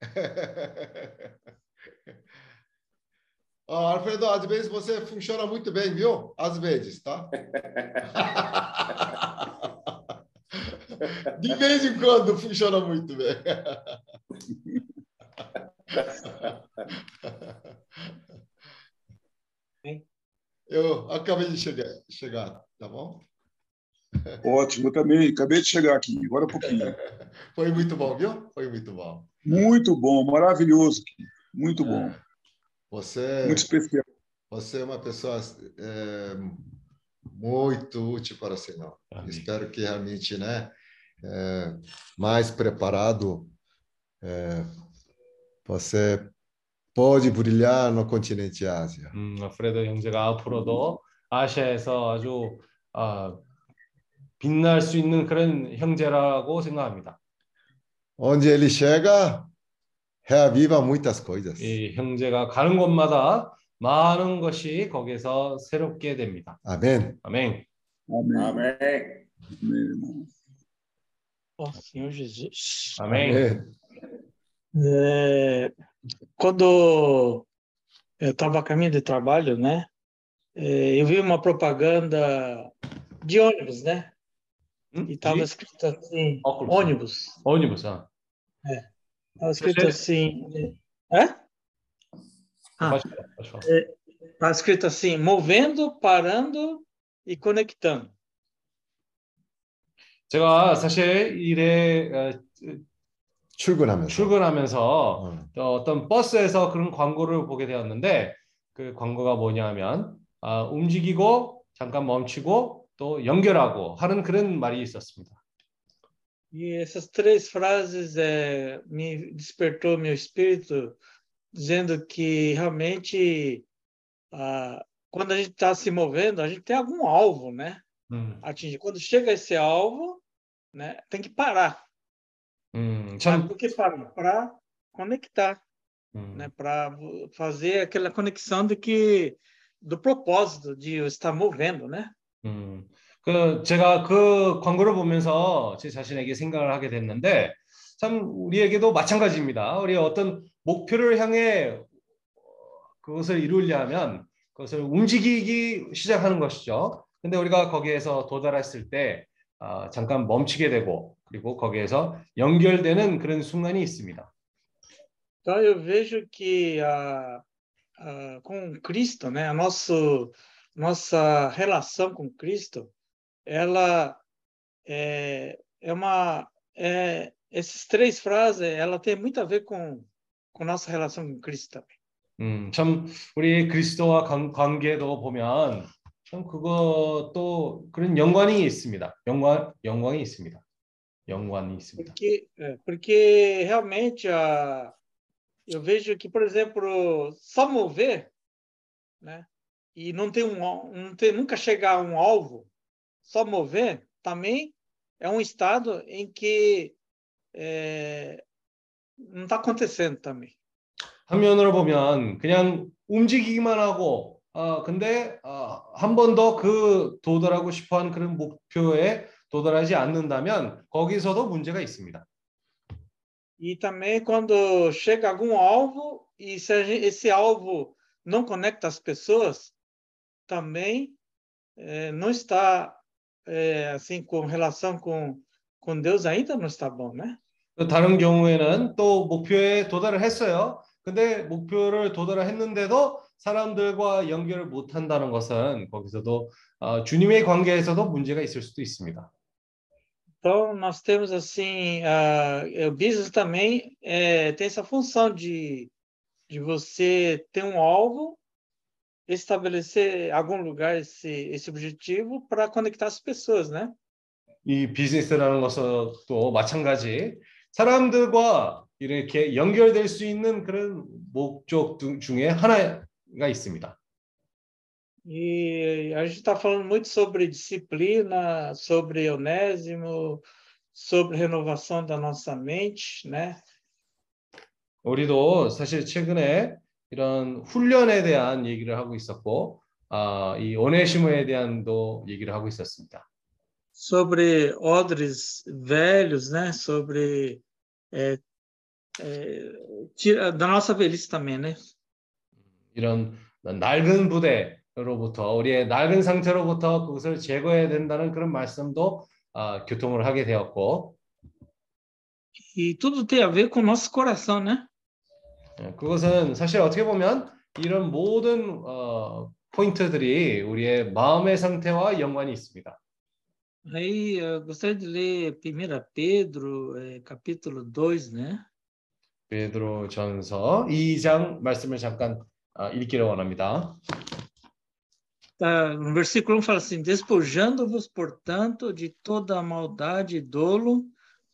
Ó, Alfredo, às vezes você funciona muito bem, viu? Às vezes, tá? De vez em quando funciona muito bem. Eu acabei de chegar, chegar tá bom? Ótimo, eu também acabei de chegar aqui, agora um pouquinho. Foi muito bom, viu? Foi muito bom. Muito bom, maravilhoso, muito bom. É. Você, muito especial. Você é uma pessoa é, muito útil para o Senhor. Amém. Espero que realmente, né, é, mais preparado, é, você pode brilhar no continente Ásia. 음, 프레드 형제가 앞으로도 아시아에서 아주 아, 빛날 수 있는 그런 형제라고 생각합니다. Onde ele chega, reaviva muitas coisas. 이 형제가 가는 곳마다 많은 것이 거기서 새롭게 됩니다. Amém? 아멘. Amém. Amém. Amém, irmão. Ó Senhor Jesus. 아멘. É, quando eu estava a caminho de trabalho, né? é, eu vi uma propaganda de ônibus, né? 음? E estava escrito assim, óculos. ônibus. ônibus. 아. Estava escrito Você- assim, é? Ah. Pode falar, pode falar. Estava escrito assim, movendo, parando e conectando. 제가 사실 일에 어, 출근하면서. 출근하면서 어. 또 어떤 버스에서 그런 광고를 보게 되었는데 그 광고가 뭐냐면 아, 움직이고 잠깐 멈추고 또 연결하고 하는 그런 말이 있었습니다. E essas três frases é, me despertou meu espírito, dizendo que realmente ah, quando a gente está se movendo, a gente tem algum alvo, né? Hum. Atingir. Quando chega esse alvo, né, tem que parar. Hum. Sabe então- por que parar? Para conectar, hum. né? Para fazer aquela conexão de que do propósito de estar movendo, né? Hum. 그 제가 그 광고를 보면서 제 자신에게 생각을 하게 됐는데 참 우리에게도 마찬가지입니다. 우리 어떤 목표를 향해 어, 그것을 이루려면 그것을 움직이기 시작하는 것이죠. 근데 우리가 거기에서 도달했을 때 아, 잠깐 멈추게 되고 그리고 거기에서 연결되는 그런 순간이 있습니다. Então eu vejo que a, a, com Cristo, né, a nosso, nossa relação com Cristo, ela é, é uma é, essas três frases, ela tem muito a ver com com nossa relação com Cristo também. 음, 참 우리 그리스도와 관, 관계도 보면 참 그것도 그런 연관이 있습니다. 연관 연관이 있습니다. 연관이 있습니다. Porque é, porque realmente a eu vejo que, por exemplo, só mover, né, e não tem um al- não tem nunca chegar a um alvo, só mover também é um estado em que é, não está acontecendo também. 한면으로 보면 그냥 움직이기만 하고 아 근데 아, 한 번 더 그 도달하고 싶어하는 그런 목표에 도달하지 않는다면 거기서도 문제가 있습니다. E também quando chega algum alvo e se a gen- esse alvo não conecta as pessoas, também eh, não está eh, assim com relação com com Deus ainda não está bom, né? 또 다른 경우에는 또 목표에 도달을 했어요. 근데 목표를 도달을 했는데도 사람들과 연결을 못 한다는 것은 거기서도 어, 주님의 관계에서도 문제가 있을 수도 있습니다. Então nós temos assim a, o business também eh, tem essa função de de você ter um alvo, estabelecer algum lugar esse esse objetivo para conectar as pessoas, né? 이 비즈니스라는 것도 마찬가지 사람들과 이렇게 연결될 수 있는 그런 목적 두- 중에 하나가 있습니다. E a gente está falando muito sobre disciplina, sobre onésimo, sobre renovação da nossa mente, né? 우리도 사실 최근에 이런 훈련에 대한 얘기를 하고 있었고, 아, 이 오네시모에 대한도 얘기를 하고 있었습니다. Sobre odres velhos, né? Sobre é, é, da nossa velhice também, né? 이런 낡은 부대로부터 우리의 낡은 상태로부터 그것을 제거해야 된다는 그런 말씀도 아, 교통을 하게 되었고 E tudo tem a ver com o nosso coração, né? 예, 그것은 사실 어떻게 보면 이런 모든 어, 포인트들이 우리의 마음의 상태와 연관이 있습니다. Aí eu gostaria de ler 1 Pedro, eh, capítulo 2, né? 베드로 전서 2장 말씀을 잠깐 아, 읽기를 원합니다. Tá, no versículo 1 fala assim: Despojando-vos, portanto, de toda a maldade e dolo,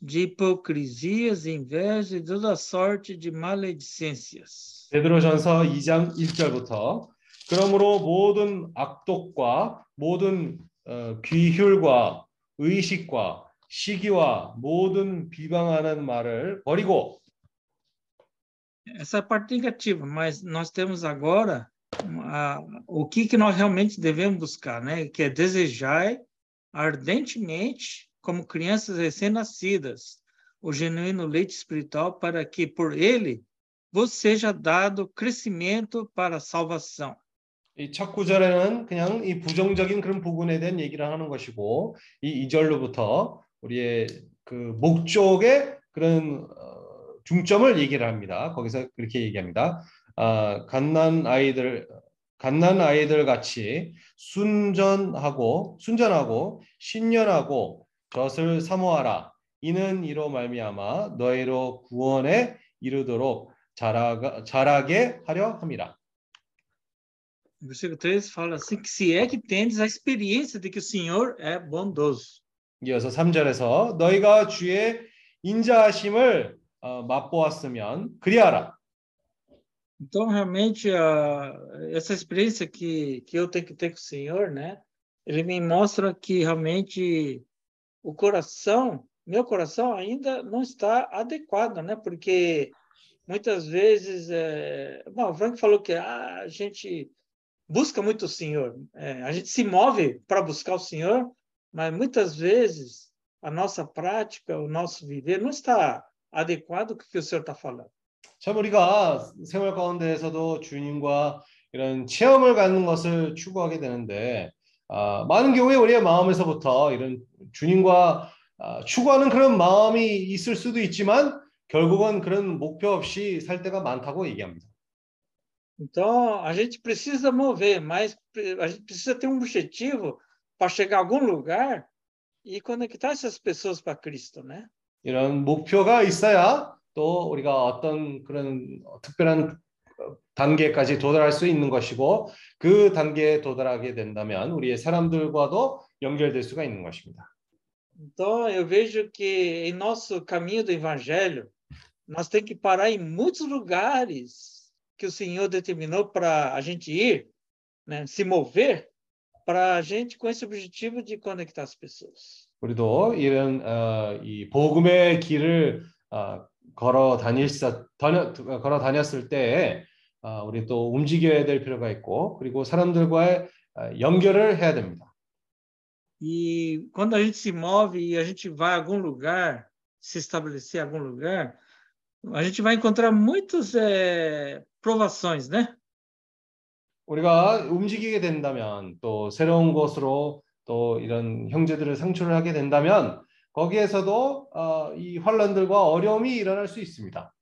de hipocrisias, inveja e toda sorte de maledicências. 베드로전서 2장 1절부터 그러므로 모든 악독과 모든 어, 귀휼과 의식과 시기와 모든 비방하는 말을 버리고 Essa é a parte negativa, mas nós temos agora a, o que, que nós realmente devemos buscar, né? Que é desejar ardentemente, como crianças recém-nascidas, o genuíno leite espiritual, para que por ele vos seja dado crescimento para a salvação. 이첫 구절에는 그냥 이 부정적인 그런 부분에 대한 얘기를 하는 것이고 이 2절로부터 우리의 그 목적의 그런 어, 중점을 얘기를 합니다. 거기서 그렇게 얘기합니다. 아, 갓난 아이들 갓난 아이들 같이 순전하고 순전하고 신년하고 젖을 사모하라. 이는 이로 말미암아 너희로 구원에 이르도록 자라가, 자라게 하려 함이라. O versículo 13 fala assim: que se é que tendes a experiência de que o Senhor é bondoso. 이어서 3절에서 너희가 주의 인자하심을 어, 맛보았으면 그리하라. Então, realmente, a, essa experiência que, que eu tenho que ter com o Senhor, né? Ele me mostra que realmente o coração, meu coração ainda não está adequado, né? Porque muitas vezes, é... Bom, o Frank falou que ah, a gente busca muito o Senhor, é, a gente se move para buscar o Senhor, mas muitas vezes a nossa prática, o nosso viver não está adequado com o que o Senhor está falando. 참 우리가 생활 가운데에서도 주님과 이런 체험을 갖는 것을 추구하게 되는데 아, 많은 경우에 우리의 마음에서부터 이런 주님과 아, 추구하는 그런 마음이 있을 수도 있지만 결국은 그런 목표 없이 살 때가 많다고 얘기합니다. Então, a gente precisa mover, mas a gente precisa ter um objetivo para chegar a algum lugar e conectar essas pessoas para Cristo, né? 이런 목표가 있어야 또 우리가 어떤 그런 특별한 단계까지 도달할 수 있는 것이고 그 단계에 도달하게 된다면 우리의 사람들과도 연결될 수가 있는 것입니다. Então, eu vejo que em nosso caminho do evangelho, nós temos que parar em muitos lugares que o Senhor determinou para a gente ir, né, se mover, para a gente com esse objetivo de conectar as pessoas. 우리도 이런 어, 이 복음의 길을 어, 걸어 다닐 걸어 다녔을 때 어, 우리 또 움직여야 될 필요가 있고 그리고 사람들과의 어, 연결을 해야 됩니다. E quando a gente se move e a gente vai a algum lugar, se estabelecer em algum lugar, a gente vai encontrar muitas é, provações, né? 우리가 움직이게 된다면 또 새로운 곳으로 또 이런 형제들을 상출을 하게 된다면 거기에서도 어, 이 환란들과 어려움이 일어날 수 있습니다.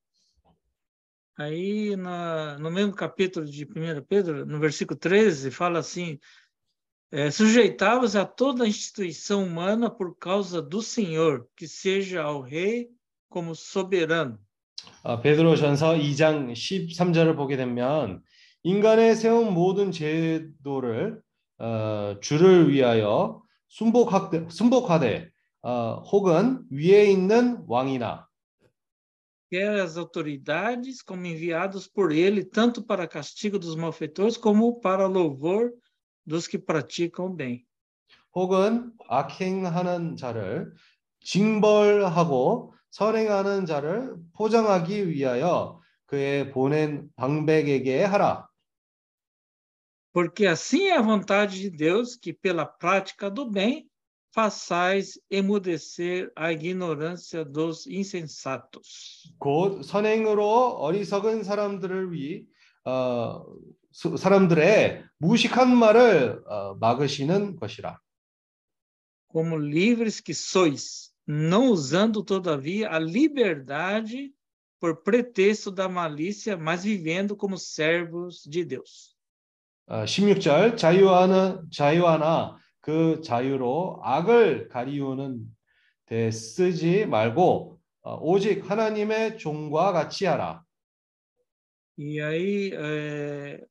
Aí, na, no mesmo capítulo de 1 Pedro, no versículo 13, fala assim: é, sujeitavos a toda instituição humana por causa do Senhor, que seja ao Rei como soberano. 아, 베드로전서 2장 13절을 보게 되면 인간의 세운 모든 제도를 어, 주를 위하여 순복하되, 순복하되 어, 혹은 위에 있는 왕이나 quer as autoridades como enviados por ele, tanto para castigo dos malfeitores como para louvor dos que praticam o bem. 혹은 악행하는 자를 징벌하고 선행하는 자를 포장하기 위하여 그의 보낸 방백에게 하라. Porque assim é a vontade de Deus que pela prática do bem façais emudecer a ignorância dos insensatos. 곧 선행으로 어리석은 사람들을 위 어, 수- 사람들의 무식한 말을 어, 막으시는 것이라. como livres que sois, não usando, todavia, a liberdade por pretexto da malícia, mas vivendo como servos de Deus. 어, 16절 자유하는 자유하나 그 자유로 악을 가리우는 데 쓰지 말고 어, 오직 하나님의 종과 같이 하라. E aí, é,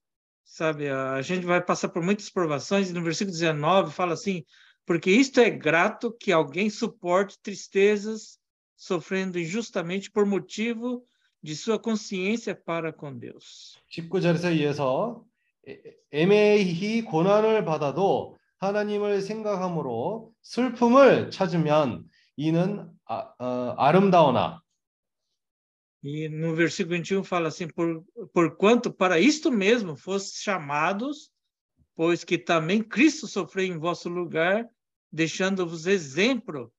sabe, a gente vai passar por muitas provações, e no versículo 19 fala assim: porque isto é grato que alguém suporte tristezas, sofrendo injustamente por motivo de sua consciência para com Deus. 19절에서 이어서 애- 애매히 고난을 받아도 하나님을 생각함으로 슬픔을 찾으면 이는 아, 어, 아름다우나 E no versículo 21 fala assim: por, porquanto para isto mesmo fostes chamados, pois que também Cristo sofreu em vosso lugar, deixando-vos exemplo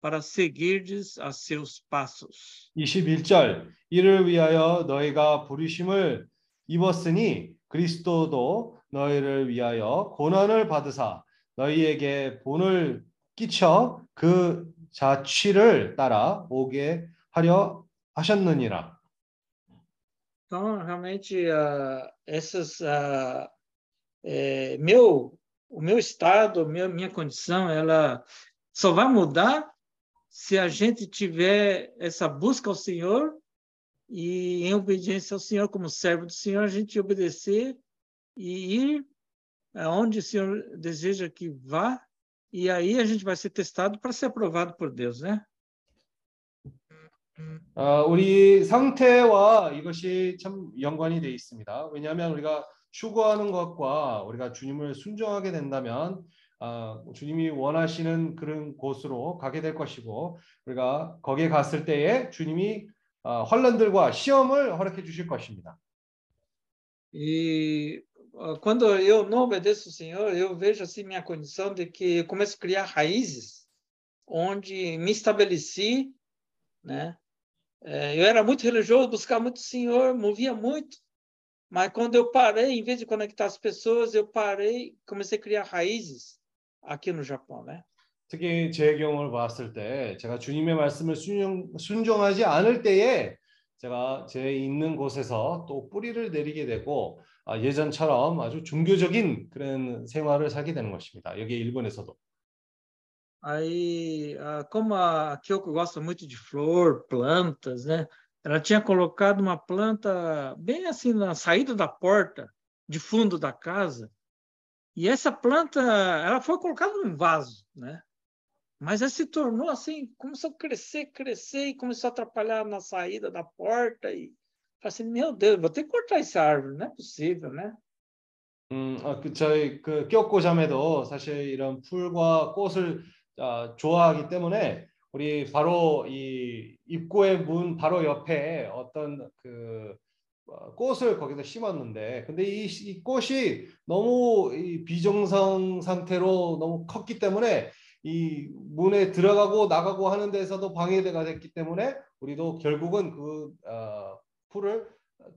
para seguirdes a seus passos. 21절 이를 위하여 너희가 부르심을 입었으니 그리스도도 너희를 위하여 고난을 받으사 너희에게 본을 끼쳐 그 자취를 따라 오게 하려 하셨느니라. Então, realmente, ah, essas, ah, eh, meu, o meu estado, meu, minha condição, ela só vai mudar se a gente tiver essa busca ao Senhor e em obediência ao Senhor, como servo do Senhor, a gente obedecer e ir aonde o Senhor deseja que vá, e aí a gente vai ser testado para ser aprovado por Deus, né? 어, 우리 상태와 이것이 참 연관이 돼 있습니다. 왜냐하면 우리가 추구하는 것과 우리가 주님을 순종하게 된다면 아, 주님이 원하시는 그런 곳으로 가게 될 것이고 우리가 거기에 갔을 때에 주님이 아, 환란들과 시험을 허락해 주실 것입니다. E ah, quando eu não obedeço o Senhor, eu vejo assim minha condição de que eu começo a criar raízes onde me estabeleci, né? Eh, Eu era muito religioso, buscava muito o Senhor, movia muito, mas quando eu parei, em vez de conectar as pessoas, eu parei, comecei a criar raízes aqui no Japão, né? 특히 제 경험을 봤을 때 제가 주님의 말씀을 순종, 순종하지 않을 때에 제가 제 있는 곳에서 또 뿌리를 내리게 되고 아, 예전처럼 아주 종교적인 그런 생활을 살게 되는 것입니다. 여기 일본에서도. Aí, ah, como a Kyoko gosta muito de flor, plantas, né? Ela tinha colocado uma planta bem assim na saída da porta, de fundo da casa. E essa planta, ela foi colocada num vaso, né? Mas ela se tornou assim, começou a crescer, crescer e começou a atrapalhar na saída da porta e falei assim, meu Deus, vou ter que cortar essa árvore, não é possível, né? 음, 아, 그 저희 그 끼옥고 자매도 사실 이런 풀과 꽃을 아, 좋아하기 때문에 우리 바로 이 입구의 문 바로 옆에 어떤 그 어, 꽃을 거기다 심었는데 근데 이, 이 꽃이 너무 이 비정상 상태로 너무 컸기 때문에 이 문에 들어가고 나가고 하는 데서도 방해가 됐기 때문에 우리도 결국은 그 어, 풀을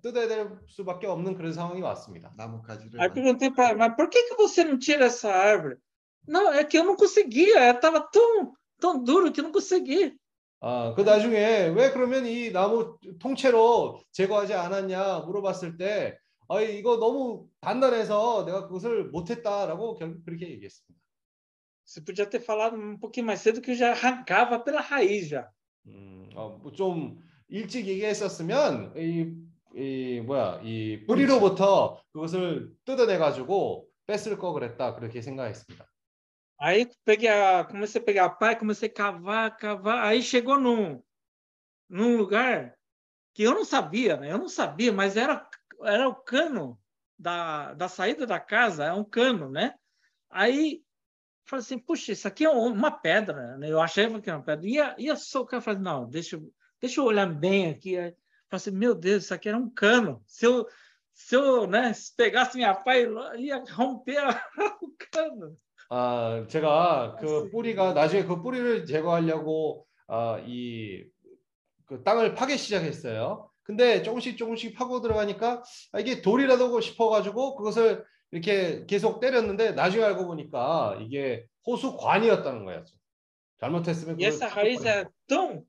뜯어야 될 수밖에 없는 그런 상황이 왔습니다. 나무 가지를 Aí perguntei para ela, mas por que, que você não tira essa árvore? Não, é que eu não conseguia, estava tão, tão duro que não consegui. 아, 그 나중에 왜 그러면 이 나무 통째로 제거하지 않았냐 물어봤을 때, 아, 이거 너무 단단해서 내가 그것을 못했다라고 결국 그렇게 얘기했습니다. Você podia ter falado um pouquinho mais cedo que eu já arrancava pela raiz já. 음, 어, 뭐좀 일찍 얘기했었으면 이, 이 뭐야 이 뿌리로부터 그것을 뜯어내 가지고 뺐을 거 그랬다 그렇게 생각했습니다. Aí peguei a, comecei a pegar a pá e comecei a cavar, cavar. Aí chegou num, num lugar que eu não sabia, né? Eu não sabia, mas era, era o cano da, da saída da casa, é um cano, né? Aí falei assim, puxa, isso aqui é um- uma pedra, né? Eu achava que era uma pedra. Ia, ia socar, falei, não, deixa, eu- deixa eu olhar bem aqui. Aí, falei assim, meu Deus, isso aqui era um cano. Se eu, se eu né, se pegasse minha pá, e ia romper o cano. 아, 제가 그 뿌리가 나중에 그 뿌리를 제거하려고 아, 이그 땅을 파기 시작했어요. 근데 조금씩 조금씩 파고 들어가니까 아, 이게 돌이라도 싶어가지고 그것을 이렇게 계속 때렸는데 나중에 알고 보니까 이게 호수관이었다는 거예요. 잘못했으면 E essa raiz é tão.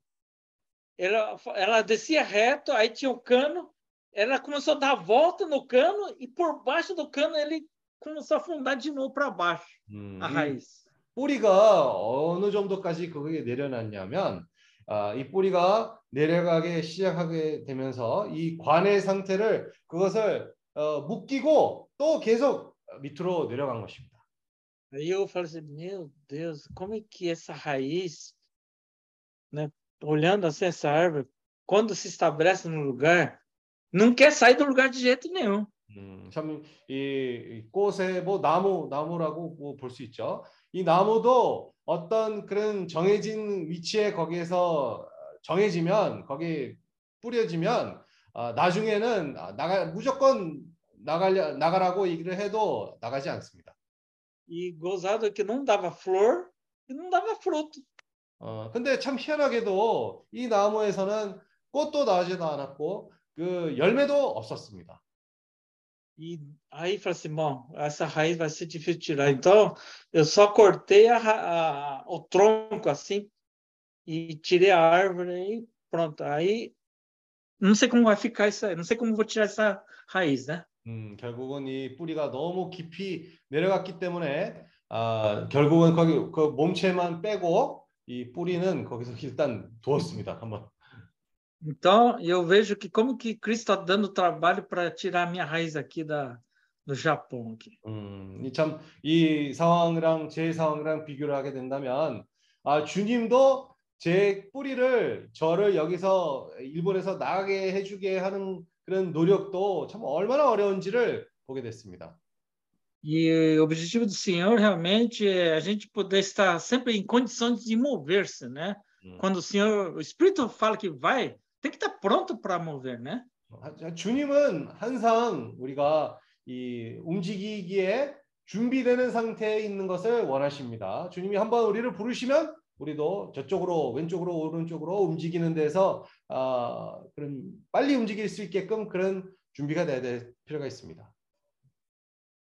Ela, ela descia reto, aí tinha o cano, ela começou a dar volta no cano e por baixo do cano ele começou a afundar de novo para baixo, 음, a 이 raiz. 뿌리가 어느 정도까지 거기에 내려놨냐면 아, 이 뿌리가 내려가게 시작하게 되면서 이 관의 상태를 그것을 어, 묶이고 또 계속 밑으로 내려간 것입니다. Aí eu falei assim, meu Deus, como é que essa raiz, né, olhando assim essa árvore, quando se estabelece no lugar, não quer sair do lugar de jeito nenhum. 음, 참, 이, 이 꽃의 뭐 나무, 나무라고 뭐 볼수 있죠. 이 나무도 어떤 그런 정해진 위치에 거기에서 정해지면 거기 뿌려지면 아, 나중에는 아, 나가 무조건 나가려 나가라고 얘기를 해도 나가지 않습니다. E gozado que não dava flor e não dava fruto. 어, 근데 참 희한하게도 이 나무에서는 꽃도 나지도 않았고 그 열매도 없었습니다. E aí falei assim, bom, essa raiz vai ser difícil tirar. Então, eu só cortei a, a- o tronco assim e tirei a árvore e pronto. Aí não sei como vai ficar isso aí, não sei como vou tirar essa raiz, né? 음, 결국은 이 뿌리가 너무 깊이 내려갔기 때문에 아, 결국은 거기 그 몸체만 빼고 이 뿌리는 거기서 일단 두었습니다. 한번. Então, eu vejo que como que Cristo está dando trabalho para tirar minha raiz aqui da, do Japão. Aqui. 음, 참이 상황이랑 제 상황이랑 비교를 하게 된다면 아, 주님도 제 뿌리를 저를 여기서 일본에서 나가게 해주게 하는 그런 노력도 참 얼마나 어려운지를 보게 됐습니다. E o objetivo do Senhor realmente é a gente poder estar sempre em condições de mover-se, né? 음. Quando o Senhor, o Espírito fala que vai, tem que estar pronto para mover, né? 하- 주님은 항상 우리가 이 움직이기에 준비되는 상태에 있는 것을 원하십니다. 주님이 한번 우리를 부르시면 우리도 저쪽으로 왼쪽으로 오른쪽으로 움직이는 데서 아, 그런 빨리 움직일 수 있게끔 그런 준비가 돼야 될 필요가 있습니다.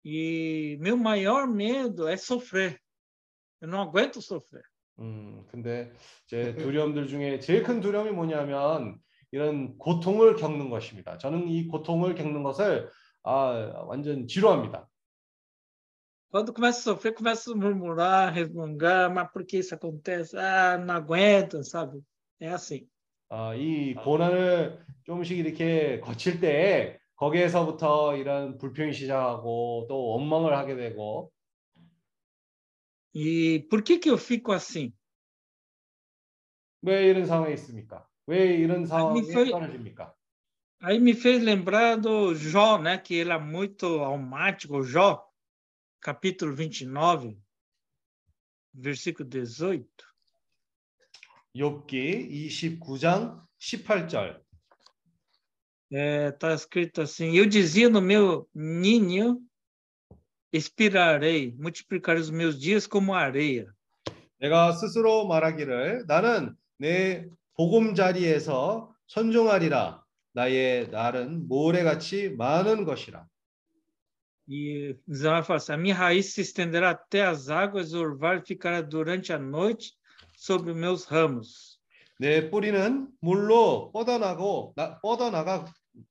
E meu maior medo é sofrer. Eu não aguento sofrer. 음, 근데 제 두려움들 중에 제일 큰 두려움이 뭐냐면 이런 고통을 겪는 것입니다. 저는 이 고통을 겪는 것을 아, 완전 지루합니다. Quando começa a sofrer, começa a murmurar, resmungar, mas por que isso acontece? Ah, não aguento, sabe? É assim. 아, 이 고난을 조금씩 이렇게 거칠 때 거기에서부터 이런 불평이 시작하고 또 원망을 하게 되고 E por que que eu fico assim? 왜 이런 상황에 있습니까? 왜 이런 상황에 떨어집니까? Aí me fez lembrar do Jó, né? Que ele é muito almático, Jó, capítulo 29, versículo 18. 욥기 29장 18절. Está escrito assim: Eu dizia no meu ninho, expirarei, multiplicarei os meus dias como areia. 내가 스스로 말하기를 나는 내 보금자리에서 선종하리라 나의 날은 모래같이 많은 것이라. E Israel fala assim: A minha raiz se estenderá até as águas, o orvalho ficará durante a noite sobre os meus ramos. 내 뿌리는 물로 뻗어나고 나, 뻗어나가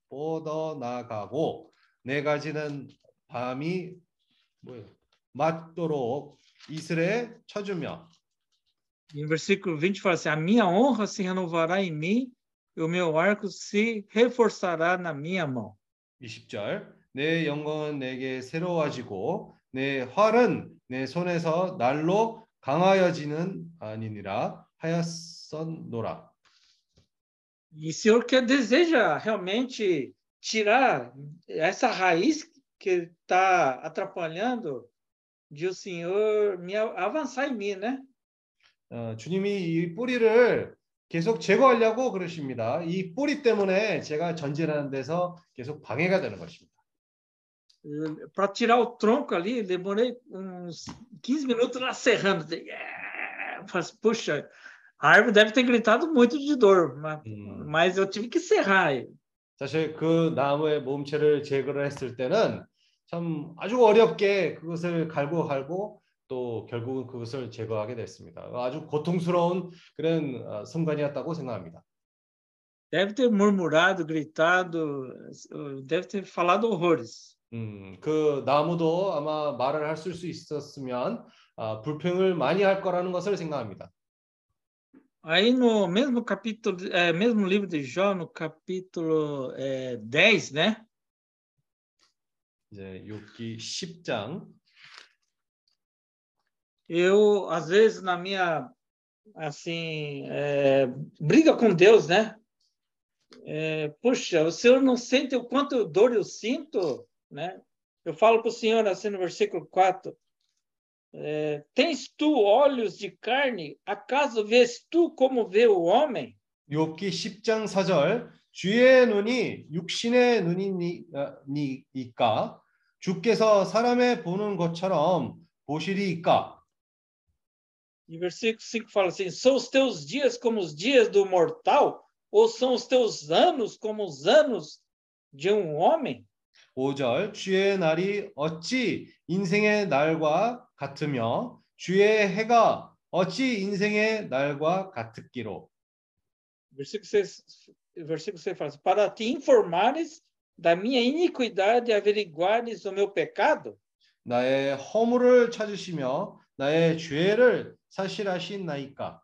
뻗어나가고 내 가지는 밤이 뭐예요? 맞도록 이슬에 쳐주며 E no versículo 20 fala assim: A minha honra se renovará em mim, e o meu arco se reforçará na minha mão. 20절 내 영광은 내게 새로워지고 내 활은 내 손에서 날로 강하여지는 아니니라 하였 었노라. E Senhor quer deseja realmente tirar essa raiz que está atrapalhando de o Senhor me avançar em mim, né? 어, 주님이 이 뿌리를 계속 제거하려고 그러십니다. 이 뿌리 때문에 제가 전진하는 데서 계속 방해가 되는 것입니다. Para tirar o tronco ali, demorei uns 15 minutos lá serrando. Assim, Puxa, a árvore deve ter gritado muito de dor, mas, 음. mas eu tive que serrar. 사실 그 나무의 몸체를 제거를 했을 때는 참 아주 어렵게 그것을 갈고 갈고 또 결국은 그것을 제거하게 됐습니다. 아주 고통스러운 그런 어, 순간이었다고 생각합니다. Deve ter murmurado, gritado, deve ter falado horrores. 음, 그 나무도 아마 말을 할 수 있었으면 아, 불평을 많이 할 거라는 것을 생각합니다. Aí no mesmo capítulo, é, mesmo livro de Jó, no capítulo é, 10, né? 이제 욥기 10장 Eu, às vezes, na minha, assim, é, briga com Deus, né? É, puxa, o Senhor não sente o quanto dor eu sinto, né? Eu falo para o Senhor, assim, no versículo 4, é, tens tu olhos de carne? Acaso vês tu como vê o homem? 욥기 10장 4절 주의 눈이 육신의 눈이니까 주께서 사람의 보는 것처럼 보시리이까 E versículo 5 fala assim: São os teus dias como os dias do mortal? Ou são os teus anos como os anos de um homem? 5절 주의 날이 어찌 인생의 날과 같으며 주의 해가 어찌 인생의 날과 같을기로 Versículo 6, versículo 6 fala Para te informares da minha iniquidade e averiguares o meu pecado? 나의 허물을 찾으시며 나의 죄를 사실하신 나이까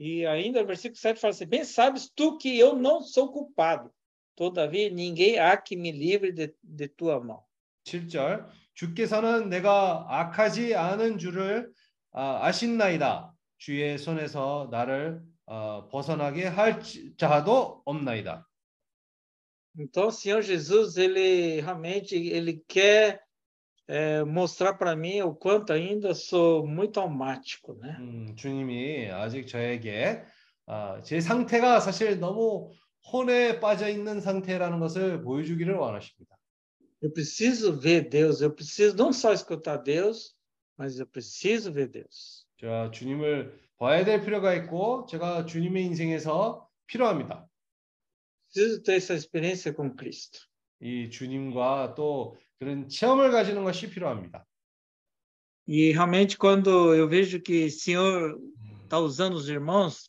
E ainda o versículo 7 fala assim: Bem sabes tu que eu não sou culpado, todavia ninguém há que me livre de, de tua mão. 7절 주께서는 내가 악하지 않은 줄을 아, 아신나이다 주의 손에서 나를 어, 벗어나게 할 자도 없나이다 Então, o Senhor Jesus, ele realmente ele quer é, mostrar para mim o quanto ainda sou muito almático, né? 음, 주님이 아직 저에게 아, 제 상태가 사실 너무 혼에 빠져 있는 상태라는 것을 보여주기를 원하십니다. Eu preciso ver Deus, eu preciso não só escutar Deus, mas eu preciso ver Deus. 제가 주님을 봐야 될 필요가 있고 제가 주님의 인생에서 필요합니다. Preciso ter essa experiência com Cristo. 이 주님과 또 그런 체험을 가지는 것이 필요합니다. E realmente, quando eu vejo que o Senhor está usando os irmãos,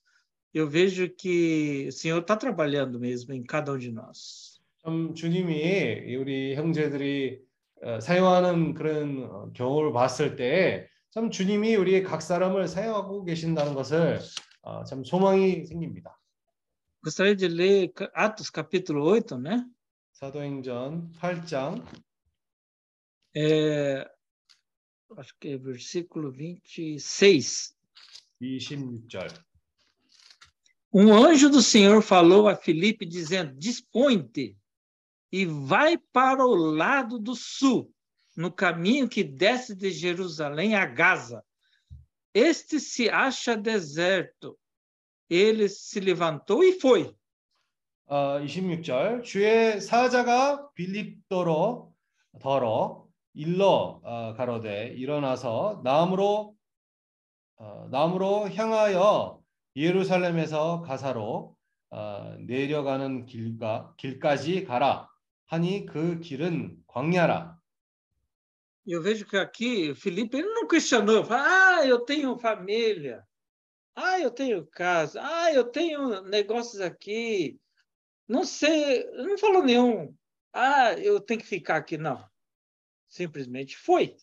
eu vejo que o Senhor está trabalhando mesmo em cada um de nós. 참 주님이 우리 형제들이 어, 사용하는 그런 어, 경우를 봤을 때 참 주님이 우리 각 사람을 사용하고 계신다는 것을 어, 참 소망이 생깁니다. Gostaria de ler Atos capítulo 8, né? 사도행전 8장 É, acho que é versículo 26. 26절. Um anjo do Senhor falou a Filipe, dizendo: Dispõe-te e vai para o lado do sul, no caminho que desce de Jerusalém a Gaza. Este se acha deserto. Ele se levantou e foi. 어, 26절 주의 사자가 빌립도로 더러 일러 어, 가로되 일어나서 남으로 어, 남으로 향하여 예루살렘에서 가사로 어, 내려가는 길가 길까지 가라 하니 그 길은 광야라. Eu vejo que aqui, Felipe, ele não questionou. Ah, eu tenho família. Ah, eu tenho casa. Ah, eu tenho negócios aqui. Não sei, não falou nenhum. Ah, eu tenho que ficar aqui. Não. Simplesmente foi.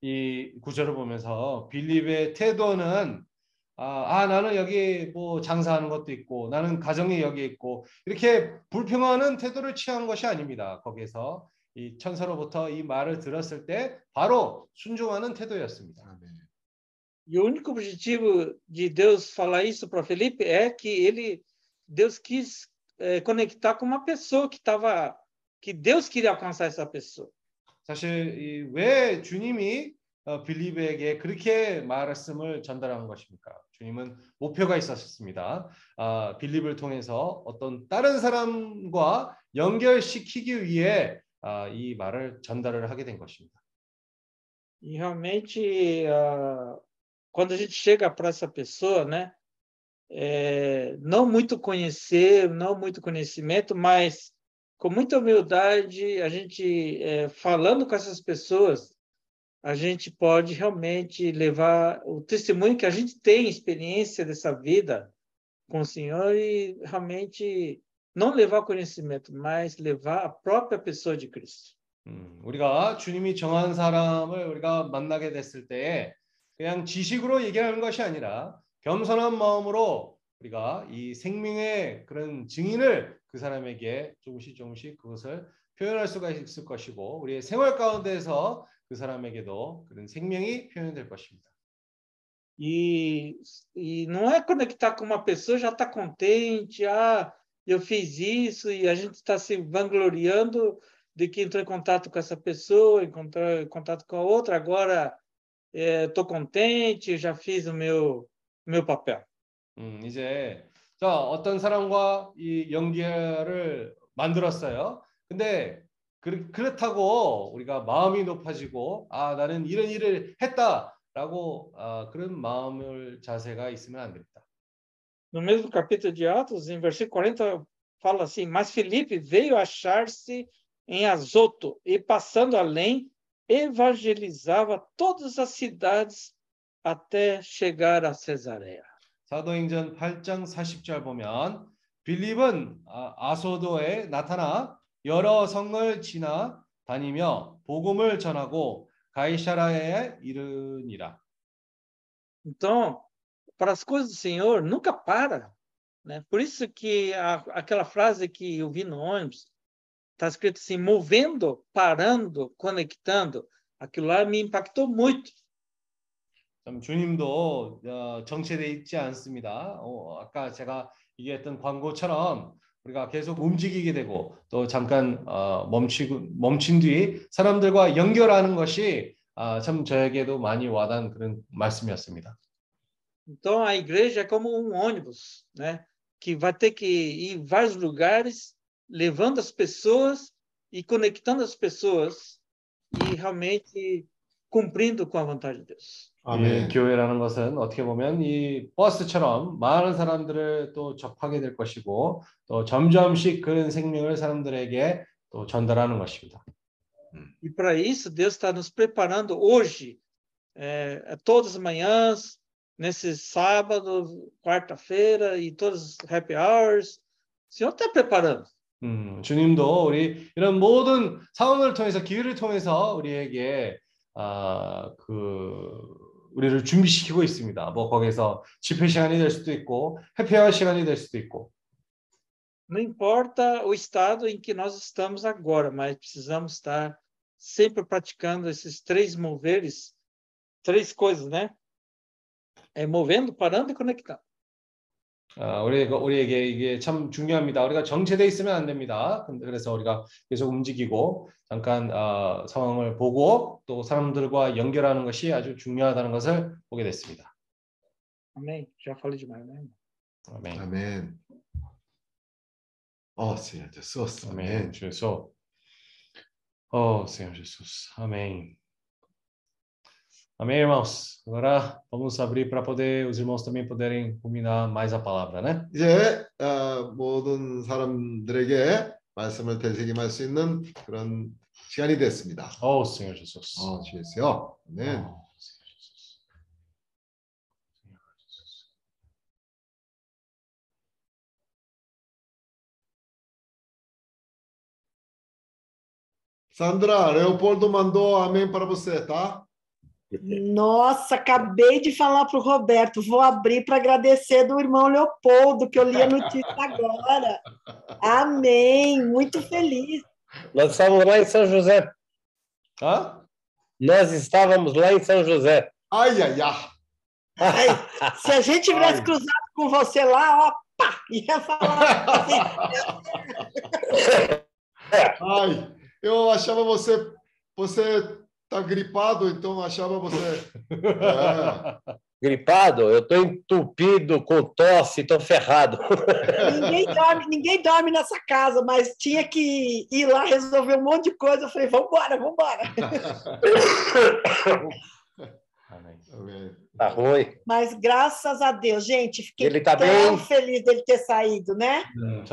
이 구절을 보면서 빌립의 태도는 아, 아 나는 여기 뭐 장사하는 것도 있고 나는 가정이 여기 있고 이렇게 불평하는 태도를 취한 것이 아닙니다. 거기에서 이 천사로부터 이 말을 들었을 때 바로 순종하는 태도였습니다. 아멘. E o único objetivo de Deus falar isso para Felipe é que ele, Deus quis eh, conectar com uma pessoa que estava, que Deus queria alcançar essa pessoa. 사실 이왜 주님이 어, 빌립에게 그렇게 말씀을 전달한 것입니까? 주님은 목표가 있었습니다. 아, 빌립을 통해서 어떤 다른 사람과 연결시키기 위해 아, 이 말을 전달을 하게 된 것입니다. E realmente, ah, quando a gente chega para essa pessoa, né, é, não muito conhecer, não muito conhecimento, mas com muita humildade, a gente é, falando com essas pessoas, a gente pode realmente levar o testemunho que a gente tem experiência dessa vida com o Senhor e realmente não levar conhecimento, mas levar a própria pessoa de Cristo. 음, 우리가 주님이 정한 사람을 우리가 만나게 됐을 때 그냥 지식으로 얘기하는 것이 아니라 겸손한 마음으로 우리가 이 생명의 그런 증인을 그 사람에게 조금씩 조금씩 그것을 표현할 수가 있을 것이고 우리의 생활 가운데에서 그 사람에게도 그런 생명이 표현될 것입니다. E, e não é conectar com uma pessoa já está contente, ah, eu fiz isso, e a gente está se vangloriando de que entrou em contato com essa pessoa, encontrou em contato com a outra, agora estou contente, já fiz o meu, meu papel. 음, 이제 자 어떤 사람과 이 연결을 만들었어요. 근데 그, 그렇다고 우리가 마음이 높아지고 아 나는 이런 일을 했다라고 아, 그런 마음을 자세가 있으면 안 됩니다. No mesmo capítulo de Atos, em versículo 40, fala assim: Mas Filipe veio achar-se em Azoto e, passando além, evangelizava todas as cidades até chegar a Cesareia. 사도행전 8장 40절 보면 빌립은 아, 아소도에 나타나 여러 성을 지나 다니며 복음을 전하고 가이사라에 이르니라. Então, para as coisas do Senhor, nunca para. Né? Por isso que a, aquela frase que eu vi no ônibus, está escrito assim, movendo, parando, conectando. Aquilo lá me impactou muito. 참 주님도 어, 정체돼 있지 않습니다. 어, 아까 제가 얘기했던 광고처럼 우리가 계속 움직이게 되고 또 잠깐 어, 멈추고 멈춘 뒤 사람들과 연결하는 것이 아, 참 저에게도 많이 와닿은 그런 말씀이었습니다. Então a igreja é como um ônibus, né? Que vai ter que ir em vários lugares, levando as pessoas e conectando as pessoas e realmente cumprindo com a vontade de Deus. 예, 아멘. 교회라는 것은 어떻게 보면 이 버스처럼 많은 사람들을 또 접하게 될 것이고 또 점점씩 그런 생명을 사람들에게 또 전달하는 것입니다. E para isso, Deus está nos preparando hoje, é, é todas as manhãs, nesse sábado, quarta-feira e todas as happy hours. O Senhor está preparando. 음, 주님도 우리 이런 모든 상황을 통해서 기회를 통해서 우리에게 아, 그 우리를 준비시키고 있습니다. 뭐 거기서 집회 시간이 될 수도 있고 해피아워 시간이 될 수도 있고 Não importa o estado em que nós estamos agora, mas precisamos estar sempre praticando esses três moveres, três coisas, né? É movendo, parando e conectando. 아, 우리 우리에게 이게 참 중요합니다. 우리가 정체돼 있으면 안 됩니다. 그래서 우리가 계속 움직이고 잠깐 아, 상황을 보고 또 사람들과 연결하는 것이 아주 중요하다는 것을 보게 됐습니다. Já falei demais, né? 아멘. 아멘. Senhor Jesus. Amém, Amém. Jesus. Oh, Senhor Jesus. Amém. Amém, irmãos. Agora vamos abrir para poder os irmãos também poderem ruminar mais a palavra, né? 이제 어, 모든 사람들에게 말씀을 되새김할 수 있는 그런 시간이 됐습니다. Oh, Senhor Jesus. 어, 주 예수요. 아멘. Oh, Senhor Jesus. Senhor Jesus. Sandra, Leopoldo mandou amém para você, tá? Nossa, acabei de falar para o Roberto, vou abrir para agradecer do irmão Leopoldo, que eu li a notícia agora. Amém, muito feliz. Nós estávamos lá em São José. Hã? Nós estávamos lá em São José. Ai, ai, ai. Ai, se a gente tivesse Ai. cruzado com você lá, ó, pá, ia falar assim, Ai, eu achava você, você Tá gripado, então achava você. É. Gripado? Eu tô entupido, com tosse, tô ferrado. Ninguém dorme, ninguém dorme nessa casa, mas tinha que ir lá resolver um monte de coisa. Eu falei, vambora, vambora. vamos embora Tá ruim. Mas graças a Deus, gente, fiquei Ele tá tão bem? feliz dele ter saído, né? Hum.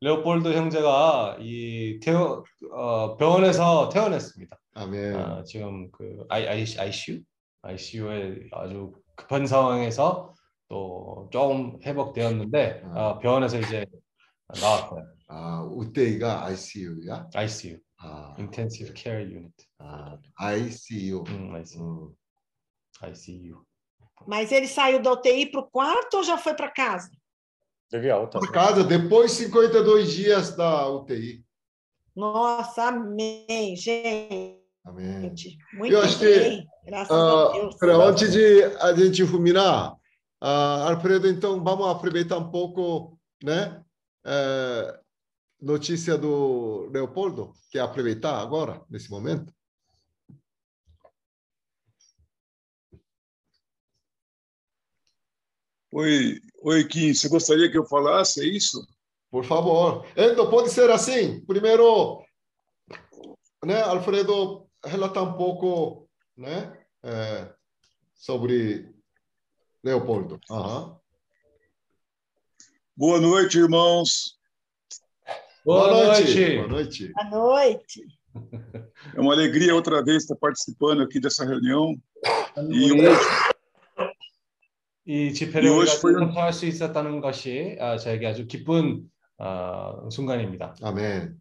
레오폴드 형제가 이 태어 어, 병원에서 퇴원했습니다. 아멘. 아, 지금 그 I, I, ICU ICU에 아주 급한 상황에서 또 조금 회복되었는데 아, 병원에서 이제 나왔어요. 아, 우대이가 ICU야? ICU 아, Intensive Care Unit. 아, ICU. 음, ICU. 음. ICU. Mas ele saiu da UTI para o quarto ou já foi para casa? Teve alta. Por casa, depois de 52 dias da UTI. Nossa, amém, gente. Amém. Muito Eu acho que, bem, graças a Ah, Deus. Para antes de a gente ruminar, ah, Alfredo, então vamos aproveitar um pouco, né? eh, notícia do Leopoldo, quer aproveitar agora, nesse momento? Oi, oi, Kim, você gostaria que eu falasse é isso? Por favor. Então, pode ser assim. Primeiro, né, Alfredo, relatar um pouco, né, eh, sobre Leopoldo. Aham. Boa noite, irmãos. Boa noite. Boa noite. Boa noite. É uma alegria outra vez estar participando aqui dessa reunião. E hoje, 이 집회를 이것이 우리가 훈련- 참석할 수 있었다는 것이 아, 저에게 아주 기쁜 아, 순간입니다. Amém.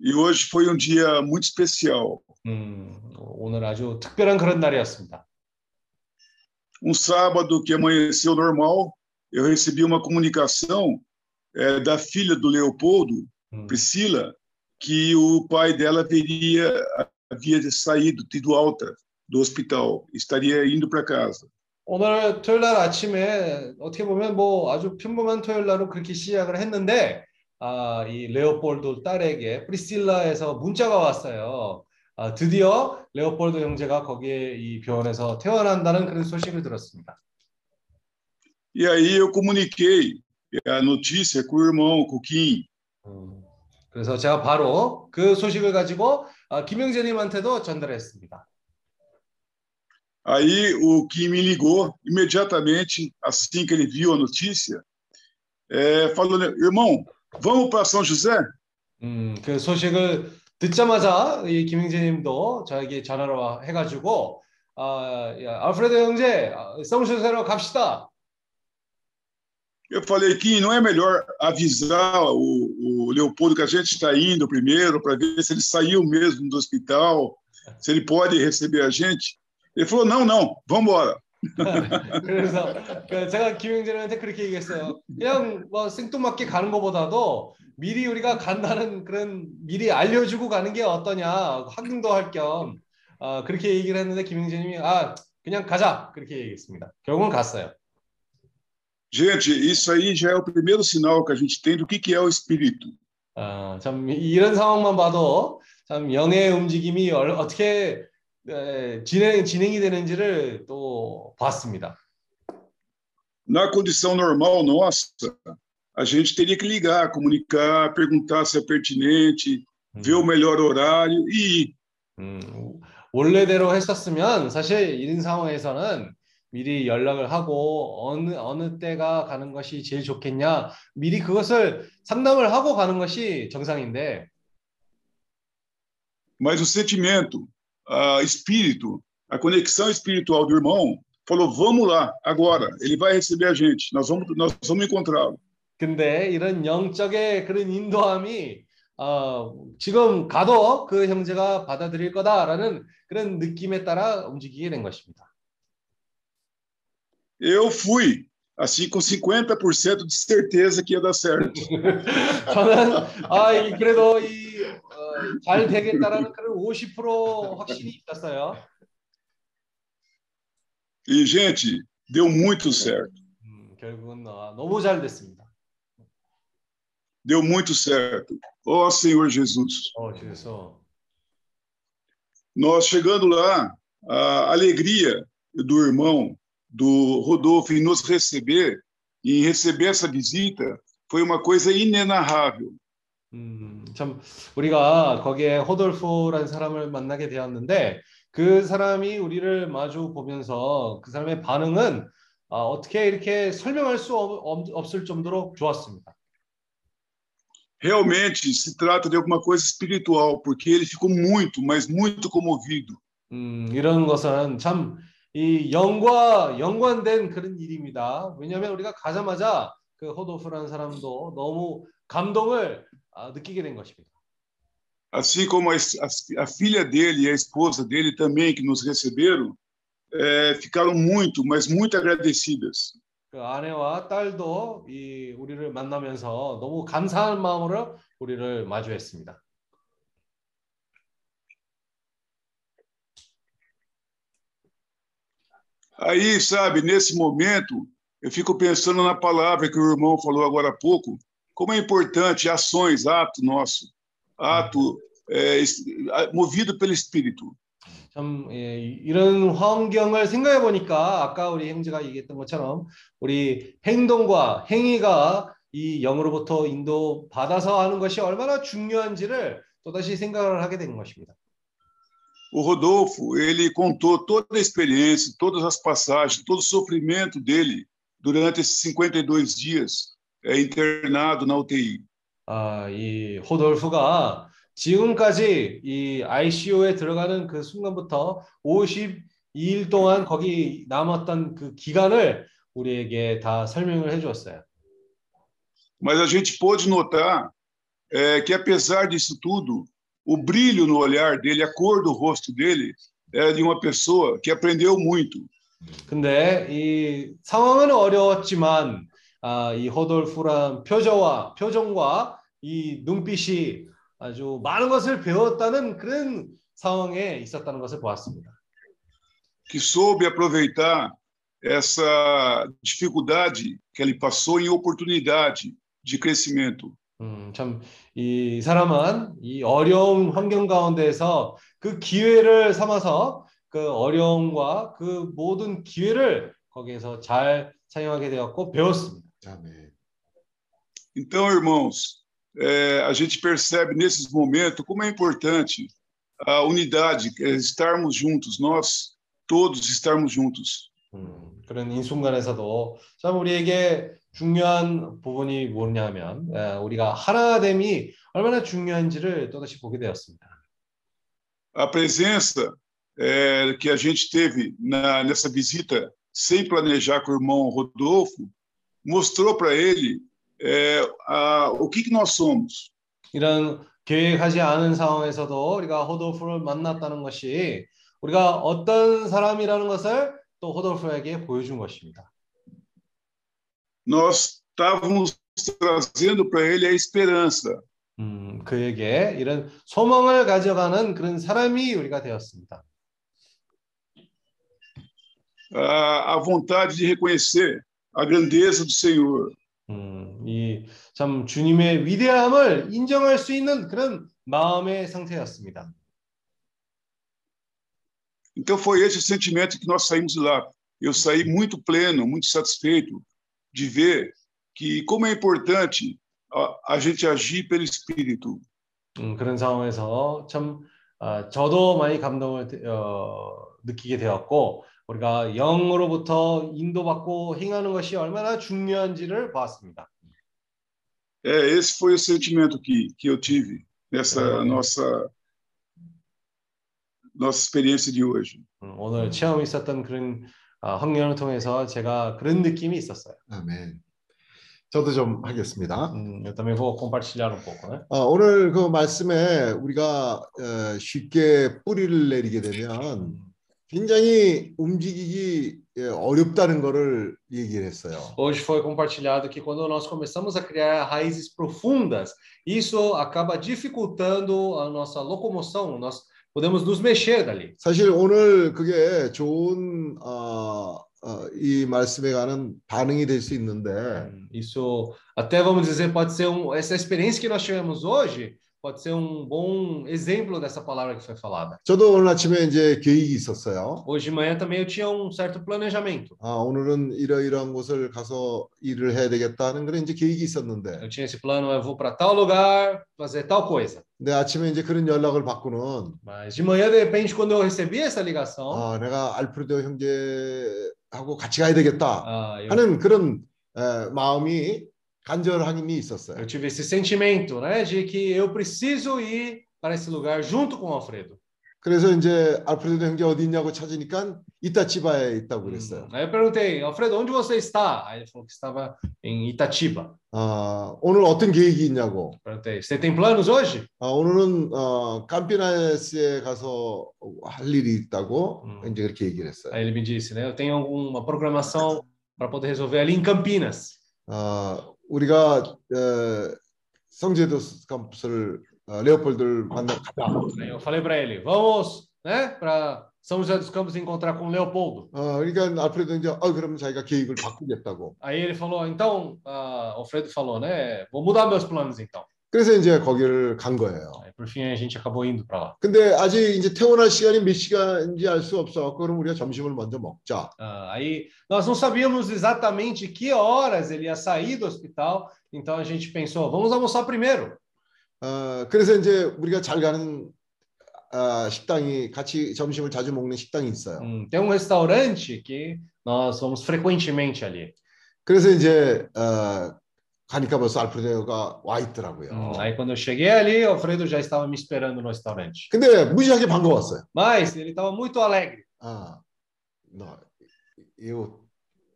e hoje foi um dia muito especial. 음, 오늘 아주 특별한 그런 날이었습니다. Um sábado que amanheceu normal, eu recebi uma comunicação eh, da filha do Leopoldo, 음, Priscila, que o pai dela teria havia saído, tido alta do hospital, estaria indo para casa. 오늘 토요일 날 아침에 어떻게 보면 뭐 아주 평범한 토요일 날로 그렇게 시작을 했는데 아, 이 레오폴드 딸에게 프리실라에서 문자가 왔어요. 아, 드디어 레오폴드 형제가 거기에 이 병원에서 퇴원한다는 그런 소식을 들었습니다. E aí eu comuniquei a notícia com o irmão. 음, 그래서 제가 바로 그 소식을 가지고 아, 김영재님한테도 전달했습니다. Aí o Kim me ligou imediatamente, assim que ele viu a notícia, é, falou, irmão, vamos para São José? 음, 그 소식을 듣자마자 이 김영재님도 저에게 전화를 와- 해가지고 아, 야, 알프레드 형제, 아, 성수세로 갑시다. Eu falei, Kim, não é melhor avisar o, o Leopoldo que a gente está indo primeiro para ver se ele saiu mesmo do hospital, se ele pode receber a gente? Ele falou, não, não, vamos embora. 그래서 그 제가 김영재님한테 그렇게 얘기했어요. 그냥 뭐 생뚱맞게 가는 것보다도 미리 우리가 간다는 그런 미리 알려주고 가는 게 어떠냐 확인도 할겸 어, 그렇게 얘기를 했는데 김영재님이 아 그냥 가자 그렇게 얘기했습니다. 결국은 갔어요. Gente, isso aí já é o primeiro sinal que a gente tem do que, que é o Espírito. 아, 참 이런 상황만 봐도 참 영의 움직임이 얼- 어떻게 에, 진행 진행이 되는지를 또 봤습니다. Na condição normal nossa, a gente teria que ligar, comunicar, perguntar se é pertinente, ver o melhor horário e ir. 음, 원래대로 했었으면 사실 이런 상황에서는 미리 연락을 하고 어느 어느 때가 가는 것이 제일 좋겠냐 미리 그것을 상담을 하고 가는 것이 정상인데 Mas o sentimento, o espírito, a conexão espiritual do irmão falou: vamos lá, agora, ele vai receber a gente, nós vamos, nós vamos encontrá-lo. 근데 이런 영적의 그런 인도함이 어, 지금 가도 그 형제가 받아들일 거다라는 그런 느낌에 따라 움직이게 된 것입니다. Eu fui, assim, com 50% de certeza que ia dar certo. 저는 아, 이- 그래도 이, 어, 잘 되겠다라는 그런 50% 확신이 있었어요. E, gente, deu muito certo. 음, 결국은 어, 너무 잘 됐습니다. Deu muito certo. Ó Senhor Jesus. 어, 그래서 Nós chegando lá, a alegria do irmão, do Rodolfo em nos receber, e em receber essa visita, foi uma coisa inenarrável. 음, 참 우리가 거기에 호돌프라는 사람을 만나게 되었는데 그 사람이 우리를 마주 보면서 그 사람의 반응은 아, 어떻게 이렇게 설명할 수 없, 없- 없을 정도로 좋았습니다. Realmente se trata de alguma coisa espiritual, porque ele ficou muito, mas muito comovido. 음, 이런 것은 참 이 영과 연관된 그런 일입니다. 왜냐하면 우리가 가자마자 그 호도프라는 사람도 너무 감동을 아, 느끼게 된 것입니다. Assim como a, a- a filha dele e a esposa dele também, que nos receberam, eh, ficaram muito, mas muito agradecidas. 그 아내와 딸도 이 우리를 만나면서 너무 감사한 마음으로 우리를 마주했습니다. Aí, sabe, nesse momento, eu fico pensando na palavra que o irmão falou agora há pouco, como é importante ações, ato nosso, ato eh, es- movido pelo Espírito. 참 예, 이런 환경을 생각해 보니까 아까 우리 형제가 얘기했던 것처럼 우리 행동과 행위가 이 영으로부터 인도 받아서 하는 것이 얼마나 중요한지를 또다시 생각을 하게 되는 것입니다. O Rodolfo, ele contou toda a experiência, todas as passagens, todo o sofrimento dele durante esses 52 dias Eh, internado na UTI. 아, 이 호돌프가 지금까지 이 ICU에 들어가는 그 순간부터 52일 동안 거기 남았던 그 기간을 우리에게 다 설명을 해 주었어요. Mas a gente pôde notar eh, que, apesar disso tudo, o brilho no olhar dele, a cor do rosto dele, era de uma pessoa que aprendeu muito. 근데 이 상황은 어려웠지만 아, 이 호돌프란 표정과 표정과 이 눈빛이 아주 많은 것을 배웠다는 그런 상황에 있었다는 것을 보았습니다. que soube aproveitar essa dificuldade que ele passou em oportunidade de crescimento. 음, 참, 이 사람은 이 어려운 환경 가운데서 그 기회를 삼아서 그 어려움과 그 모든 기회를 거기에서 잘 사용하게 되었고 배웠습니다. 아멘. Então, irmãos, eh, a gente percebe nesses momentos como é importante a unidade, é estarmos juntos, nós todos estarmos juntos. 음, 그런 이 순간에서도 참 우리에게 중요한 부분이 뭐냐면 에, 우리가 하나됨이 얼마나 중요한지를 또다시 보게 되었습니다. A presença eh, que a gente teve na, nessa visita, sem planejar com o irmão Rodolfo, mostrou para ele eh, a, o que, que nós somos. 이런 계획하지 않은 상황에서도 우리가 호돌프를 만났다는 것이 우리가 어떤 사람이라는 것을 또 호돌프에게 보여준 것입니다. Nós estávamos trazendo para ele a esperança, 음, 그에게 이런 소망을 가져가는 그런 사람이 우리가 되었습니다. a, a vontade de reconhecer a grandeza do Senhor. 음, 이 참 주님의 위대함을 인정할 수 있는 그런 마음의 상태였습니다. Então foi esse o sentimento que nós saímos de lá. Eu saí muito pleno, muito satisfeito de ver que como é importante a, a gente agir pelo Espírito. 음, 그런 상황에서 참 아, 저도 많이 감동을 어, 느끼게 되었고 우리가 영으로부터 인도받고 행하는 것이 얼마나 중요한지를 보았습니다. É, esse foi o sentimento que, que eu tive nessa nossa nossa experiência de hoje. 음, 오늘 체험이 있었던 그런 아, 환경을 통해서 제가 그런 느낌이 있었어요. 아멘. 저도 좀 하겠습니다. 음, compartilhar um pouco, né? 아, 오늘 그 말씀에 우리가 어, 쉽게 뿌리를 내리게 되면 굉장히 움직이기 예, 어렵다는 것을 얘기를 했어요. Hoje foi compartilhado que quando nós começamos a criar raízes profundas, isso acaba dificultando a nossa locomoção, nós podemos nos mexer dali. 사실 오늘 그게 좋은 어, 어, 이 말씀에 관한 반응이 될 수 있는데 Isso, até vamos dizer, pode ser um, essa experiência que nós tivemos hoje, pode ser um bom exemplo dessa palavra que foi falada. 저도 오늘 아침에 이제 계획이 있었어요. Hoje de manhã também eu tinha um certo planejamento. 아, 오늘은 이러이러한 곳을 가서 일을 해야 되겠다는 그런 이제 계획이 있었는데, Eu tinha esse plano, eu vou para tal lugar, fazer tal coisa. 근데 아침에 이제 그런 연락을 받고는 Mas de manhã, de repente, quando eu recebi essa ligação, 아, 내가 알프레도 형제하고 같이 가야 되겠다 ah, eu, 하는 그런 에, 마음이 간절함이 있었어요. eu tive esse sentimento, né, de que eu preciso ir para esse lugar junto com o Alfredo. 그래서 이제 알프레도 형제 어디 있냐고 찾으니까 이타치바에 있다고 그랬어요. Aí eu perguntei, Alfredo, onde você está? Aí ele falou que estava em Itatiba. 아, 오늘 어떤 계획이 있냐고. Perguntei, você tem planos hoje? 아, 오늘은 어, 캄피나스에 가서 할 일이 있다고 음. 이제 그렇게 얘기를 했어요. Aí ele me disse, né, eu tenho alguma programação para poder resolver ali em Campinas. 아, 우리가 어, 성제도 캠프스를 어, 레오폴드를 만나 가자. Eu falei para ele, vamos, né, para São José dos Campos encontrar com Leopoldo. 어, 그러니까 알프레도 이제 어, 그러면 자기가 계획을 바꾸겠다고. Aí ele falou, então, ah, Alfredo falou, né, vou mudar meus planos então. 그래서 이제 거기를 간 거예요. Aí por fim a gente acabou indo para lá. 근데 아직 이제 퇴원할 시간이 몇 시간인지 알 수 없어. 그럼 우리가 점심을 먼저 먹자. Ah, aí nós não sabíamos exatamente que horas ele ia sair do hospital, então a gente pensou, vamos almoçar primeiro. 어, 그래서 이제 우리가 잘 가는 아, 식당이 같이 점심을 자주 먹는 식당이 있어요. Hum, tem um restaurante que nós vamos frequentemente ali. 그래서 이제 어, 가니까 벌써 알프레도가 와 있더라고요. Hum, aí quando eu cheguei ali, Alfredo já estava me esperando no restaurante. 근데 무지하게 반가웠어요. Mas ele estava muito alegre. Ah, não, eu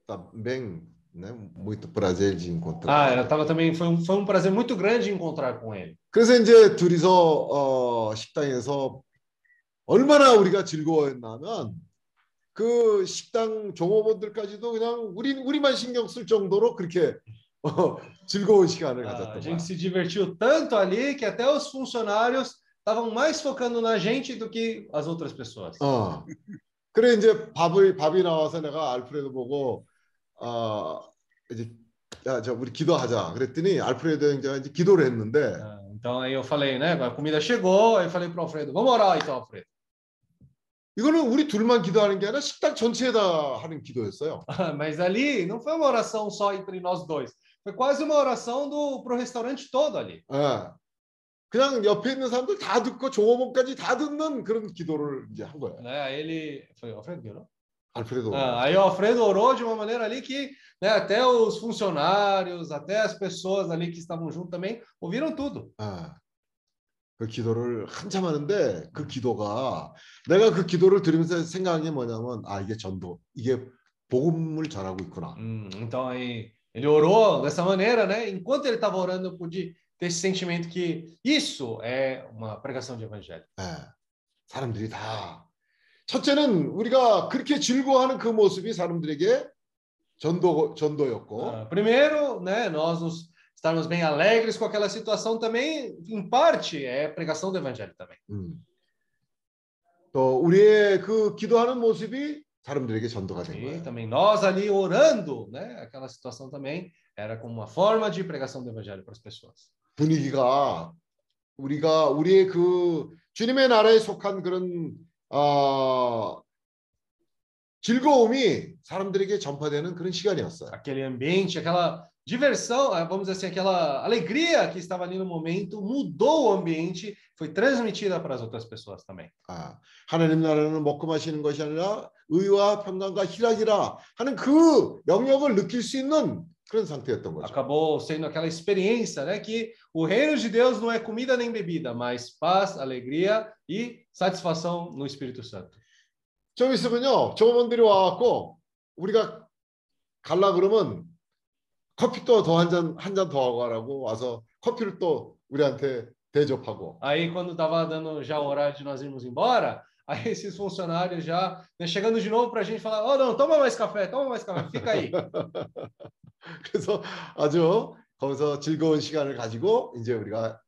também, né, muito prazer de encontrar. Ah, ela tava também foi um, foi um prazer muito grande encontrar com ele. 그래서 이제 둘이서 어, 식당에서 얼마나 우리가 즐거워했냐면 그 식당 종업원들까지도 그냥 우리 우리만 신경 쓸 정도로 그렇게 어, 즐거운 시간을 Ah, a 가졌던 거야. gente se divertiu tanto ali que até os funcionários estavam mais focando na gente do que as outras pessoas. 어. 그래 이제 밥을 밥이 나와서 내가 알프레도 보고 어 이제 야, 저 우리 기도하자. 그랬더니 알프레도 형제가 이제 기도를 했는데 Ah, então aí eu falei, né? A comida chegou, aí eu falei pro Alfredo, vamos orar então, Alfredo. 이거는 우리 둘만 기도하는 게 아니라 식당 전체에다 하는 기도였어요. Mas ali não foi uma oração só entre nós dois. Foi quase uma oração do pro restaurante todo ali. 예. 그냥 옆에 있는 사람들 다 듣고 종업원까지 다 듣는 그런 기도를 이제 한 거예요. Né? Aí ele foi Alfredo que orou? 알프레도. Ah, aí o Alfredo orou de uma maneira ali que né, até os funcionários, até as pessoas ali que estavam junto também ouviram tudo. 아, 그 기도를 한참 하는데 그 기도가 내가 그 기도를 들으면서 생각한 게 뭐냐면 아 이게 전도 이게 복음을 전하고 있구나. Hum, então aí ele orou dessa maneira, né? Enquanto ele estava orando, eu pude ter esse sentimento que isso é uma pregação de evangelho. 예, 사람들이 다 첫째는 우리가 그렇게 즐거워하는 그 모습이 사람들에게 전도 전도였고 Ah, primeiro, né, nós nos estarmos bem alegres com aquela situação também, em parte, é pregação do evangelho também. 음. 또 우리의 그 기도하는 모습이 사람들에게 전도가 된 E 거예요. também nós ali orando, né, aquela situação também era como uma forma de pregação do evangelho para as pessoas. 분위기가 우리가 우리의 그 주님의 나라에 속한 그런 아 즐거움이 사람들에게 전파되는 그런 시간이었어요. Aquele ambiente, aquela diversão, ah, vamos dizer assim, aquela alegria que estava ali no momento mudou o ambiente, foi transmitida para as outras pessoas também. 아, 하나님 나라는 먹고 마시는 것이 아니라 의와 평강과 희락이라 하는 그 영역을 느낄 수 있는 그런 상태였던 거죠. Acabou sendo aquela experiência, né, que o reino de Deus não é comida nem bebida, mas paz, alegria e satisfação no Espírito Santo. 좀 있으면요, 종업원들이 와갖고 우리가 갈라 그러면 커피 또 더 한 잔 한 잔 더 하고 가라고 와서 커피를 또 우리한테 대접하고 Aí, quando estava dando já o horário de nós irmos embora, aí esses funcionários já né, chegando de novo para a gente falar: Oh, não, toma mais café, toma mais café, fica aí. 그래서 아주 거기서 즐거운 시간을 가지고 이제 우리가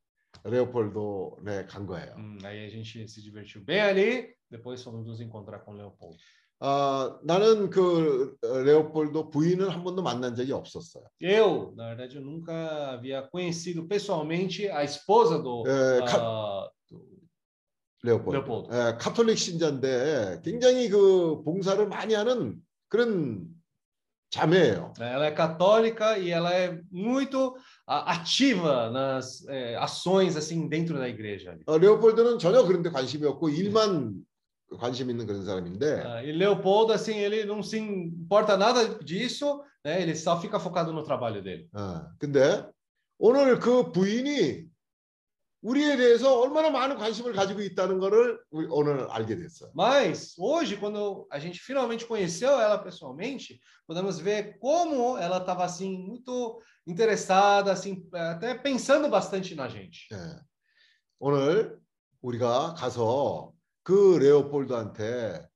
레오폴도에 간 거예요. Hum, aí a gente se divertiu bem ali, depois fomos nos encontrar com Leopoldo. 아, 나는 그 레오폴도 부인을 한 번도 만난 적이 없었어요. Eu, na verdade, eu nunca havia conhecido pessoalmente a esposa do, 예, 카, ah, do 레오폴드. 레오폴드. 예, 카톨릭 신자인데 굉장히 그 봉사를 많이 하는 그런 자매예요. Ela é católica e ela é muito ah, ativa nas eh, ações assim dentro da igreja. 어, 레오폴드는 전혀 그런 데 관심이 없고 일만 관심 있는 그런 사람인데 Ah, e Leopoldo, assim, ele não se importa nada disso, né? Ele só fica focado no trabalho dele. 어, 근데 오늘 그 부인이 우리에 대해서 얼마나 많은 관심을 가지고 있다는 거를 우리 오늘 알게 됐어요. Mas hoje, quando a gente finalmente conheceu ela pessoalmente, podemos ver como ela estava assim muito interessada, assim, até pensando bastante na gente. 예. 오늘 우리가 가서 그 레오폴드한테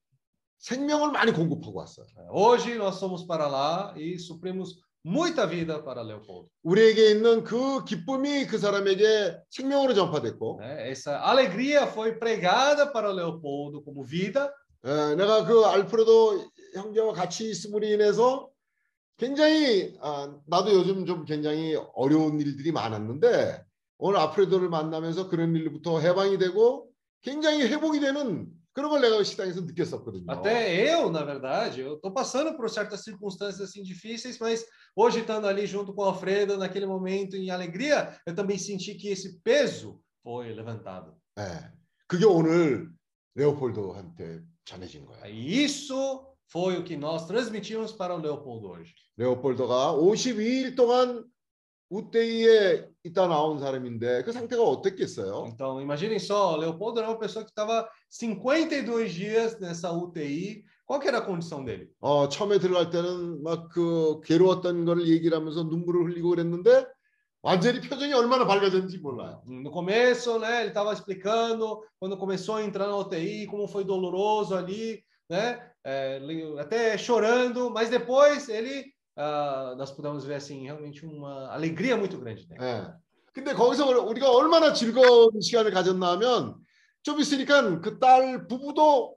생명을 많이 공급하고 왔어요. Hoje nós fomos para lá e suprimos muita vida para Leopoldo. 우리에게 있는 그 기쁨이 그 사람에게 생명으로 전파됐고 né? Essa alegria foi pregada para Leopoldo como vida. 예, 내가 그 알프레도 형제와 같이 있음으로 인해서 굉장히 아, 나도 요즘 좀 굉장히 어려운 일들이 많았는데 오늘 알프레도를 만나면서 그런 일부터 해방이 되고 굉장히 회복이 되는 그런 걸 내가 식당에서 느꼈었거든요. Até eu, na verdade, eu estou passando por certas circunstâncias assim difíceis, mas hoje estando ali junto com o Alfredo naquele momento em alegria, eu também senti que esse peso foi levantado. 예, 그게 오늘 레오폴드한테 전해진 거예요. E isso foi o que nós transmitimos para o Leopoldo hoje. 레오폴드가 52일 동안 우대이에 있다 나온 사람인데 그 상태가 어땠겠어요? Então, imaginem só, o Leopoldo era uma pessoa que estava 52 dias nessa UTI. Qual que era a condição dele? 어, 처음에 들어갈 때는 막 그 괴로웠던 거를 얘기를 하면서 눈물을 흘리고 그랬는데 완전히 표정이 얼마나 밝아졌는지 몰라요. No começo, né, ele estava explicando quando começou a entrar na UTI, como foi doloroso ali, né, é, ele- até chorando, mas depois ele, ah, nós pudemos ver assim realmente uma alegria muito grande. Né? 예. 근데 거기서 우리가 얼마나 즐거운 시간을 가졌나 하면 좀 있으니까 그 딸 부부도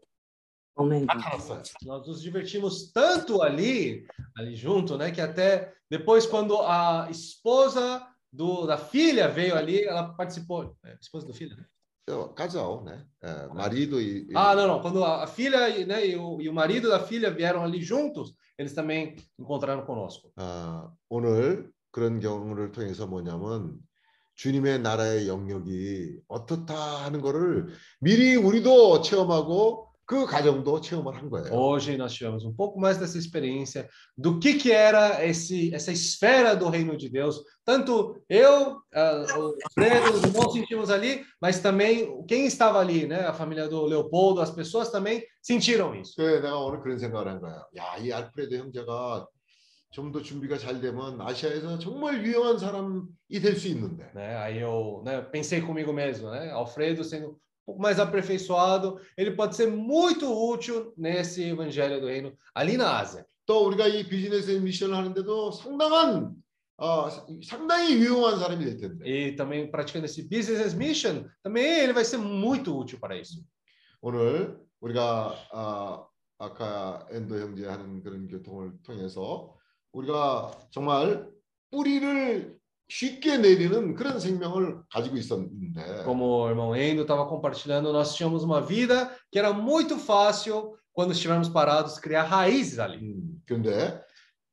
나타났어요. Nós nos divertimos tanto ali, ali junto, né, que até depois quando a esposa do, da filha veio ali, ela participou. É, esposa do filho? né? 어, 가죠. 네. 예, 마리도 이, 이- Ah, não, não. Quando a, filha e, né, e, o, e o marido da filha vieram ali juntos, eles também encontraram conosco. 아, 오늘 그런 경우를 통해서 뭐냐면 주님의 나라의 영역이 어떻다 하는 거를 미리 우리도 체험하고 그 가정도 체험을 한 거예요. Hoje nós tivemos um pouco mais dessa experiência do que que era esse essa esfera do reino de Deus. Tanto eu, ah, o Fredo, os irmãos sentimos ali, mas também quem estava ali, né? A família do Leopoldo, as pessoas também sentiram isso. 그래 내가 오늘 그런 생각을 한 거야. 야, 이 알프레드 형제가 좀 더 준비가 잘 되면 아시아에서 정말 유용한 사람이 될 수 있는데. né? Aí eu né, pensei comigo mesmo, né? Alfredo sendo um pouco mais aperfeiçoado, ele pode ser muito útil nesse evangelho do reino ali na Ásia. 또 우리가 이 비즈니스 미션을 하는데도 상당한 어, 상당히 유용한 사람이 될 텐데. E também praticando esse business mission, também ele vai ser muito útil para isso. 오늘 우리가 아, 아까 엔도 형제 하는 그런 교통을 통해서 우리가 정말 뿌리를 쉽게 내리는 그런 생명을 가지고 있었는데 Como o irmão Endo estava compartilhando, nós tínhamos uma vida que era muito fácil quando estivermos parados criar raízes ali. 음, 그런데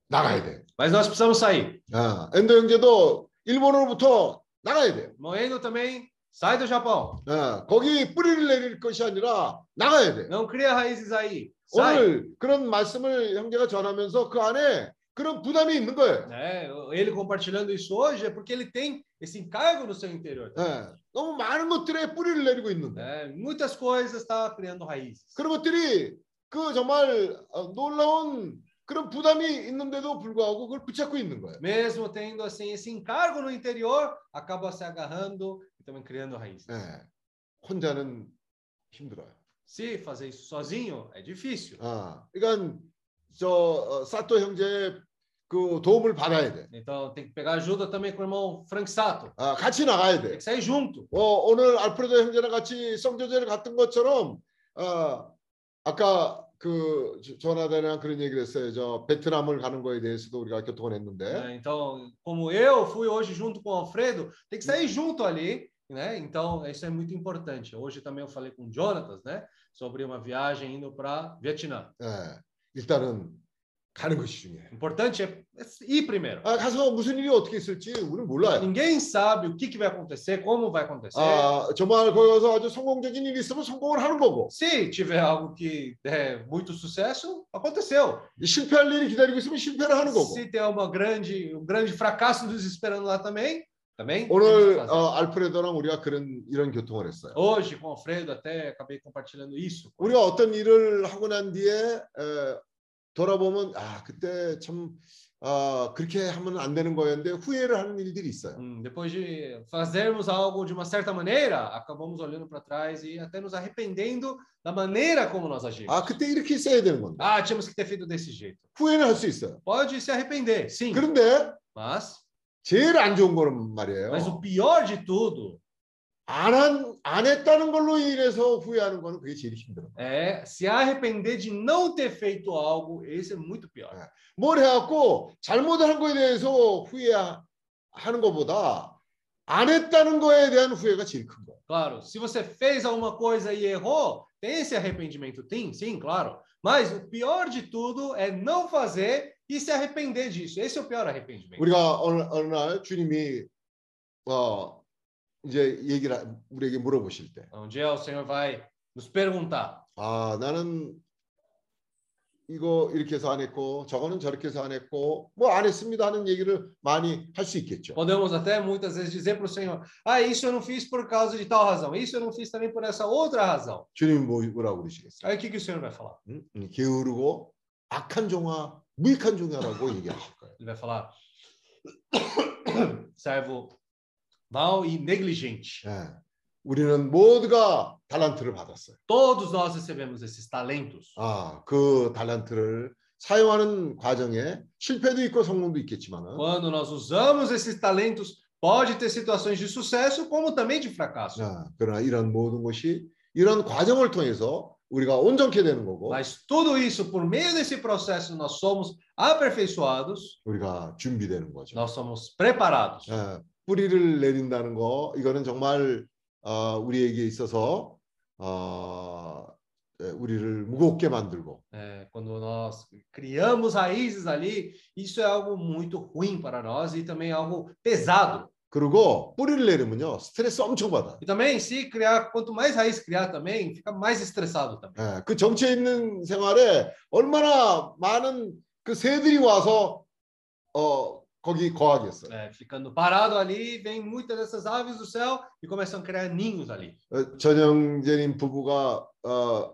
나가야 돼. Mas nós precisamos sair. 아, 엔도 형제도 일본으로부터 나가야 돼. Irmão Endo também sai do Japão. 아, 거기 뿌리를 내릴 것이 아니라 나가야 돼. Não cria raízes aí. Sai. 오늘 그런 말씀을 형제가 전하면서 그 안에 그런 부담이 있는 거예요. né? Ele compartilhando isso hoje é porque ele tem esse encargo no seu interior. 예, 너무 많은 것들에 뿌리를 내리고 있는데 né? Muitas coisas está criando raízes. 그런 것들이 그 정말 어, 놀라운 그런 부담이 있는데도 불구하고 그걸 붙잡고 있는 거예요. Mesmo tendo assim esse encargo no interior, acaba se agarrando e também criando raízes. 예, 혼자는 힘들어요. Se fazer isso sozinho é difícil. 아, 그러니까 저 어, 사토 형제의 그 도움을 받아야 돼. Então tem que pegar ajuda também com o irmão Frank Sato. 아, 같이 나가야 Tem 돼. que sair junto. 어, 오늘 알프레도 형제랑 같이 성조제를 갔던 것처럼 어, 아까 그 저- 조나단이랑 그런 얘기를 했어요. 저 베트남을 가는 거에 대해서도 우리가 교통을 했는데 né? Então, como eu fui hoje junto com o Alfredo, tem que sair junto ali, né? Então, isso é muito importante. Hoje também eu falei com o Jonatas, né? Sobre uma viagem indo para Vietnã. 예, 일단은 가는 것이 중요해요. Importante é ir primeiro. 아, 가서 무슨 일이 어떻게 있을지 우리는 몰라요. Ninguém sabe o que, que vai acontecer, como vai acontecer. 아, 정말 거기 가서 아주 성공적인 일이 있으면 성공을 하는 거고 Se tiver algo que der muito sucesso, aconteceu. 실패할 일이 기다리고 있으면 실패를 하는 거고 Se tem uma grande, um grande fracasso nos esperando lá também, Também. fazer. 어, 알프레도랑 우리가 그런 이런 교통을 했어요. Hoje, com o Alfredo, até acabei compartilhando isso. 우리가 어떤 일을 하고 난 뒤에 에, 돌아보면 아 그때 참 아, 그렇게 하면 안 되는 거였는데 후회를 하는 일들이 있어요. Hum, depois de fazermos algo de uma certa maneira, acabamos olhando para trás e até nos arrependendo da maneira como nós agimos. 아 그때 이렇게 써야 되는 건데 Ah, tínhamos que ter feito desse jeito. 후회는 할 수 있어요. Pode se arrepender, sim. 그런데 Mas, 제일 안 좋은 거는 말이에요. mas o pior de tudo 안, 한, 안 했다는 걸로 인해서 후회하는 거는 그게 제일 힘들어. é se arrepender de não ter feito algo. Esse é muito pior. 뭘 해갖고 잘못한 거에 대해서 후회하는 것보다 안 했다는 거에 대한 후회가 제일 큰 거야. Claro, se você fez alguma coisa e errou, tem esse arrependimento, tem, sim, claro. Mas o pior de tudo é não fazer e se arrepender disso. Esse é o pior arrependimento. 우리가 어느, 어느 날 주님이 어 이제 얘기를 하- 우리에게 물어보실 때, Um dia o Senhor vai nos perguntar: 아 나는 이거 이렇게 해서 안 했고 저거는 저렇게 해서 안 했고 뭐 안 했습니다 하는 얘기를 많이 할 수 있겠죠. Podemos até muitas vezes dizer para o Senhor: Ah, isso eu não fiz por causa de tal razão, isso eu não fiz também por essa outra razão. 주님이 뭐- 뭐라고 그러시겠어요? Aí o que, que o Senhor vai falar? 응? 응, 게으르고 악한 종아, 무익한 종아라고 얘기하실 거예요. Ele vai falar: servo mau e negligente. 예. 우리는 모두가 달란트를 받았어요. Todos nós recebemos esses talentos. 아, 그 달란트를 사용하는 과정에 실패도 있고 성공도 있겠지만은 Quando nós usamos esses talentos, pode ter situações de sucesso, como também de fracasso. 아, 그러나 이런 모든 것이 이런 과정을 통해서 우리가 온전케 되는 거고 Mas tudo isso, por meio desse processo, nós somos aperfeiçoados, 우리가 준비되는 거죠. nós somos preparados. 예, 뿌리를 내린다는 거 이거는 정말 어, 우리에게 있어서 어, 예, 우리를 무겁게 만들고 É, quando nós criamos raízes ali, isso é algo muito ruim para nós e também algo pesado. 그리고 뿌리를 내리면요 스트레스 엄청 받아. E também, se criar, quanto mais raiz criar também, fica mais estressado também. 예, 그 정치에 있는 생활에 얼마나 많은 그 새들이 와서 어, 거기 거하겠어요. É, ficando parado ali, vem muitas dessas aves do céu e começam a criar ninhos ali. 어, 전영재님 부부가 어,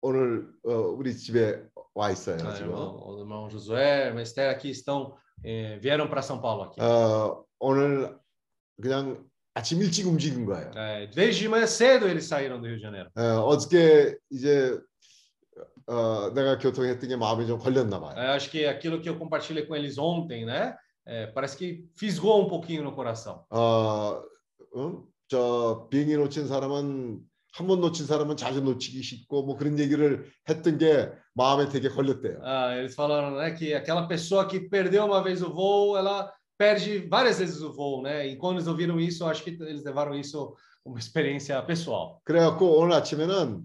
오늘 어, 우리 집에 와 있어요 Ah, 지금. o irmão Josué, irmã Esther aqui estão, eh, vieram para São Paulo aqui. 어, 오늘 그냥 아침 일찍 움직인 거예요. É, desde de manhã cedo eles saíram do Rio de Janeiro. 어, 어저께 이제 어, 내가 교통했던 게 마음에 좀 걸렸나 봐요. É, acho que aquilo que eu compartilhei com eles ontem, né? é, parece que fisgou um pouquinho no coração. 어, 응? 저 비행기 놓친 사람은 한 번 놓친 사람은 자주 놓치기 쉽고 뭐 그런 얘기를 했던 게 마음에 되게 걸렸대요. Ah, eles falaram, né, que aquela pessoa que perdeu uma vez o voo, ela perde várias vezes o voo, né? E quando eles ouviram isso, eu acho que eles levaram isso como uma experiência pessoal. 그래갖고 오늘 아침에는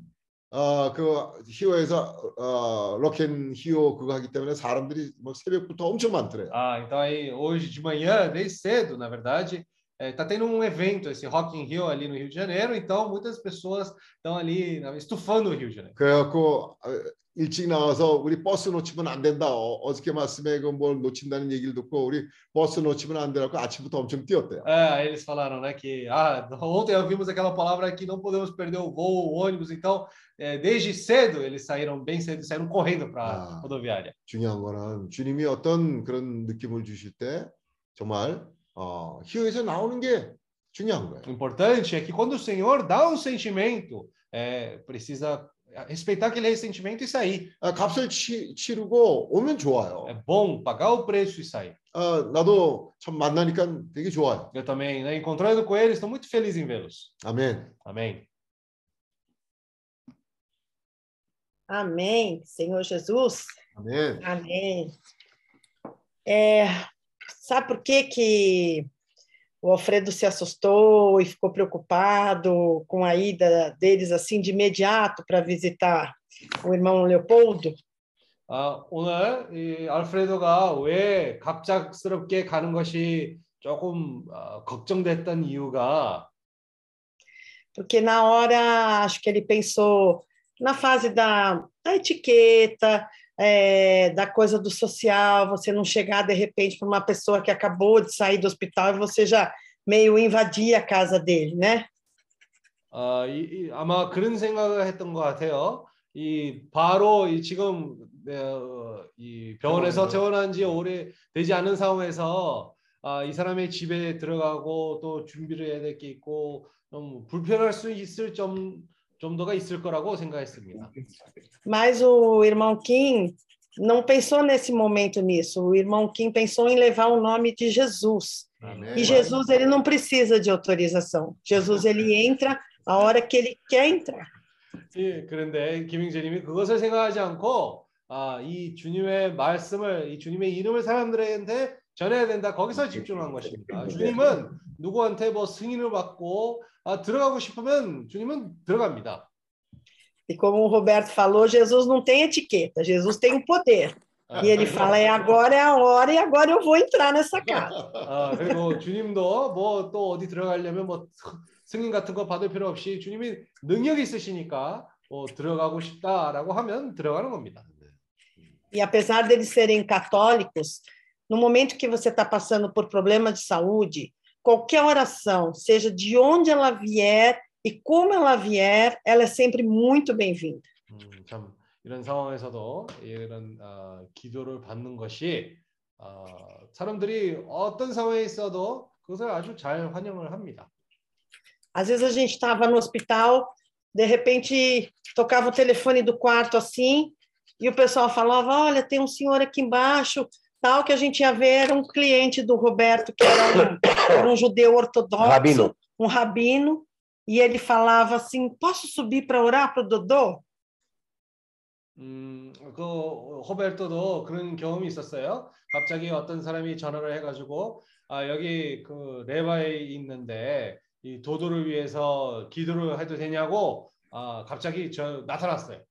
어, 그 히오에서 어, 럭앤 히오 그거 하기 때문에 사람들이 뭐 새벽부터 엄청 많더래요. Ah, então aí hoje de manhã, desde cedo, na verdade, está tendo um evento, esse Rock in Rio ali no Rio de Janeiro, então muitas pessoas estão ali né, estufando o Rio de Janeiro. 그래갖고 어, 일찍 나와서 우리 버스 놓치면 안 된다. 어, 어저께 말씀에 그 뭘 놓친다는 얘기를 듣고 우리 버스 놓치면 안 되라고 아침부터 엄청 뛰었대요. É, aí eles falaram, né, que ah, ontem ouvimos aquela palavra que não podemos perder o voo, o ônibus, então é, desde cedo eles saíram bem cedo, saíram correndo para a Ah. rodoviária. 중요한 거는 주님이 어떤 그런 느낌을 주실 때 정말 어, 히오에서 나오는 게 중요한 거예요. O importante é que quando o Senhor dá um sentimento, é, precisa respeitar aquele ressentimento e sair. 아, 값을 치, 치르고 오면 좋아요. É bom pagar o preço e sair. 아, 나도 참 만나니까 되게 좋아요. Eu também, né, encontrando com eles, estou muito feliz em vê-los. 아멘. Amém. Amém. Senhor Jesus. 아멘. Amém. É, sabe por que, que o Alfredo se assustou e ficou preocupado com a ida deles assim de imediato para visitar o irmão Leopoldo? 아, 오늘 이 알프레도가 왜 갑작스럽게 가는 것이 조금 어, 걱정됐던 이유가 Porque na hora, acho que ele pensou na fase da, da etiqueta, é, da coisa do social, você não chegar de repente para uma pessoa que acabou de sair do hospital e você já meio invadir a casa dele, né? 아, 이, 이, 아마 그런 생각을 했던 것 같아요. 이 바로 이 지금 어, 이 병원에서 퇴원한 지 오래 되지 않은 상황에서 아, 이 사람의 집에 들어가고 또 준비를 해야 될 게 있고 좀 불편할 수 있을 점 정도가 있을 거라고 생각했습니다. Mas o irmão Kim não pensou nesse momento nisso. O irmão Kim pensou em levar o nome de Jesus. 아멘. E Jesus ele não precisa de autorização. Jesus ele entra a hora que ele quer entrar. 예, 그런데 김영재님이 그것을 생각하지 않고 아, 이 주님의 말씀을 이 주님의 이름을 사람들한테 전해야 된다. 거기서 집중한 것입니다. 주님은 누구한테 뭐 승인을 받고 아, 들어가고 싶으면 주님은 들어갑니다. E como o Roberto falou, Jesus não tem etiqueta, Jesus tem o poder. E ele fala: é agora é a hora e agora eu vou entrar nessa casa. 아, 그리고 주님도 뭐 또 어디 들어가려면 뭐 승인 같은 거 받을 필요 없이 주님이 능력이 있으시니까 뭐 들어가고 싶다라고 하면 들어가는 겁니다. E apesar deles serem católicos, no momento que você está passando por problema de saúde, qualquer oração, seja de onde ela vier e como ela vier, ela é sempre muito bem-vinda. 음, 참 이런 상황에서도 이런 어, 기도를 받는 것이 어, 사람들이 어떤 상황에 있어도 그것을 아주 잘 환영을 합니다. Às vezes a gente estava no hospital, de repente tocava o telefone do quarto assim, e o pessoal falava: Olha, tem um senhor aqui embaixo, tal, que a gente ia ver, era um cliente do Roberto, que era um, era um judeu ortodoxo, Rabino. um rabino, e ele falava assim: Posso subir para orar para o Dodô? 음, 그 호베르토도 그런 경험이 있었어요. 갑자기 어떤 사람이 전화를 해가지고 아 여기 그 레바에 있는데 이 도도를 위해서 기도를 해도 되냐고 아 갑자기 저 나타났어요.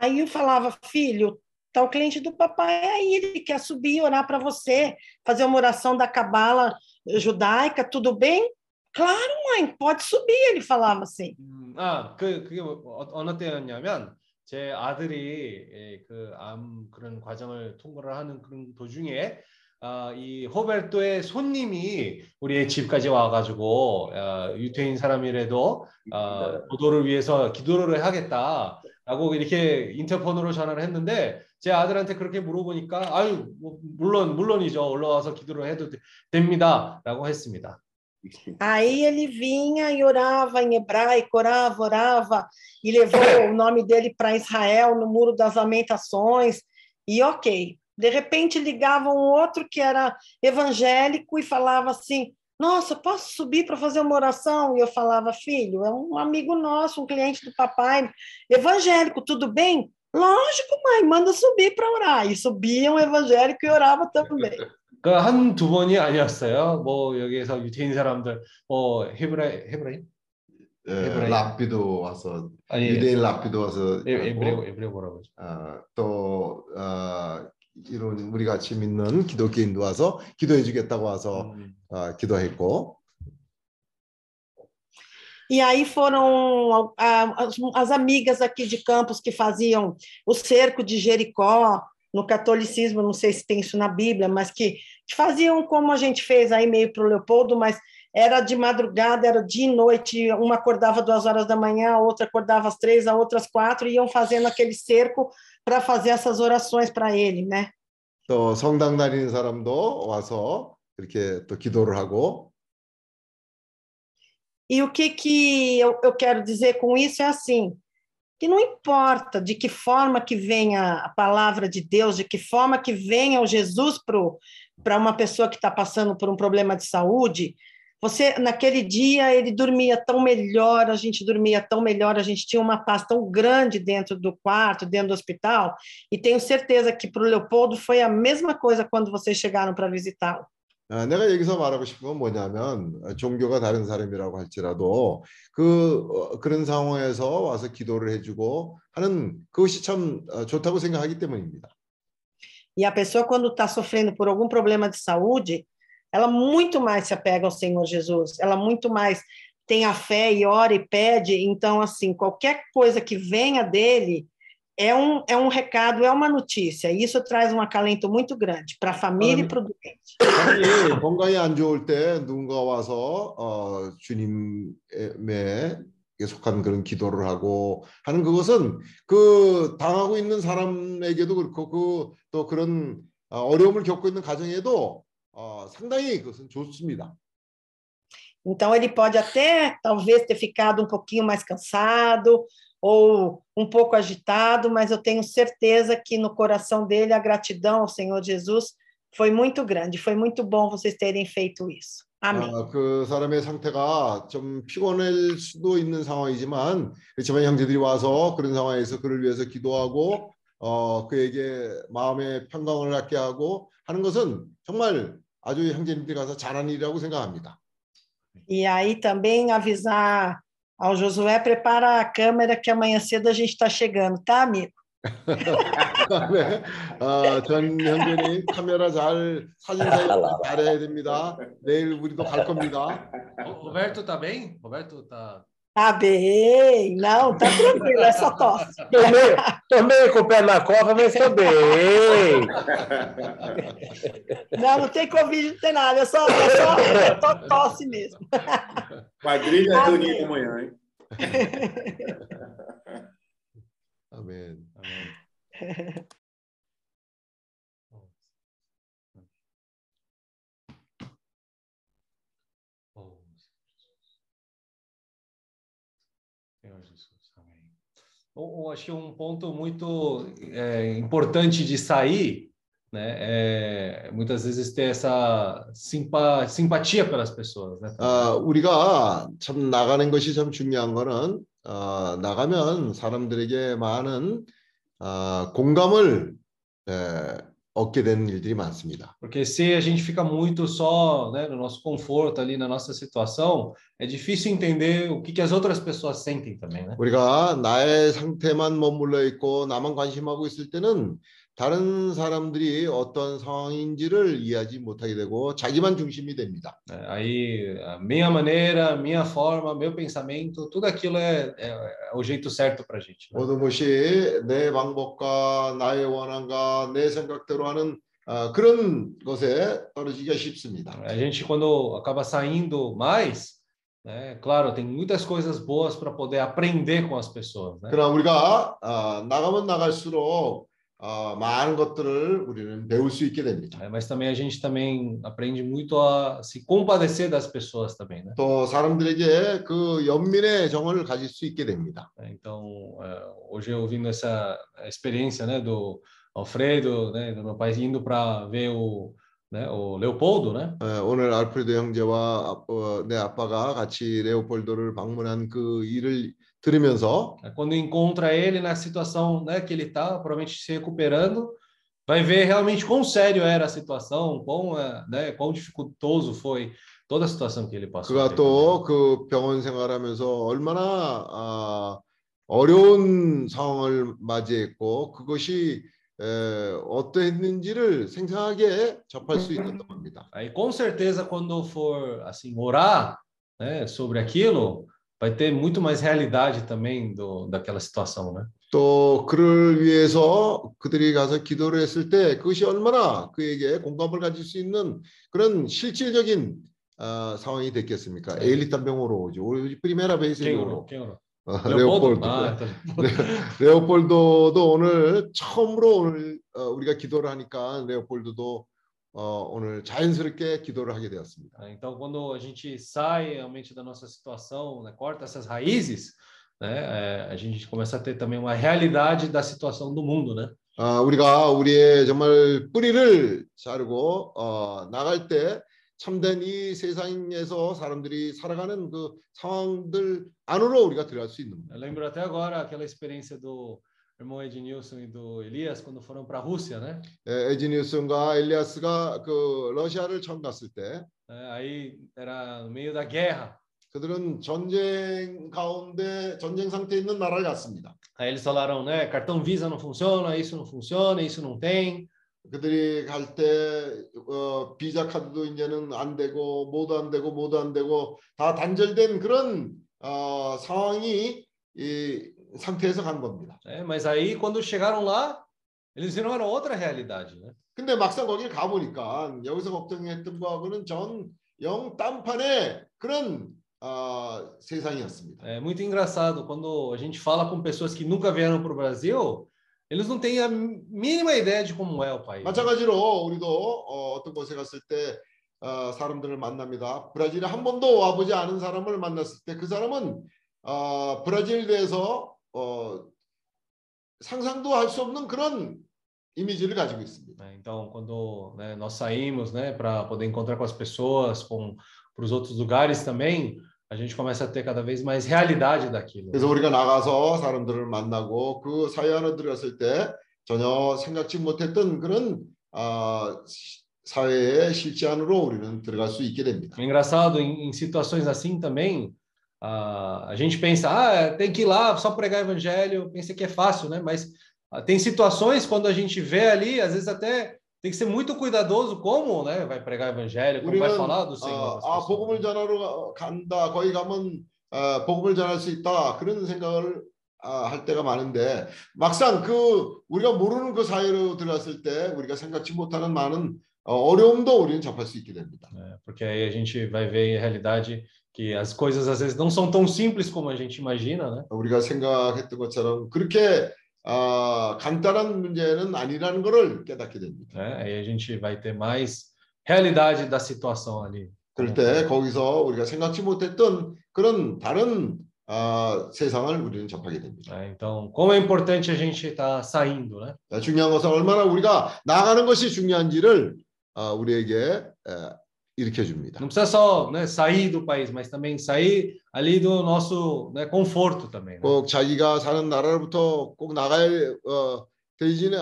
Aí eu falava: Filho, tá o cliente do papai aí, ele quer subir e orar para você, fazer uma oração da cabala judaica, tudo bem? Claro, mãe, pode subir, ele falava assim. 음, 아, 그 그게 뭐- 어, 어느 때였냐면 제 아들이 예, 그암 그런 과정을 통과를 하는 그런 도중에 아, 이 호베르토의 손님이 우리의 집까지 와가지고 아, 유태인 사람이라도 아, 도도를 위해서 기도를 하겠다라고 이렇게 인터폰으로 전화를 했는데 제 아들한테 그렇게 물어보니까 아유 뭐, 물론 물론이죠 올라와서 기도를 해도 되- 됩니다라고 했습니다. Aí ele vinha e orava em hebraico, orava, orava, e levou o nome dele para Israel no Muro das Lamentações, e ok. De repente ligava um outro que era evangélico e falava assim: Nossa, posso subir para fazer uma oração? E eu falava: Filho, é um amigo nosso, um cliente do papai, evangélico, tudo bem? Lógico, mãe, manda subir para orar. E subia um evangélico e orava também. 그한두 번이 아니었어요. 뭐 여기에서 유태인 사람들 뭐 헤브라이 헤브라이 예, 헤브라임. 라피도 와서 아니 유대인 라피도 와서 에- 하고, 에브레오 에브레오 뭐라고 하죠? 아, 또 아, 이런 우리 같이 믿는 기독교인도 와서 기도해 주겠다고 와서 음, 아, 기도했고 E aí foram ah, as, as amigas aqui de Campos que faziam o cerco de Jericó, no catolicismo, não sei se tem isso na Bíblia, mas que, que faziam como a gente fez aí meio para o Leopoldo, mas era de madrugada, era de noite, uma acordava duas horas da manhã, a outra acordava às três, a outra às quatro, e iam fazendo aquele cerco para fazer essas orações para ele, né? 또 성당 다니는 사람도 와서 이렇게 또 기도를 하고 e o que, que eu, eu quero dizer com isso é assim, que não importa de que forma que venha a palavra de Deus, de que forma que venha o Jesus para uma pessoa que está passando por um problema de saúde, Você, naquele dia, ele dormia tão melhor, a gente dormia tão melhor, a gente tinha uma paz tão grande dentro do quarto, dentro do hospital, e tenho certeza que para o Leopoldo foi a mesma coisa quando vocês chegaram para visitá-lo. 아, 내가 여기서 말하고 싶은 건 뭐냐면 어, 종교가 다른 사람이라고 할지라도 그 어, 그런 상황에서 와서 기도를 해주고 하는 그것이 참 어, 좋다고 생각하기 때문입니다. E a pessoa, quando está sofrendo por algum problema de saúde, ela muito mais se apega ao Senhor Jesus, ela muito mais tem a fé e ora e pede. Então, assim, qualquer coisa que venha dele é um, é um recado, é uma notícia. E isso traz um acalento muito grande para a família e para o doente. 사람이 건강이 안 좋을 때 누군가 와서 어, 주님에 속한 그런 기도를 하고 하는 그것은 그 당하고 있는 사람에게도 그렇고 그 또 그런 어, 어려움을 겪고 있는 가정에도 어, 상당히 그것은 좋습니다. Então, ele pode até, talvez, ter ficado um pouquinho mais cansado ou um pouco agitado, mas eu tenho certeza que no coração dele a gratidão ao Senhor Jesus foi muito grande. Foi muito bom vocês terem feito isso. Amém. 어, 그 사람의 상태가 좀 피곤할 수도 있는 상황이지만 그렇지만 형제들이 와서 그런 상황에서 그를 위해서 기도하고 어, 그에게 마음의 평강을 갖게 하고 하는 것은 정말 아주 형제님들이 가서 잘한 일이라고 생각합니다. E aí também avisar ao Josué, prepara a câmera que amanhã cedo a gente está chegando, tá, amigo? 그다음에 어, 전 형제님 카메라 잘 사진 잘 잘해야 됩니다. 내일 우리도 갈 겁니다. 어, Roberto tá bem? Roberto tá. Tá bem, não, tá tranquilo, é só tosse. Tomei, tomei com o pé na copa, mas estou bem. Não, não tem Covid, não tem nada, é só, é só, é só tosse mesmo. Quadrilha é Amém. domingo amanhã, hein? 아멘. Eu, que um ponto muito é, importante de sair, né, é muitas vezes ter essa simpa, simpatia pelas pessoas, né? 아, 우리가 참 나가는 것이 참 중요한 거는 어, 나가면 사람들에게 많은 어, 공감을 에, 얻게 되는 일들이 많습니다. Porque se a gente fica muito só, né, no nosso conforto ali, na nossa situação, é difícil entender o que, que as outras pessoas sentem também, né? 우리가 나의 상태만 머물러 있고 나만 관심하고 있을 때는 다른 사람들이 어떤 상황인지를 이해하지 못하게 되고 자기만 중심이 됩니다. É, Aí, minha maneira, minha forma, meu pensamento, tudo aquilo é, é, é o jeito certo para gente. 모든 것이 내 방법과 나의 원함과 내 생각대로 하는 어, 그런 것에 떨어지기가 쉽습니다. A gente, quando acaba saindo mais, né, claro, tem muitas coisas boas para poder aprender com as pessoas, né? 그러나 우리가 어, 나가면 나갈수록 어, 많은 것들을 우리는 배울 수 있게 됩니다. É, mas também a gente também aprende muito a se compadecer das pessoas também, né? 또 사람들에게 그 연민의 정을 가질 수 있게 됩니다. Então, hoje ouvindo essa experiência, né, do Alfredo, né, do meu pai indo para ver o, né, o Leopoldo, né? 어, 오늘 알프레도 형제와 아- 어, 내 아빠가 같이 레오폴도를 방문한 그 일을 들으면서 É, Quando encontra ele na situação, né, que ele está, provavelmente se recuperando, vai ver realmente quão sério era a situação, quão, é, né, quão dificultoso foi toda a situação que ele passou. 그가 또 그 병원 생활하면서 얼마나 아, 어려운 상황을 맞이했고 그것이 에, 어떠했는지를 생생하게 접할 수 있었던 겁니다. Aí, com certeza, quando for assim orar, né, sobre aquilo, vai ter muito mais realidade também do, daquela situação, né? 또 그를 위해서 그들이 가서 기도를 했을 때 그것이 얼마나 그에게 공감을 가질 수 있는 그런 실질적인 아, 상황이 됐겠습니까? 네. Orou? 어, Leopoldo? 레오폴도. Ah, tá. 레오폴도도 오늘 처음으로 오늘 어, 우리가 기도를 하니까 레오폴도도 어, 오늘 자연스럽게 기도를 하게 되었습니다. Então, quando a gente sai realmente da nossa situação, né, corta essas raízes, né, a gente começa a ter também uma realidade da situação do mundo, né? 아, 우리가 우리의 정말 뿌리를 자르고 어, 나갈 때 참된 이 세상에서 사람들이 살아가는 그 상황들 안으로 우리가 들어갈 수 있는 lembro até agora aquela experiência do irmão Ednilson e do Elias quando foram para a Rússia, né? 예, 에지니우스과 엘리아스가 그 러시아를 처음 갔을 때 aí era no meio da guerra. 그들은 전쟁 가운데 전쟁 상태에 있는 나라를 갔습니다. Aí eles falaram, né? Cartão Visa não funciona, isso não funciona, isso não tem. 그들이 갈때 어, 비자 카드도 이제는 안 되고 뭐도 안 되고 뭐도 안 되고 다 단절된 그런 어, 상황이 이 상태에서 간 겁니다. né? Mas aí quando chegaram lá, eles viram era outra realidade, né? 근데 막상 거기를 가 보니까 여기서 걱정했던 거하고는 전영 딴판의 그런 어, 세상이었습니다. É muito engraçado quando a gente fala com pessoas que nunca vieram para o Brasil, eles não têm a mínima ideia de como é o país. 마찬가지로 우리도 어, 어떤 곳에 갔을 때 어, 사람들을 만납니다. 브라질에 한 번도 와보지 않은 사람을 만났을 때 그 사람은 어, 브라질에 대해서 어, 상상도 할 수 없는 그런 이미지를 가지고 있습니다. Então, quando né, nós saímos, né, para poder encontrar com as pessoas, com para os outros lugares também, a gente começa a ter cada vez mais realidade daquilo. 그래서 우리가 나가서 사람들을 만나고 그 사회 안에 들어갔을 때 전혀 생각지 못했던 그런 아, 시- 사회의 실제 안으로 우리는 들어갈 수 있게 됩니다. Engraçado, em, em situações assim também, ah, a gente pensa, ah, tem que ir lá só pregar evangelho, pensa que é fácil, né? Mas ah, tem situações quando a gente vê ali, às vezes até tem que ser muito cuidadoso como, né, vai pregar evangelho, como vai 우리는 falar do Senhor. 어, às 아 pessoas, 복음을 né? 전하러 가- 간다 거기 가면 어, 복음을 전할 수 있다 그런 생각을 아, 할 때가 많은데 막상 그 우리가 모르는 그 사회로 들어갔을 때 우리가 생각지 못하는 많은 어, 어려움도 우리는 접할 수 있게 됩니다. né? Porque aí a gente vai ver a realidade que as coisas às vezes não são tão simples como a gente imagina, né? 우리가 생각했던 것처럼 그렇게 아, 간단한 문제는 아니라는 것을 깨닫게 됩니다. né? Aí a gente vai ter mais realidade da situação ali. 그럴 때 거기서 우리가 생각지 못했던 그런 다른 아, 세상을 우리는 접하게 됩니다. né? Então, como é importante a gente estar saindo, né? 자, 중요한 것은 얼마나 우리가 나가는 것이 중요한지를 아, 우리에게 에, 일으켜 줍니다. Não precisa só né, sair do país, mas também sair ali do nosso né, conforto também. né? 꼭 자기가 사는 나라로부터 꼭 나가야 어, 되지는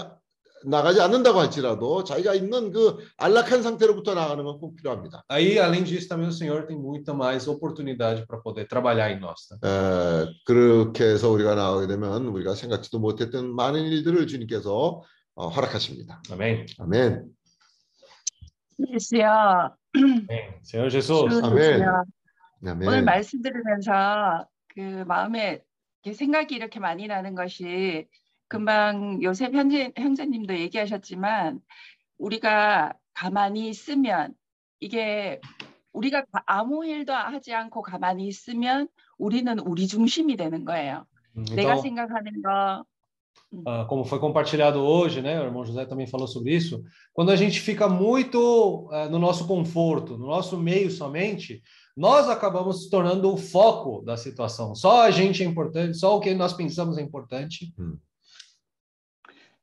나가지 않는다고 할지라도 자기가 있는 그 안락한 상태로부터 나가는 건 꼭 필요합니다. Aí, além disso, também o Senhor tem muita mais oportunidade para poder trabalhar em nós. 에, 그렇게 해서 우리가 나가게 되면 우리가 생각지도 못했던 많은 일들을 주님께서 어, 허락하십니다. Amém? 아멘. 예수야, Amém. Senhor Jesus. 아멘. 예수야. 오늘 아멘. 말씀 들으면서 그 마음에 이렇게 생각이 이렇게 많이 나는 것이 금방 요셉 형제, 형제님도 얘기하셨지만 우리가 가만히 있으면 이게 우리가 가- 아무 일도 하지 않고 가만히 있으면 우리는 우리 중심이 되는 거예요. 내가 Então, 생각하는 거, ah, como foi compartilhado hoje, né? O irmão José também falou sobre isso. Quando a gente fica muito ah, no nosso conforto, no nosso meio somente, nós acabamos se tornando o foco da situação. Só a gente é importante, só o que nós pensamos é importante.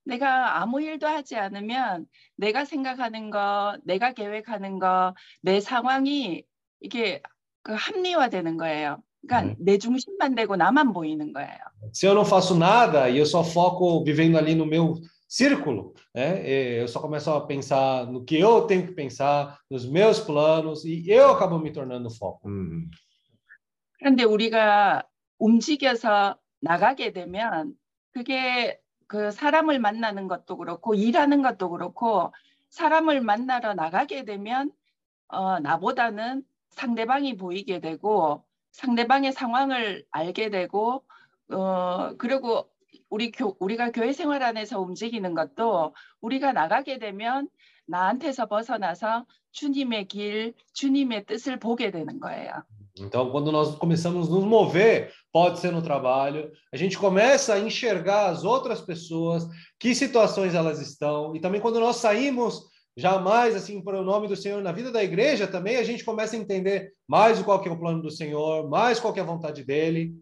내가 아무 일도 하지 않으면 내가 생각하는 거, 내가 계획하는 거, 내 상황이 이게 그 합리화되는 거예요. 그러니까 음. 내 중심만 되고 나만 보이는 거예요. Se eu não faço nada e eu só foco vivendo ali no meu círculo, né? e Eu só começo a pensar no que eu tenho que pensar, nos meus planos e eu acabo me tornando foco. 음, 그런데 우리가 움직여서 나가게 되면 그게 그 사람을 만나는 것도 그렇고 일하는 것도 그렇고 사람을 만나러 나가게 되면 어, 나보다는 상대방이 보이게 되고 상대방의 상황을 알게 되고 어, 그리고 우리 교, 우리가 교회 생활 안에서 움직이는 것도 우리가 나가게 되면 나한테서 벗어나서 주님의 길, 주님의 뜻을 보게 되는 거예요. Então, quando nós começamos a nos mover, pode ser no trabalho, a gente começa a enxergar as outras pessoas, que situações elas estão, e também quando nós saímos jamais assim para o nome do Senhor na vida da igreja, também a gente começa a entender mais o qual que é o plano do Senhor, mais qual que é a vontade dele.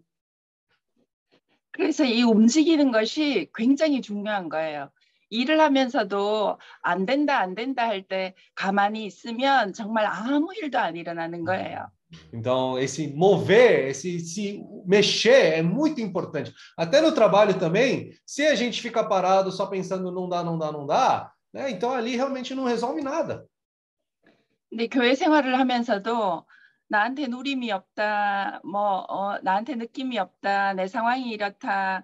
그래서 이 움직이는 것이 굉장히 중요한 거예요. 일을 하면서도 안 된다 안 된다 할 때 가만히 있으면 정말 아무 일도 안 일어나는 거예요. Então, esse mover, esse se mexer é muito importante. Até no trabalho também, se a gente fica parado só pensando não dá, não dá, não dá, né? Então ali realmente não resolve nada. 근데 교회 생활을 하면서도 나한테 누림이 없다, 뭐 어, 나한테 느낌이 없다, 내 상황이 이렇다,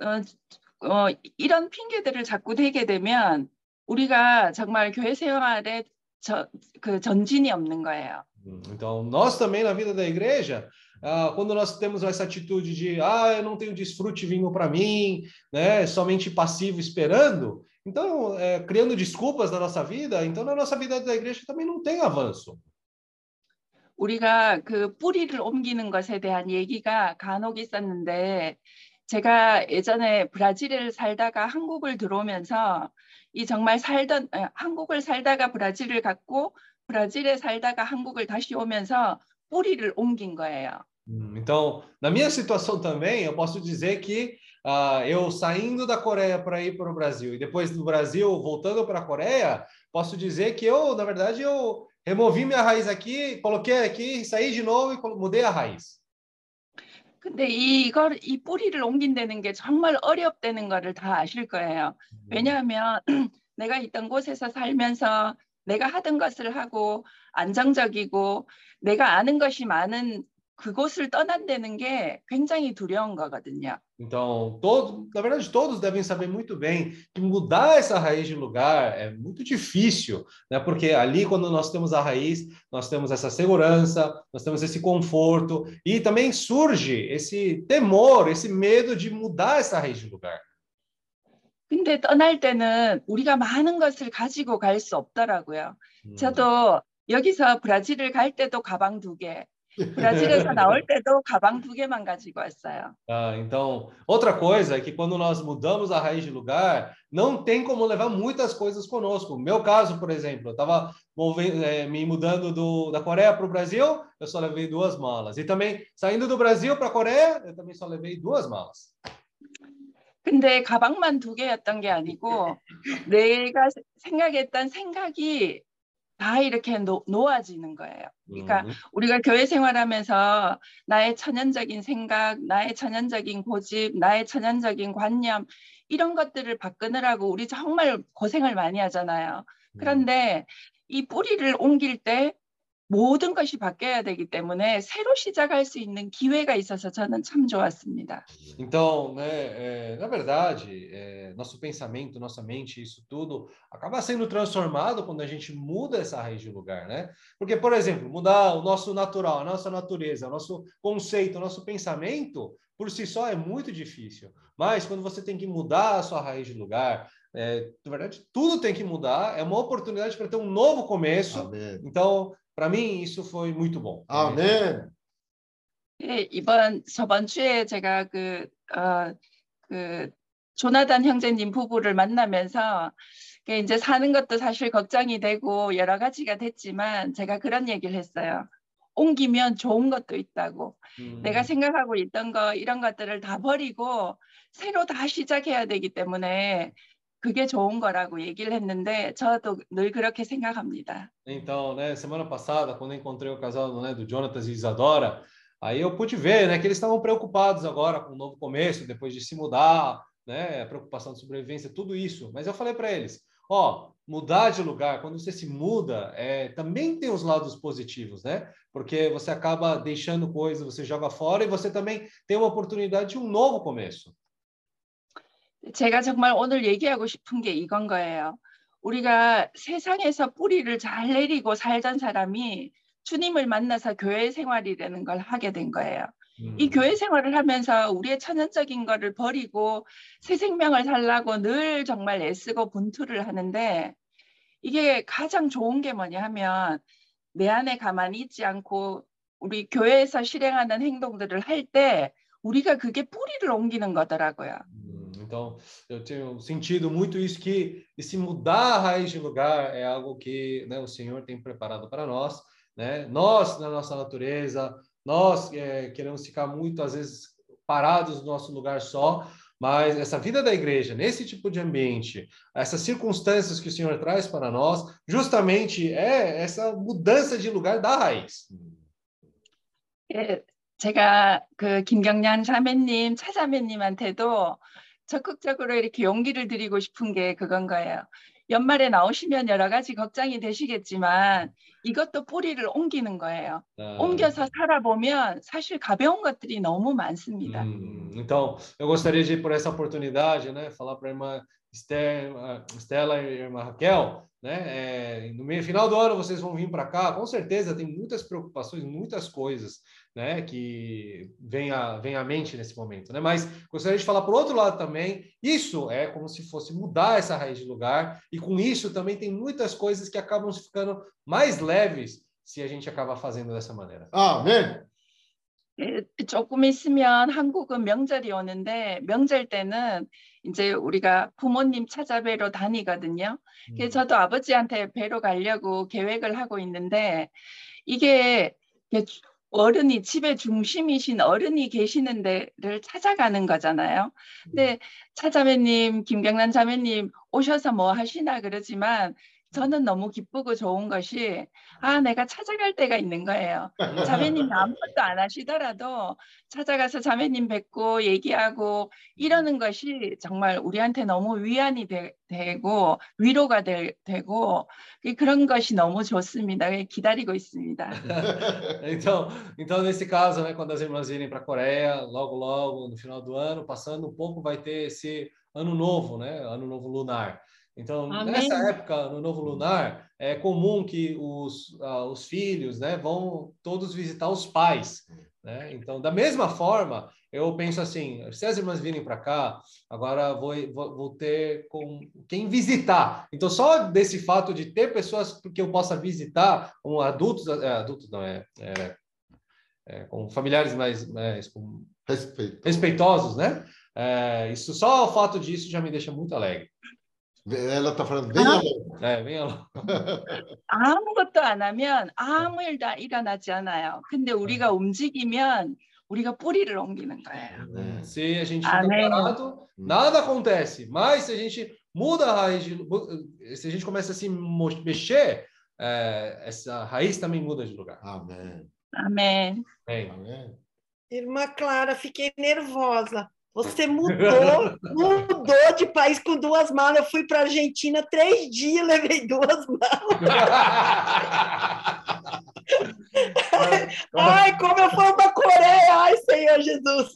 어, 어, 이런 핑계들을 자꾸 대게 되면 우리가 정말 교회 생활에 저, 그 전진이 없는 거예요. Então, nós também na vida da igreja, ah, quando nós temos essa atitude de ah, eu não tenho desfrute vindo para mim, né, somente passivo esperando, então, é, criando desculpas na nossa vida, então na nossa vida da igreja também não tem avanço. 우리가 그 뿌리를 옮기는 것에 대한 얘기가 간혹 있었는데 제가 예전에 브라질을 살다가 한국을 들어오면서 이 정말 살던 한국을 살다가 브라질을 갔고 브라질에 살다가 한국을 다시 오면서 뿌리를 옮긴 거예요. Então, na minha situação também, eu posso dizer que uh, eu saindo da Coreia para ir para o Brasil e depois do Brasil voltando para a Coreia, posso dizer que eu, na verdade, eu removi minha raiz aqui, coloquei aqui, saí de novo e mudei a raiz. 근데 이걸 이 뿌리를 옮긴다는 게 정말 어렵다는 거를 다 아실 거예요. 왜냐하면 내가 있던 곳에서 살면서 내가 하던 것을 하고 안정적이고 내가 아는 것이 많은 그곳을 떠난다는 게 굉장히 두려운 거거든요. Então, todo, na verdade, todos devem saber muito bem que mudar essa raiz de lugar é muito difícil, né? Porque ali, quando nós temos a raiz, nós temos essa segurança, nós temos esse conforto e também surge esse temor, esse medo de mudar essa raiz de lugar. 근데 떠날 때는 우리가 많은 것을 가지고 갈 수 없더라고요. 음. 저도 여기서 브라질을 갈 때도 가방 두 개, 브라질에서 나올 때도 가방 두 개만 가지고 왔어요. Ah, então, outra coisa é que quando nós mudamos a raiz de lugar, não tem como levar muitas coisas conosco. No meu caso, por exemplo, eu estava é, me mudando do, da Coreia para o Brasil, eu só levei duas malas. E também, saindo do Brasil para a Coreia, eu também só levei duas malas. 근데 가방만 두 개였던 게 아니고 내가 생각했던 생각이 다 이렇게 노, 놓아지는 거예요. 그러니까 음. 우리가 교회 생활하면서 나의 천연적인 생각, 나의 천연적인 고집, 나의 천연적인 관념 이런 것들을 바꾸느라고 우리 정말 고생을 많이 하잖아요. 그런데 이 뿌리를 옮길 때 모든 것이 바뀌어야 되기 때문에 새로 시작할 수 있는 기회가 있어서 저는 참 좋았습니다. Então, né, é, na verdade, é, nosso pensamento, nossa mente, isso tudo acaba sendo transformado quando a gente muda essa raiz de lugar, né? Porque, por exemplo, mudar o nosso natural, a nossa natureza, o nosso conceito, o nosso pensamento, por si só é muito difícil. Mas quando você tem que mudar a sua raiz de lugar, é, na verdade, tudo tem que mudar. É uma oportunidade para ter um novo começo. Amém. Então, para mim isso foi muito bom. 아멘. 예, 이번 저번 주에 제가 그, 어, 그 조나단 형제님 부부를 만나면서 이제 사는 것도 사실 걱정이 되고 여러 가지가 됐지만 제가 그런 얘기를 했어요. 옮기면 좋은 것도 있다고. 음. 내가 생각하고 있던 거 이런 것들을 다 버리고 새로 다 시작해야 되기 때문에 그게 좋은 거라고 얘기를 했는데 저도 늘 그렇게 생각합니다. Então, né, semana passada, quando eu encontrei o casal né, do Jonatas e Isadora, aí eu pude ver, né, que eles estavam preocupados agora com o um novo começo, depois de se mudar, né, a preocupação de sobrevivência, tudo isso. Mas eu falei para eles, ó, mudar de lugar, quando você se muda, é, também tem os lados positivos, né? Porque você acaba deixando coisas, você joga fora e você também tem uma oportunidade de um novo começo. 제가 정말 오늘 얘기하고 싶은 게 이건 거예요. 우리가 세상에서 뿌리를 잘 내리고 살던 사람이 주님을 만나서 교회 생활이라는 걸 하게 된 거예요. 음. 이 교회 생활을 하면서 우리의 천연적인 거를 버리고 새 생명을 살라고 늘 정말 애쓰고 분투를 하는데 이게 가장 좋은 게 뭐냐 하면 내 안에 가만히 있지 않고 우리 교회에서 실행하는 행동들을 할 때 우리가 그게 뿌리를 옮기는 거더라고요. Então, eu tenho sentido muito isso, que esse mudar a raiz de lugar é algo que né, o Senhor tem preparado para nós. Né? Nós, na nossa natureza, nós é, queremos ficar muito, às vezes, parados no nosso lugar só, Mas essa vida da igreja, nesse tipo de ambiente, essas circunstâncias que o Senhor traz para nós, justamente é essa mudança de lugar da raiz. 예, 제가 그 김경량 자매님, 차자매님한테도 적극적으로 이렇게 용기를 드리고 싶은 게 그건 거예요. 연말에 나오시면 여러 가지 걱정이 되시겠지만 이것도 뿌리를 옮기는 거예요. Ah, 옮겨서 살아보면 사실 가벼운 것들이 너무 많습니다. Hum, então, eu gostaria de, por essa oportunidade, né, falar para a irmã ah, Estela e a irmã Raquel, né, é, no meio final do ano vocês vão vir para cá, com certeza tem muitas preocupações, muitas coisas, né, que vem à, vem à mente nesse momento, né, mas gostaria de falar por outro lado também, isso é como se fosse mudar essa raiz de lugar, e com isso também tem muitas coisas que acabam ficando mais leves se a gente acaba fazendo dessa maneira. 아멘. 예, 조금 있으면 한국은 명절이 오는데 명절 때는 이제 우리가 부모님 찾아뵈러 다니거든요. 음. 그래서 저도 아버지한테 뵈러 가려고 계획을 하고 있는데 이게 이게 주- 어른이 집의 중심이신 어른이 계시는 데를 찾아가는 거잖아요. 근데 차자매님, 김경란 자매님 오셔서 뭐 하시나 그러지만 저는 너무 기쁘고 좋은 것이 아 내가 찾아갈 때가 있는 거예요. 자매님이 아무것도 안 하시더라도 찾아가서 자매님 뵙고 얘기하고 이러는 것이 정말 우리한테 너무 wi안이 되, 고 위로가 되, 고 그런 것이 너무 좋습니다. 기다리고 있습니다. então, então, nesse caso, né, quando as irmãs virem para a Coreia, logo, logo, no final do ano, passando um pouco, vai ter esse ano novo, né? Ano novo lunar. Então, Amém. nessa época, ano novo lunar, é comum que os, ah, os filhos, né, vão todos visitar os pais, né? Então, da mesma forma, eu penso assim, se as irmãs virem para cá, agora vou, vou, vou ter com quem visitar. Então, só desse fato de ter pessoas que eu possa visitar, como adultos, é, adultos não é, é, é, com familiares mais, mais com- Respeito. respeitosos, né? É, isso só o fato disso já me deixa muito alegre. ela está falando bem além. É, venha lá. 아무것도 안 하면 아무 일도 일어나지 않아요. 근데 우리가 움직이면 우리가 뿌리를 옮기는 거예요. né? Se a gente fica Amém. parado, nada acontece. Mas se a gente muda a raiz, de, se a gente começa a se mo- mexer, é, essa raiz também muda de lugar. 아멘. 아멘. Bem, 아멘. Irmã Clara, fiquei nervosa. Você mudou, mudou de país com duas malas. Eu fui para a Argentina três dias, levei duas malas. Ai, como eu fui para a Coreia! Ai, Senhor Jesus!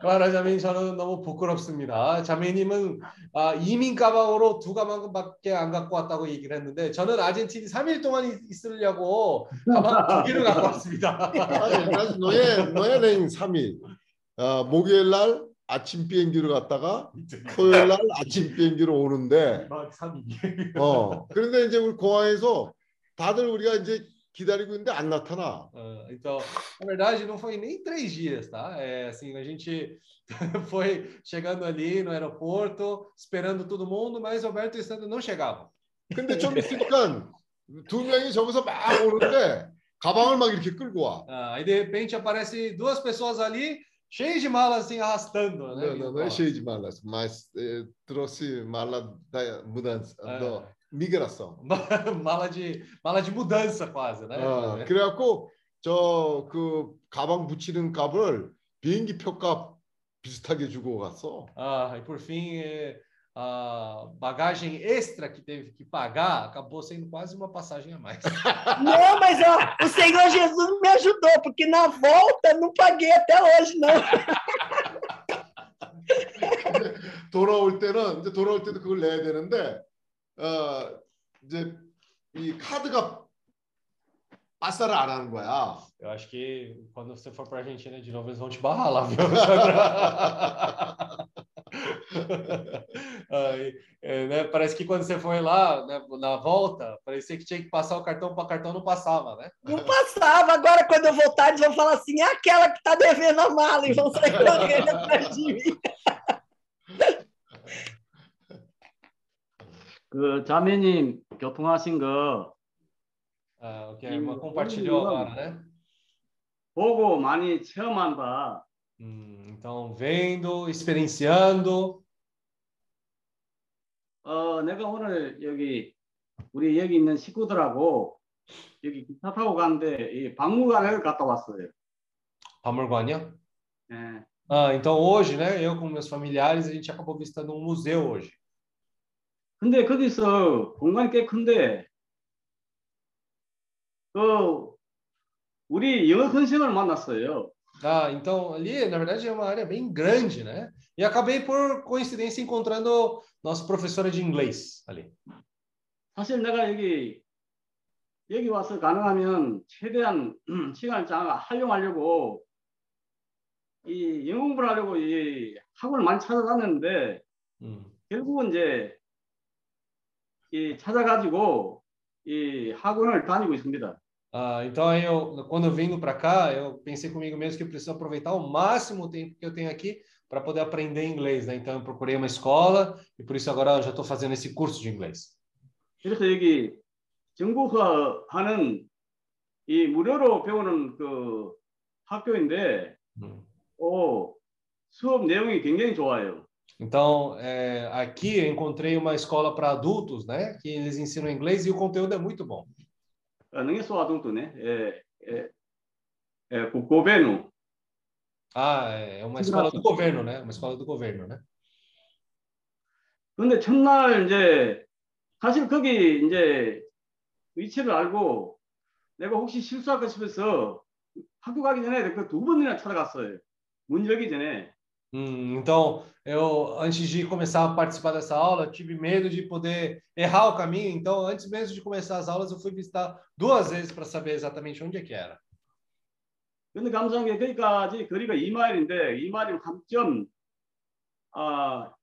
클라라 자매님 저는 너무 부끄럽습니다. 자매님은 아, 이민 가방으로 두 가방밖에 안 갖고 왔다고 얘기를 했는데 저는 아르헨티나 3일 동안 있- 있으려고 가방 두 개를 갖고 왔습니다. 아니, 난 너의 너의 3일. 어, 목요일 날 아침 비행기로 갔다가 토요일 날 아침 비행기로 오는데 막 3일. 어 그런데 이제 우리 공항에서 다들 우리가 이제 기다리고 있는데 안 나타나. Ah, então, na verdade, não foi nem três dias, tá? É assim, a gente foi chegando ali no aeroporto, esperando todo mundo, mas Alberto e Sandro não chegavam. 근데 좀 있으니까 두 명이 저기서 막 오는데 가방을 막 이렇게 끌고 와. Ah, aí, de repente, aparece duas pessoas ali, cheias de malas, assim, arrastando, né? Não, não, não é cheio de malas, mas eh, trouxe mala da mudança, É. da migração. mala de mala de mudança quase, né? 어, 그래갖고 저 그 가방 붙이는 값을 비행기 표값 비슷하게 주고 갔어. Ah, e por fim, eh, a bagagem extra que teve que pagar acabou sendo quase uma passagem a mais. Não, mas ó, o Senhor Jesus me ajudou, porque na volta não paguei até hoje, não. 돌아올 때는 이제 돌아올 때도 그걸 내야 되는데 어 이제 이 카드가 빠싸를 안 하는 거야. Eu acho que quando você for para a Argentina de novo, eles vão te barrar lá, viu? Aí, é, né, Parece que quando você foi lá, né, na volta, parecia que tinha que passar o cartão para cartão, não passava, né? Não passava. Agora, quando eu voltar, eles vão falar assim: é aquela que está devendo a mala e vão sair correndo atrás de mim. 그 자매님 교통하신 거 Ah, o que a irmã compartilhou agora, né? 보고 많이 체험한다. 음, então vendo, experienciando. 어, 내가 오늘 여기 우리 여기 있는 식구들하고 여기 기차 타고 가는데 이 박물관을 갔다 왔어요. 박물관이요? 예. Ah, então hoje, né, eu com meus familiares, a gente acabou visitando um museu hoje. 근데 거기서 공간이 꽤 큰데 그 우리 영어 선생을 만났어요. Ah, então ali, na verdade, é uma área bem grande, né? E acabei por coincidência encontrando nossa professora de inglês ali. 사실 내가 여기 여기 와서 가능하면 최대한 시간을 잘 활용하려고 이 영어 공부를 하려고 이 학원을 많이 찾아다녔는데 Hum. 결국은 이제 이 찾아가지고 이 학원을 다니고 있습니다. Ah, então aí eu, quando eu vindo para cá, eu pensei comigo mesmo que eu preciso aproveitar o máximo o tempo que eu tenho aqui para poder aprender inglês, né? Então eu procurei uma escola e por isso agora eu já estou fazendo esse curso de inglês. 그래서 여기 정부가 하는 이 무료로 배우는 그 학교인데 Hum. 어, 수업 내용이 굉장히 좋아요. Então, é, aqui eu encontrei uma escola para adultos, né? Que eles ensinam inglês e o conteúdo é muito bom. 어, 능해소 아동도네. 예, 예, 예, 그 고베누. Ah, é uma escola do governo, né? Uma escola do governo, né? 근데 첫날 이제 사실 거기 이제 위치를 알고 내가 혹시 실수할까 싶어서 학교 가기 전에 그 두 번이나 찾아갔어요. 문 열기 전에. Hum, então, eu antes de começar a participar dessa aula, tive medo de poder errar o caminho. Então, antes mesmo de começar as aulas, eu fui visitar duas vezes para saber exatamente onde é que era. 근데 감사한 게 거기까지 거리가 2마일인데 2마일이면 3점 아,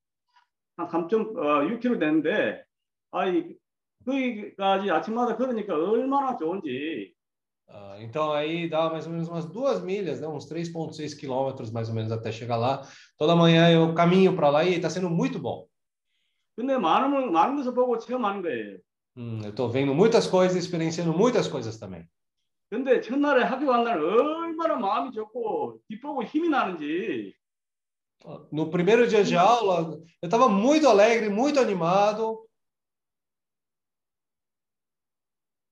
한 3.6km 되는데 아이 거기까지 아침마다 걸으니까 얼마나 좋은지 Ah, então, aí dá mais ou menos umas duas milhas, né? uns 3,6 quilômetros mais ou menos até chegar lá. Toda manhã eu caminho para lá e está sendo muito bom. 근데 많은 많은 것을 보고 체험하는 거예요. Hum, eu estou vendo muitas coisas, experienciando muitas coisas também. 근데 첫날에 학교 간 날 얼마나 마음이 좋고 기쁘고 힘이 나는지 No primeiro dia de aula, eu estava muito alegre, muito animado.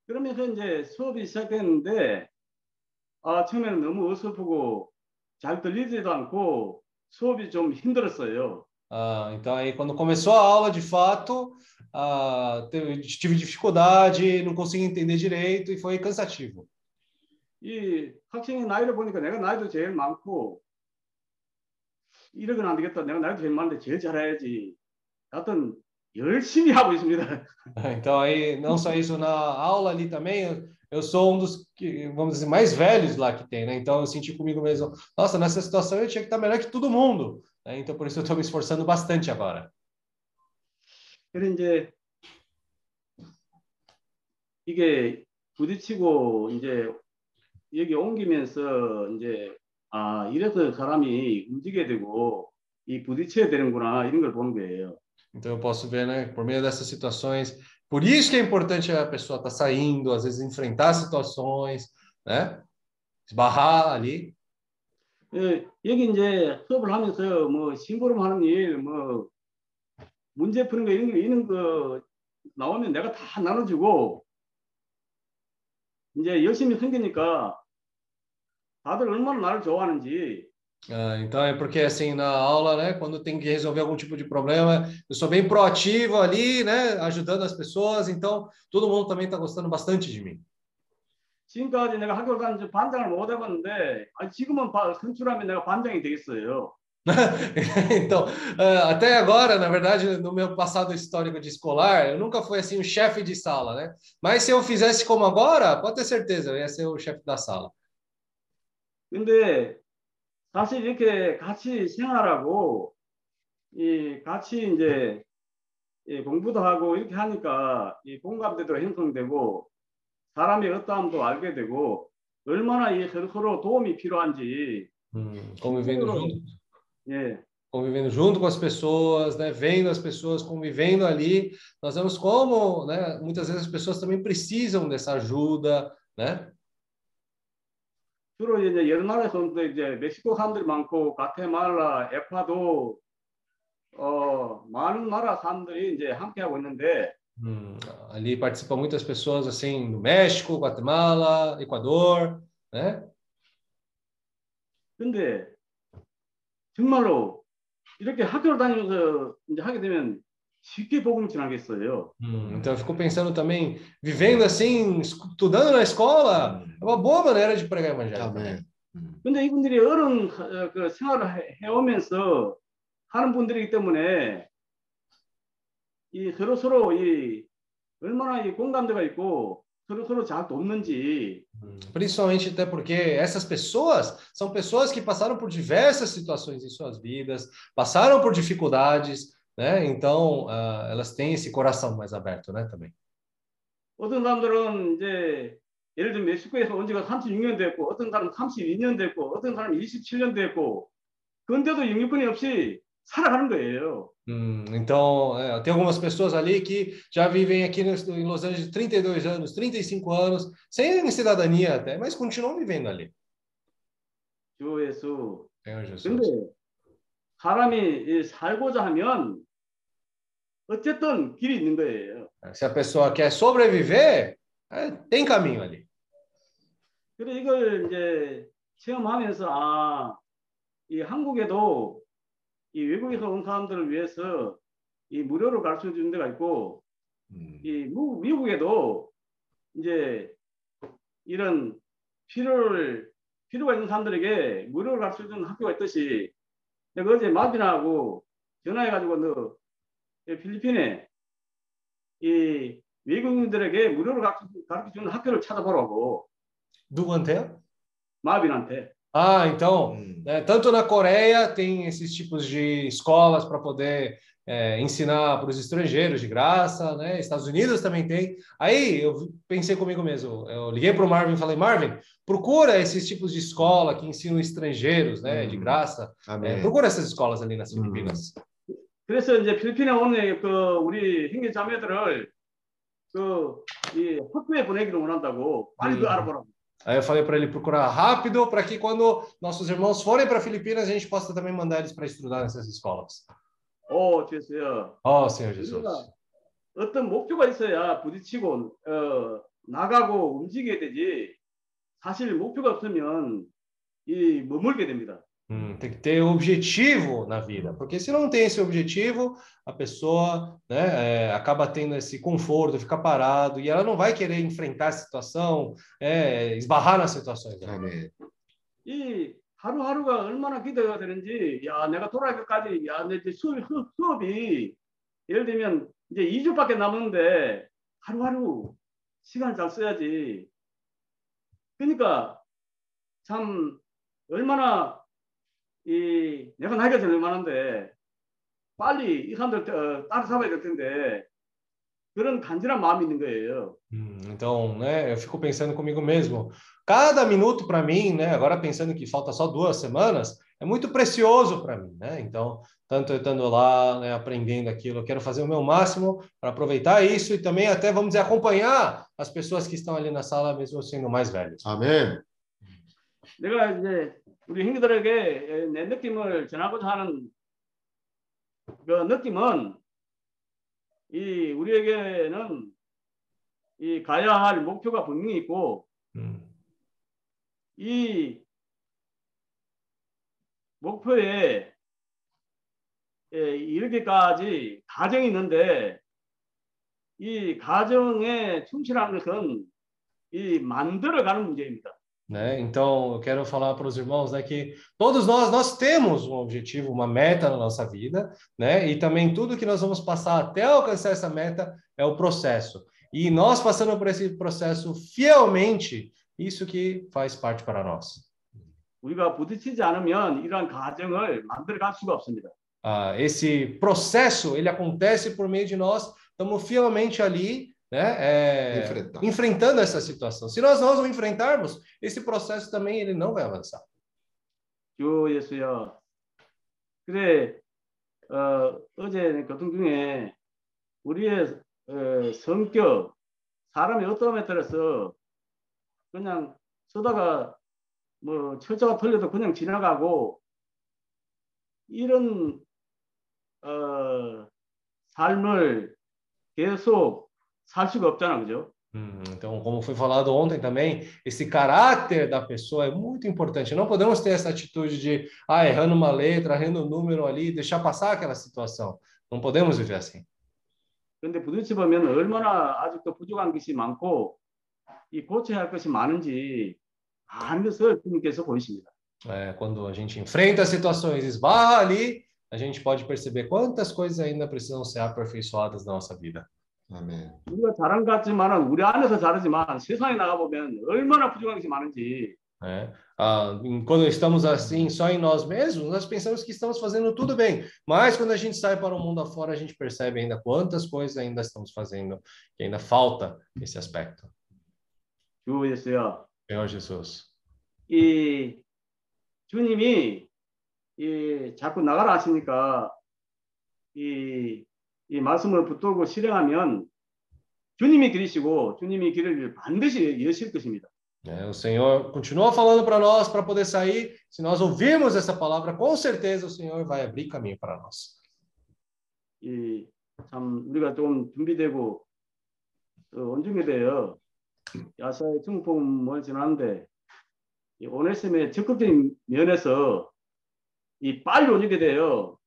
그러면서 이제 수업이 시작됐는데 아 처음에는 너무 어설프고 잘 들리지도 않고 수업이 좀 힘들었어요. Ah, então, aí, quando começou a aula, de fato, ah, teve- tive dificuldade, não consegui entender direito e foi cansativo. 이 학생의 나이를 보니까 내가 나이도 제일 많고 이러고는 안 되겠다. 내가 나이도 제일 많은데 제일 잘해야지. 하여튼 열심히 하고 있습니다. Então, aí, não só isso, na aula ali também, eu, eu sou um dos, que, vamos dizer, mais velhos lá que tem, né? Então, eu senti comigo mesmo, nossa, nessa situação eu tinha que estar melhor que todo mundo. né? Então, por isso eu estou me esforçando bastante agora. 그래 이제 이게 부딪히고 이제 여기 옮기면서 이제 아 이래서 사람이 움직여야 되고 이 부딪혀야 되는구나 이런 걸 보는 거예요. Então, eu posso ver, né, por meio dessas situações, por isso que é importante a pessoa estar saindo, às vezes enfrentar situações, né? Esbarrar ali. 예, 여기 이제 수업을 하면서 뭐 심부름하는 일, 뭐 문제 푸는 거 이런 거 이런 거 나오면 내가 다 나눠주고 이제 열심히 생기니까 다들 얼마나 나를 좋아하는지 Ah, então é porque assim na aula, né, quando tem que resolver algum tipo de problema, eu sou bem proativo ali, né, ajudando as pessoas. Então todo mundo também está gostando bastante de mim. 지금까지 내가 학교를 다니면서 반장을 못 해봤는데 아, 지금은 바- 선출하면 내가 반장이 되겠어요. então ah, até agora, na verdade, no meu passado histórico de escolar, eu nunca fui assim o chefe de sala, né? Mas se eu fizesse como agora, pode ter certeza, eu ia ser o chefe da sala. 근데 사실 이렇게 같이 생활하고 이 같이 이제 이 공부도 하고 이렇게 하니까 이 공감대도 형성되고 사람의 어떠함도 알게 되고 얼마나 이 서로 서로 도움이 필요한지 Hum, convivendo junto. 예, convivendo junto com as pessoas, né, vendo as pessoas convivendo ali, nós vemos como, né, muitas vezes as pessoas também precisam dessa ajuda, né? 주로 이제 여러 나라에서 이제 멕시코 사람들이 많고 가테말라, 에콰도 어, 많은 나라 사람들이 이제 함께 하고 있는데 Hum, ali participam muitas pessoas assim do México, Guatemala, Equador, né? 근데 정말로 이렇게 학교를 다니면서 이제 하게 되면 쉽게 복음 전하겠어요. Hum, então eu fico pensando também, vivendo assim, estudando na escola, é uma boa maneira de pregar o evangelho. também. 아멘. 음. 근데 이분들이 어른 어, 그 생활을 해- 해오면서 하는 분들이기 때문에 이 서로 서로 이 얼마나 이 공감대가 있고 서로 서로 잘 돕는지 Hum, Principalmente até porque essas pessoas são pessoas que passaram por diversas situações em suas vidas, passaram por dificuldades, né? Então, ah, elas têm esse coração mais aberto, né, também. 어떤 사람들은 이제 예를 들면 멕시코에서 온 지가 36년 됐고 어떤 사람은 32년 됐고 어떤 사람은 27년 됐고 그런데도 영유권이 없이 살아가는 거예요. Hum, então, é, tem algumas pessoas ali que já vivem aqui no- em Los Angeles 32 anos, 35 anos, sem cidadania até, mas continuam vivendo ali. 주 예수. Senhor Jesus. 근데 사람이 이 살고자 하면 어쨌든 길이 있는 거예요. Se a pessoa quer sobreviver, é, tem caminho ali. 그래 이걸 이제 체험하면서 아, 이 한국에도 이 외국에서 온 사람들을 위해서 이 무료로 가르쳐 주는 데가 있고 음. 이 무- 미국에도 이제 이런 필요를 필요가 있는 사람들에게 무료로 가르쳐 주는 학교가 있듯이 내가 어제 마빈하고 전화해가지고 너 필리핀에 이 외국인들에게 무료로 가르쳐 주는 학교를 찾아보라고 Nubantel? 마빈한테 Ah, então, 음. né, tanto na Coreia tem esses tipos de escolas para poder é, ensinar para os estrangeiros de graça, né? Estados Unidos também tem. Aí eu vi- pensei comigo mesmo, eu liguei para o Marvin e falei, Marvin, procura esses tipos de escola que ensinam estrangeiros, né, de Hum. graça. É, 아멘. procura essas escolas ali nas Hum. 그래서 이제 필리핀에 오는 그 우리 형제 자매들을 그이 학교에 보내기를 원한다고 빨리 그 음. 알아보라고. Aí eu falei para ele procurar rápido, para que quando nossos irmãos forem para Filipinas, a gente possa também mandar eles para estudar nessas escolas. 오, 됐어요. Oh, Senhor Jesus. 어떤 목표가 있어야 부딪히고 어, 나가고 움직여야 되지. 사실 목표가 없으면 이 머물게 됩니다. Hum, tem que ter objetivo na vida, porque se não tem esse objetivo, a pessoa né, é, acaba tendo esse conforto, fica parado, e ela não vai querer enfrentar a situação, é, esbarrar nas situações. né? 아멘. 이 하루하루가 얼마나 기대가 되는지, 야, 내가 돌아갈 때까지, 야, 내 수업, 수- 수업이 예를 들면 이제 2주밖에 남았는데 하루하루 시간을 잘 써야지. 그러니까 참 얼마나 이 내가 나이가 제일 많은데 빨리 이 사람들 어, 따라 잡아야 될 텐데 그런 간절한 마음이 있는 거예요. Hum, então, né, eu fico pensando comigo mesmo, cada minuto para mim, né, agora pensando que falta só duas semanas, é muito precioso para mim, né? Então, tanto eu estando lá, né, aprendendo aquilo, eu quero fazer o meu máximo para aproveitar isso e também até, vamos dizer, acompanhar as pessoas que estão ali na sala, mesmo sendo mais velhos. 아멘. 내가 이제 우리 형제들에게 내 느낌을 전하고자 하는 그 느낌은 이 우리에게는 이 가야 할 목표가 분명히 있고 Hum. 이 목표에 예, 이르기까지 가정이 있는데 이 가정에 충실하는 것은 이 만들어가는 문제입니다. Né? Então, eu quero falar para os irmãos né, que todos nós nós temos um objetivo, uma meta na nossa vida, né? E também tudo que nós vamos passar até alcançar essa meta é o processo. E nós passando por esse processo fielmente, isso que faz parte para nós. 우리가 부딪히지 않으면 이러한 가정을 만들어갈 수가 없습니다. Ah, esse processo ele acontece por meio de nós, estamos fielmente ali, né? é, enfrentando essa situação. Se nós não enfrentarmos, esse processo também ele não vai avançar. 주 예수여. 그래 어, 어제 교통 중에 우리의 어, 성격, 사람의 어떠함에 따라서 그냥 쓰다가 뭐 처자가 틀려도 그냥 지나가고 이런 어, 삶을 계속 살 수가 없잖아, 그죠? Hum, Então, como foi falado ontem também, esse caráter da pessoa é muito importante. Não podemos ter essa atitude de, ah, errando uma letra, errando um número ali, deixar passar aquela situação. Não podemos viver assim. 근데 부딪혀 보면 얼마나 아직도 부족한 것이 많고 이 고쳐야 할 것이 많은지 많은 것을 주님께서 보이십니다. É, quando a gente enfrenta situações, esbarra ali, a gente pode perceber quantas coisas ainda precisam ser aperfeiçoadas na nossa vida. 아멘. 우리가 잘한 것 같지만은 우리 안에서 잘하지만 세상에 나가 보면 얼마나 부족한 것이 많은지 né? Ah, quando estamos assim só em nós mesmos, nós pensamos que estamos fazendo tudo bem, mas quando a gente sai para o mundo afora, a gente percebe ainda quantas coisas ainda estamos fazendo, que ainda falta esse aspecto. Senhor Jesus. 이 주님이 이 자꾸 나가라 하시니까 이, 이 말씀을 붙들고 실행하면 주님이 길이시고 주님이 길을 반드시 여실 것입니다. né? o Senhor continua falando para nós para poder sair. Se nós ouvirmos essa palavra, com certeza o Senhor vai abrir caminho para nós. 이 참 우리가 좀 준비되고 어, 온중에 대하여 야사의 중복을 지나는데 이 오네심의 적극적인 면에서 이 빨리 오게 되어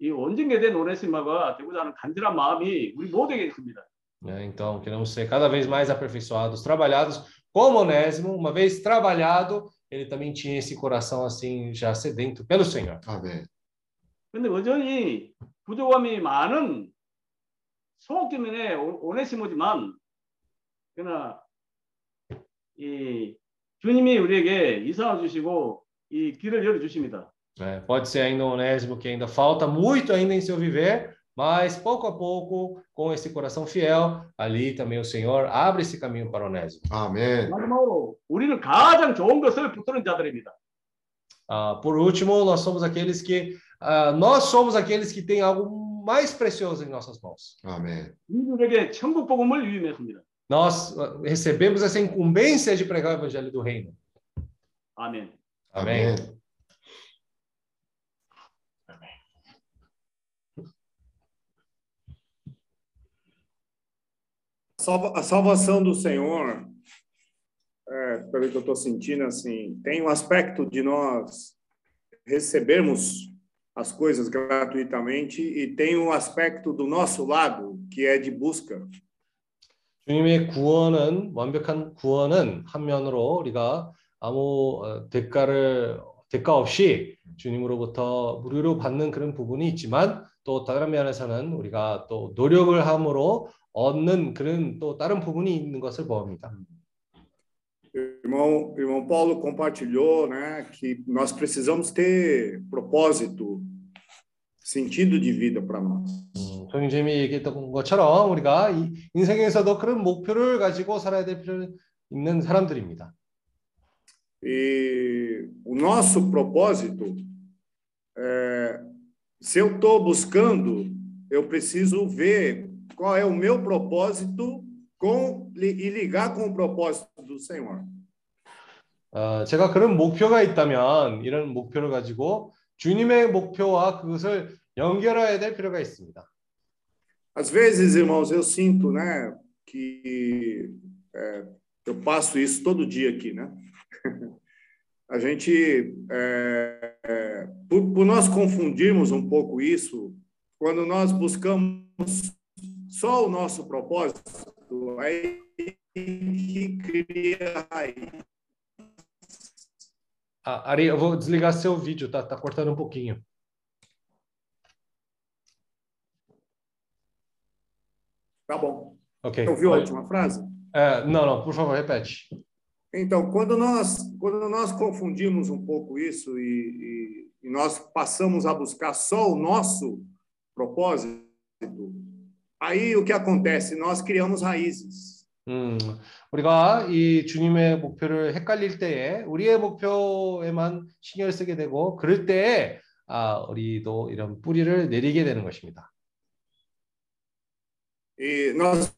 이된 오네시마가 되고자 하는 간절한 마음이 우리 모두에게 있습니다. Então, queremos ser cada vez mais aperfeiçoados, trabalhados como Onésimo. Uma vez trabalhado, ele também tinha esse coração assim, já sedento pelo Senhor. 아멘. 근데 여전히 부족함이 많은 오- 오네시모지만 그러나 이 주님이 우리에게 이상을 주시고 이 길을 열어 주십니다. É, pode ser ainda um Onésimo que ainda falta muito ainda em seu viver, mas pouco a pouco, com esse coração fiel, ali também o Senhor abre esse caminho para o Onésimo. Amém. Ah, por último, nós somos aqueles que ah, nós somos aqueles que têm algo mais precioso em nossas mãos. Amém. Nós recebemos essa incumbência de pregar o evangelho do reino. Amém. Amém. Amém. A salvação do Senhor, é, pelo que eu estou sentindo, assim, tem um aspecto de nós recebermos as coisas gratuitamente e tem um aspecto do nosso lado que é de busca. 주님의 구원은 완벽한 구원은 한 면으로 우리가 아무 어, 대가를 대가 없이 주님으로부터 무료로 받는 그런 부분이 있지만 또 다른 면에서는 우리가 또 노력을 함으로 얻는 그런 또 다른 부분이 있는 것을 보합니다. Irmão, irmão Paulo compartilhou, né, que nós precisamos ter propósito, sentido de vida para nós. 음, 성님이 얘기했던 것처럼 우리가 이 인생에서도 그런 목표를 가지고 살아야 될 필요 있는 사람들입니다. E o nosso propósito, é, se eu estou buscando, eu preciso ver qual é o meu propósito com, e ligar com o propósito do Senhor. 어, 제가 그런 목표가 있다면 이런 목표를 가지고 주님의 목표와 그것을 연결해야 될 필요가 있습니다. Às vezes, irmãos, eu sinto, né, que é, eu passo isso todo dia aqui, né? A gente, é, é, por, por nós confundirmos um pouco isso, quando nós buscamos só o nosso propósito, aí que cria raiz. Ah, Ari, eu vou desligar seu vídeo, tá, tá cortando um pouquinho. Tá bom. Ok. Ouviu a última frase? É, não, não, por favor, repete. Então, quando nós, quando nós confundimos um pouco isso e, e- e nós passamos a buscar só o nosso propósito, aí o que acontece? Nós criamos raízes. 음, 우리가 이 주님의 목표를 헷갈릴 때에 우리의 목표에만 신경을 쓰게 되고 그럴 때에 아, 우리도 이런 뿌리를 내리게 되는 것입니다. E nós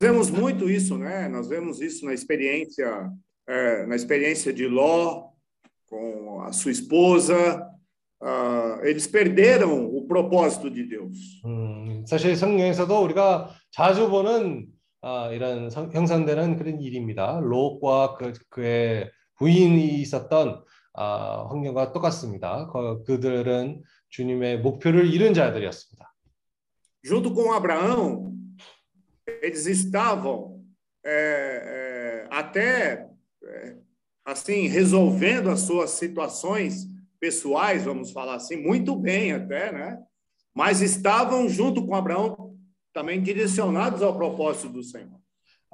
vemos muito isso, né? Nós vemos isso na experiência é, na experiência de Ló com a sua esposa, 아, eles perderam o propósito de Deus. 음, 사실 성경에서도 우리가 자주 보는 아, 이런 성- 형상되는 그런 일입니다. 롯과 그, 그의 부인이 있었던 아, 환경과 똑같습니다. 그, 그들은 주님의 목표를 잃은 자들이었습니다. Junto com Abraão, eles estavam é, é, até é, assim resolvendo as suas situações pessoais, vamos falar assim, muito bem até, né? Mas estavam junto com Abraão também direcionados ao propósito do Senhor.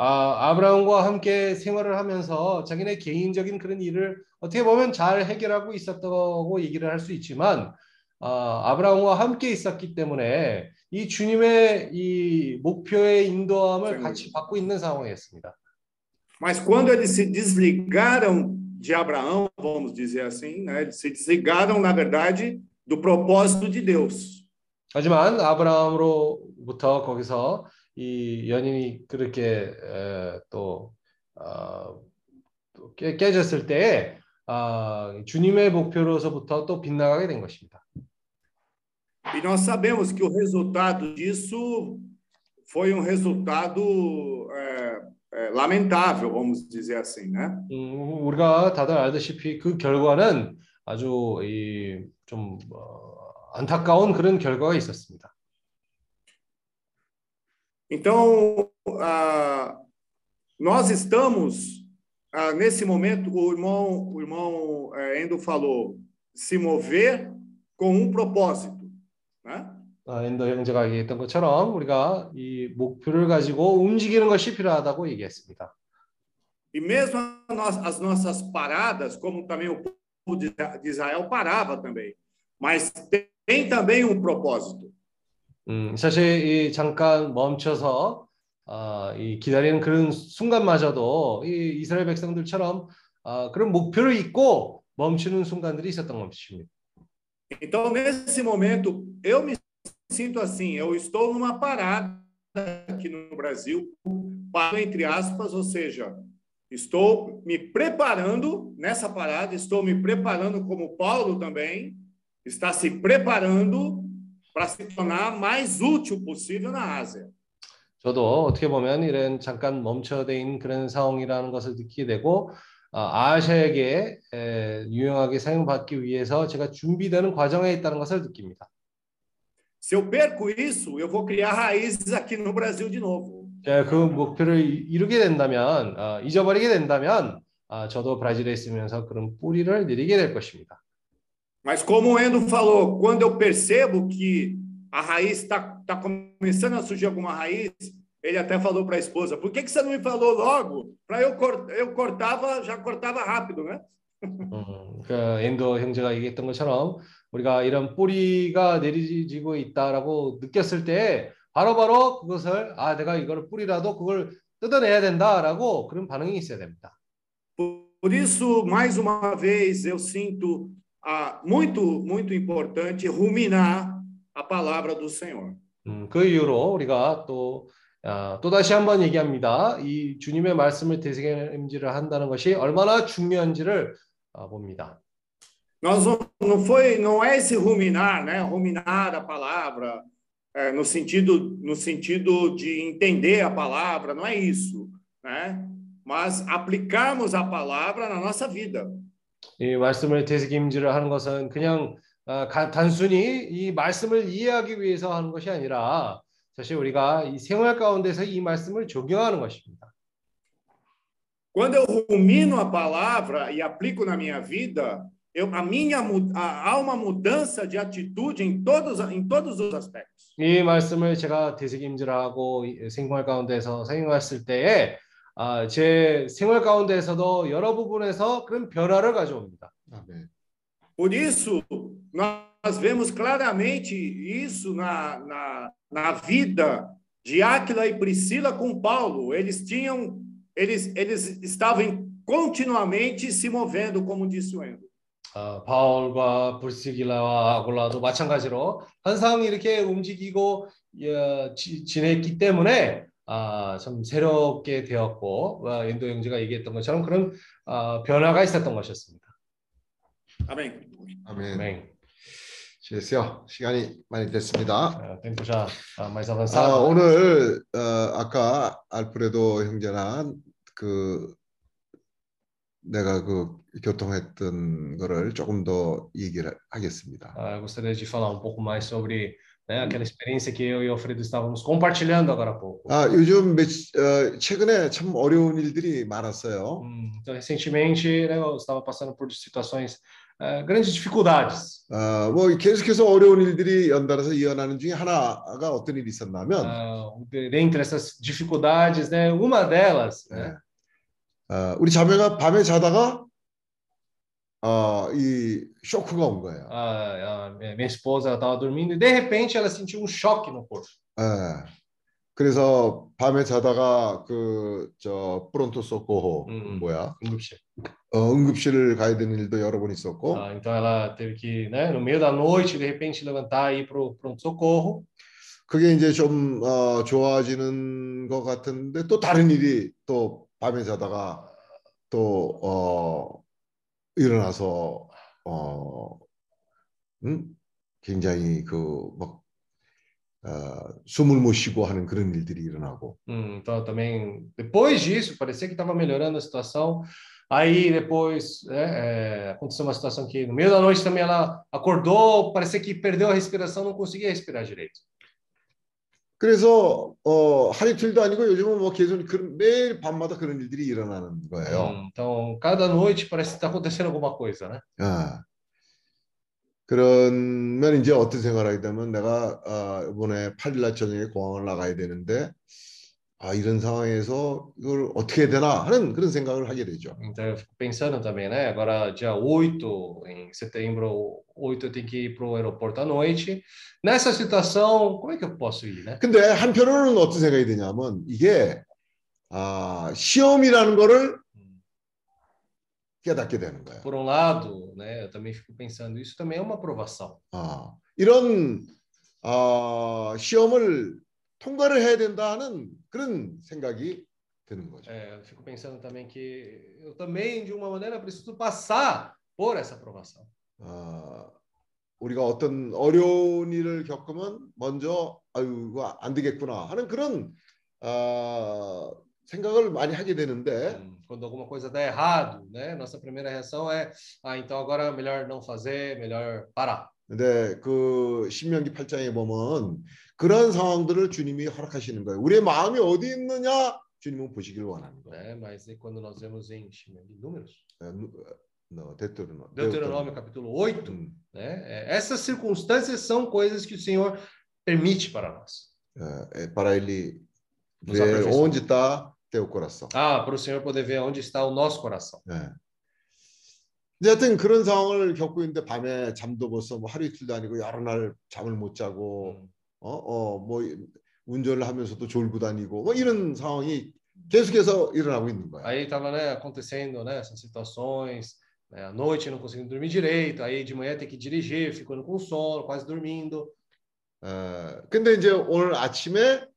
아, 아브라함과 함께 생활을 하면서 자기네 개인적인 그런 일을 어떻게 보면 잘 해결하고 있었다고 얘기를 할 수 있지만 아, 아브라함과 함께 있었기 때문에 이 주님의 이 목표의 인도함을 같이 받고 있는 상황이었습니다. Mas quando eles se desligaram de Abraão, vamos dizer assim, né? Eles se desligaram, na verdade, do propósito de Deus. 하지만 아브라함으로부터 거기서 이 연인이 그렇게 에, 또, 어, 또 깨, 깨졌을 때에 아, 주님의 목표로서부터 또 빗나가게 된 것입니다. E nós sabemos que o resultado disso foi um resultado é, é, lamentável, vamos dizer assim, né? 음, 우리가 다들 알다시피 그 결과는 아주 이, 좀 어, 안타까운 그런 결과가 있었습니다. Então, ah, nós estamos ah, nesse momento, o irmão, o irmão eh, Endo falou, se mover com um propósito, 아, 엔더 형제가 얘기했던 것처럼 우리가 이 목표를 가지고 움직이는 것이 필요하다고 얘기했습니다. E mesmo as nossas paradas, como também o povo de de Israel parava também, mas tem também um propósito. 음, 사실 이 잠깐 멈춰서 아, 이 기다리는 그런 순간마저도 이 이스라엘 백성들처럼 아, 그런 목표를 잊고 멈추는 순간들이 있었던 것입니다. Então, nesse momento, eu me sinto assim, eu estou numa parada aqui no Brasil, paro entre aspas, ou seja, estou me preparando nessa parada, estou me preparando como Paulo também está se preparando para se tornar mais útil possível na Ásia. 저도 어떻게 보면 이런 잠깐 멈춰져 있는 그런 상황이라는 것을 느끼게 되고 아, 아시아에게 에, 유용하게 사용받기 위해서 제가 준비되는 과정에 있다는 것을 느낍니다. Se eu perco isso, eu vou criar raízes aqui no Brasil de novo. 제가 그 목표를 이- 이루게 된다면 아, 잊어버리게 된다면 아, 저도 브라질에 있으면서 그런 뿌리를 내리게 될 것입니다. Mas como o Endo falou, quando eu percebo que a raiz está tá começando a surgir alguma raiz, ele até falou para a esposa: por que, que você não me falou logo? Para eu, cor- eu cortava, já cortava rápido, né? 음, 그 엔도 형제가 얘기했던 것처럼 우리가 이런 뿌리가 내리지고 있다라고 느꼈을 때 바로바로 그것을 아 내가 이걸 뿌리라도 그걸 뜯어내야 된다라고 그런 반응이 있어야 됩니다. Por, por isso, mais uma vez, eu sinto ah, muito, muito importante ruminar a palavra do Senhor. 음, 그 이유로 우리가 또 아, 또 다시 한번 얘기합니다. 이 주님의 말씀을 되새김질을 한다는 것이 얼마나 중요한지를 아, 봅니다. Nós não, não foi, não é esse ruminar, né? Ruminar a palavra é, no sentido, no sentido de entender a palavra, não é isso, né? Mas aplicarmos a palavra na nossa vida. 이 말씀을 되새김질을 하는 것은 그냥 아, 가- 단순히 이 말씀을 이해하기 위해서 하는 것이 아니라 사실 우리가 이 생활 가운데서 이 말씀을 적용하는 것입니다. Quando eu rumino a palavra e aplico na minha vida, eu, a minha mu- a- há uma mudança de atitude em todos em todos os aspectos. 이 말씀을 제가 되새김질하고 이 생활 가운데서 사용했을 때에 아, 제 생활 가운데서도 여러 부분에서 그런 변화를 가져옵니다. 아멘. Por isso, nós vemos claramente isso na, na, na vida de Áquila e Priscila com Paulo. Eles tinham, eles, eles estavam continuamente se movendo, como disse o Endo. 아, 바울과 불스길라와 아골라도 마찬가지로 항상 이렇게 움직이고 어, 지, 지냈기 때문에 아, 참 새롭게 되었고 어, 인도 형제가 얘기했던 것처럼 그런 어, 변화가 있었던 것이었습니다. 아멘. 아멘. 아멘. 실수요. 시간이 많이 됐습니다. Mais 아, avançado. 오늘 어, 아까 알프레도 형제랑 그 내가 그 교통했던 거를 조금 더 얘기를 하겠습니다. Ah, eu gostaria de falar um pouco mais sobre né, aquela experiência que eu e o Alfredo estávamos compartilhando agora há pouco. 아, 요즘 몇, 어, 최근에 참 어려운 일들이 많았어요. Hum, Então, recentemente, né, eu estava passando por situações, eh, grandes dificuldades. 어, 뭐 계속해서 어려운 일들이 연달아서 이어나는 중에 하나가 어떤 일이 있었냐면 Ah, de- dentre essas dificuldades, né, uma delas, né, 네. 어, 우리 자매가 밤에 자다가 어, 이 쇼크가 온 거예요. a, a minha esposa estava dormindo e de repente ela sentiu um choque no corpo. 예. 그래서 밤에 자다가 그 저 프론토 소코호 음. 뭐야 응급실. 어, 응급실을 가야 되는 일도 여러 번 있었고 Ah, então ela teve que, né, no meio da noite, de repente levantar e ir para o pronto-socorro. 그게 이제 좀 어, 좋아지는 것 같은데 또 다른 일이 또 밤에 자다가 또 어, 일어나서 어, 음? 굉장히 그막 어, 숨을 못 쉬고 하는 그런 일들이 일어나고 Hum, então também, depois disso, parecia que estava melhorando a situação. Aí depois né, é, aconteceu uma situação que no meio da noite também ela acordou, parecia que perdeu a respiração, não conseguia respirar direito. 그래서 어, 하루 이틀도 아니고 요즘은 뭐 계속 그런, 매일 밤마다 그런 일들이 일어나는 거예요. Então cada noite parece que está acontecendo alguma coisa, né? 아, 그러면 이제 어떤 생각을 하게 되면 내가 아, 이번에 8일날 저녁에 공항을 나가야 되는데 아, 이런 상황에서 이걸 어떻게 해야 되나 하는 그런 생각을 하게 되죠. Então eu fico pensando também, né? Agora, dia 8, em setembro 8, eu tenho que ir para o aeroporto à noite. Nessa situação, como é que eu posso ir, né? 근데 한편으로는 어떤 생각이 드냐면 이게 아, 시험이라는 거를 깨닫게 되는 거예요. Por um lado, né? Eu também fico pensando, isso também é uma aprovação. 아, 이런 아, 시험을 통과를 해야 된다는 그런 생각이 드는 거죠. É, eu fico pensando também que eu também, de uma maneira, preciso passar por essa aprovação. 아, 우리가 어떤 어려운 일을 겪으면 먼저 아유 이거 안 되겠구나 하는 그런 아, 생각을 많이 하게 되는데 Quando alguma coisa dá errado, né? Nossa primeira reação é, ah, então agora melhor não fazer, melhor parar. 근데 그 신명기 8장에 보면 그런 상황들을 주님이 허락하시는 거예요. 우리의 마음이 어디 있느냐 주님은 보시길 원하는 거예요. Né? Mas quando nós vemos em Números, 어, 누- 어, 너, 데토로노, Deuteronômio capítulo 8, 음, né? É, Essas circunstâncias são coisas que o Senhor permite para nós. 어, 에, 바라일리 Nos ver onde está teu coração. Ah, para o Senhor poder ver onde está o nosso coração. 예. 근데 하여튼 그런 상황을 겪고 있는데 밤에 잠도 벌써 뭐 하루 이틀도 아니고 여러 날 잠을 못 자고 Hum. 어 어 뭐 운전을 하면서도 졸고 다니고 뭐 이런 상황이 계속해서 일어나고 있는 거야. Aí estava né, acontecendo né, essas situações, né, à noite não conseguindo dormir direito, aí de manhã tem que dirigir, ficando com sono, quase dormindo. 어, 근데 이제 오늘 아침에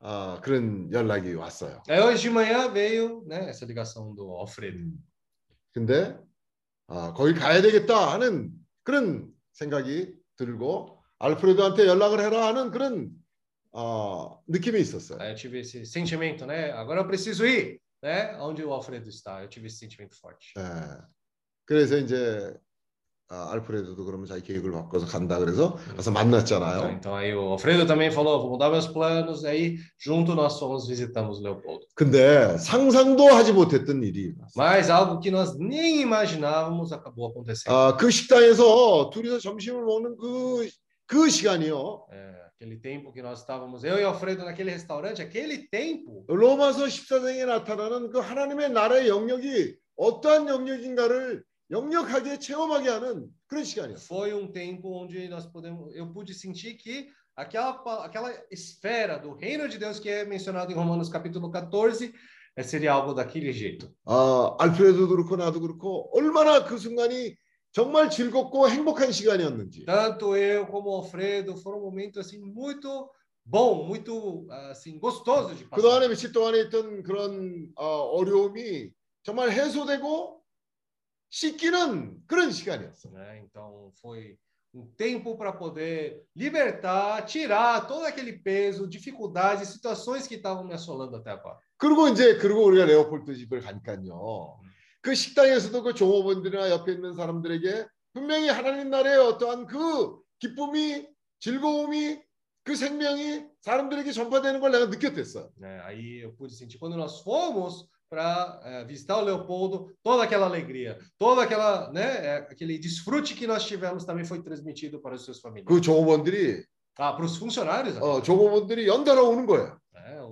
아, 그런 연락이 왔어요. Aí hoje de manhã veio né, essa ligação do Alfredo. 음. 근데 아, 거기 가야 되겠다 하는 그런 생각이 들고 알프레도한테 연락을 해라 하는 그런 어, 느낌이 있었어요. Eu tive esse sentimento, né? Agora eu preciso ir, né? Onde o Alfredo está? Eu tive esse sentimento forte. 예. 그래서 이제 아, 알프레도도 그러면 자기 계획을 바꿔서 간다 그래서 가서 만났잖아요. então aí o Alfredo também falou, vou mudar meus planos. Aí junto nós fomos visitamos Leopoldo. 근데 상상도 하지 못했던 일이. Mas algo que nós nem imaginávamos acabou acontecendo. 아, 그 식당에서 둘이서 점심을 먹는 그, 그. É, aquele tempo que nós estávamos, eu e Alfredo naquele restaurante, aquele tempo 로마서 14장에 나타나는 그 하나님의 나라의 영역이 어떠한 영역인가를 역력하게 체험하게 하는 그런 시간이었어요. foi um tempo onde nós podemos, eu pude sentir que aquela pa- aquela esfera do reino de Deus que é mencionado em Romanos capítulo 14 eh, seria algo daquele jeito. 아, 알프레도도 그렇고 나도 그렇고 얼마나 그 순간이 정말 즐겁고 행복한 시간이었는지. Tanto eu como o Alfredo foram momentos assim muito bom, muito assim gostoso de 그동안에 passar. 며칠 동안에 있던 그런 어, 어려움이 정말 해소되고 씻기는 그런 시간이었어. né? Então foi um tempo para poder libertar, tirar todo aquele peso, dificuldades, situações que estavam me assolando até agora. 그리고 이제 그리고 우리가 레오폴드 집을 가니까요. 그 식당에서도 그 종업원들이나 옆에 있는 사람들에게 분명히 하나님 나라의 어떠한 그 기쁨이 즐거움이 그 생명이 사람들에게 전파되는 걸 내가 느꼈댔어. né? Aí eu pude sentir quando nós fomos para visitar o Leopoldo, toda aquela alegria, toda aquela, né, aquele desfrute que nós tivemos também foi transmitido para os seus familiares. 그 종업원들이 Ah, para os funcionários, 어, 종업원들이 연달아 오는 거예요.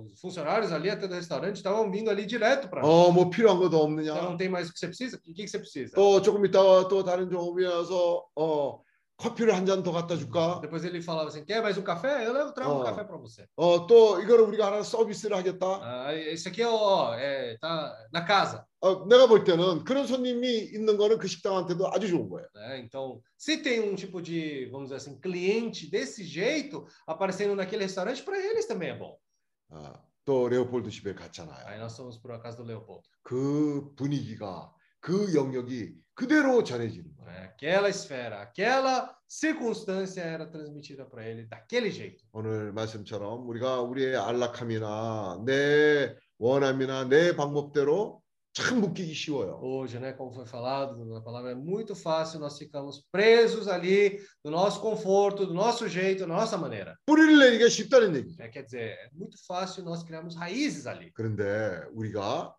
né? Os funcionários ali até do restaurante estavam vindo ali direto para nós. 어, 뭐 필요한 거 더 Então 없느냐? não tem mais o que você precisa? O que, que você precisa? 또 조금 있다가 또 다른 종업이 와서 어, 커피를 한 잔 더 갖다 줄까? Depois ele falava assim: quer mais um café? Eu levo, trago um Oh. café para você. 어, 또 이거를 우리가 하나 서비스를 하겠다. Ah, esse aqui ó, é, tá na casa. 어, 내가 볼 때는 그런 손님이 있는 거는 그 식당한테도 아주 좋은 거예요. né? Então, se tem um tipo de, vamos dizer assim, cliente desse jeito aparecendo naquele restaurante, para eles também é bom. 아, 또 레오폴드 집에 갔잖아요. Aí nós fomos para a casa do Leopoldo. 그 분위기가 그 영역이 그대로 전해지는 거예요. né? Aquela esfera, aquela circunstância era transmitida para ele daquele jeito. 오늘 말씀처럼 우리가 우리의 안락함이나 내 원함이나 내 방법대로. Hoje, né, como foi falado na palavra, é muito fácil nós ficamos presos ali no nosso conforto, do nosso jeito, da nossa maneira. 뿌리를 내리기가 쉽다는 얘기죠. É, quer dizer, é muito fácil nós criarmos raízes ali. 그런데 우리가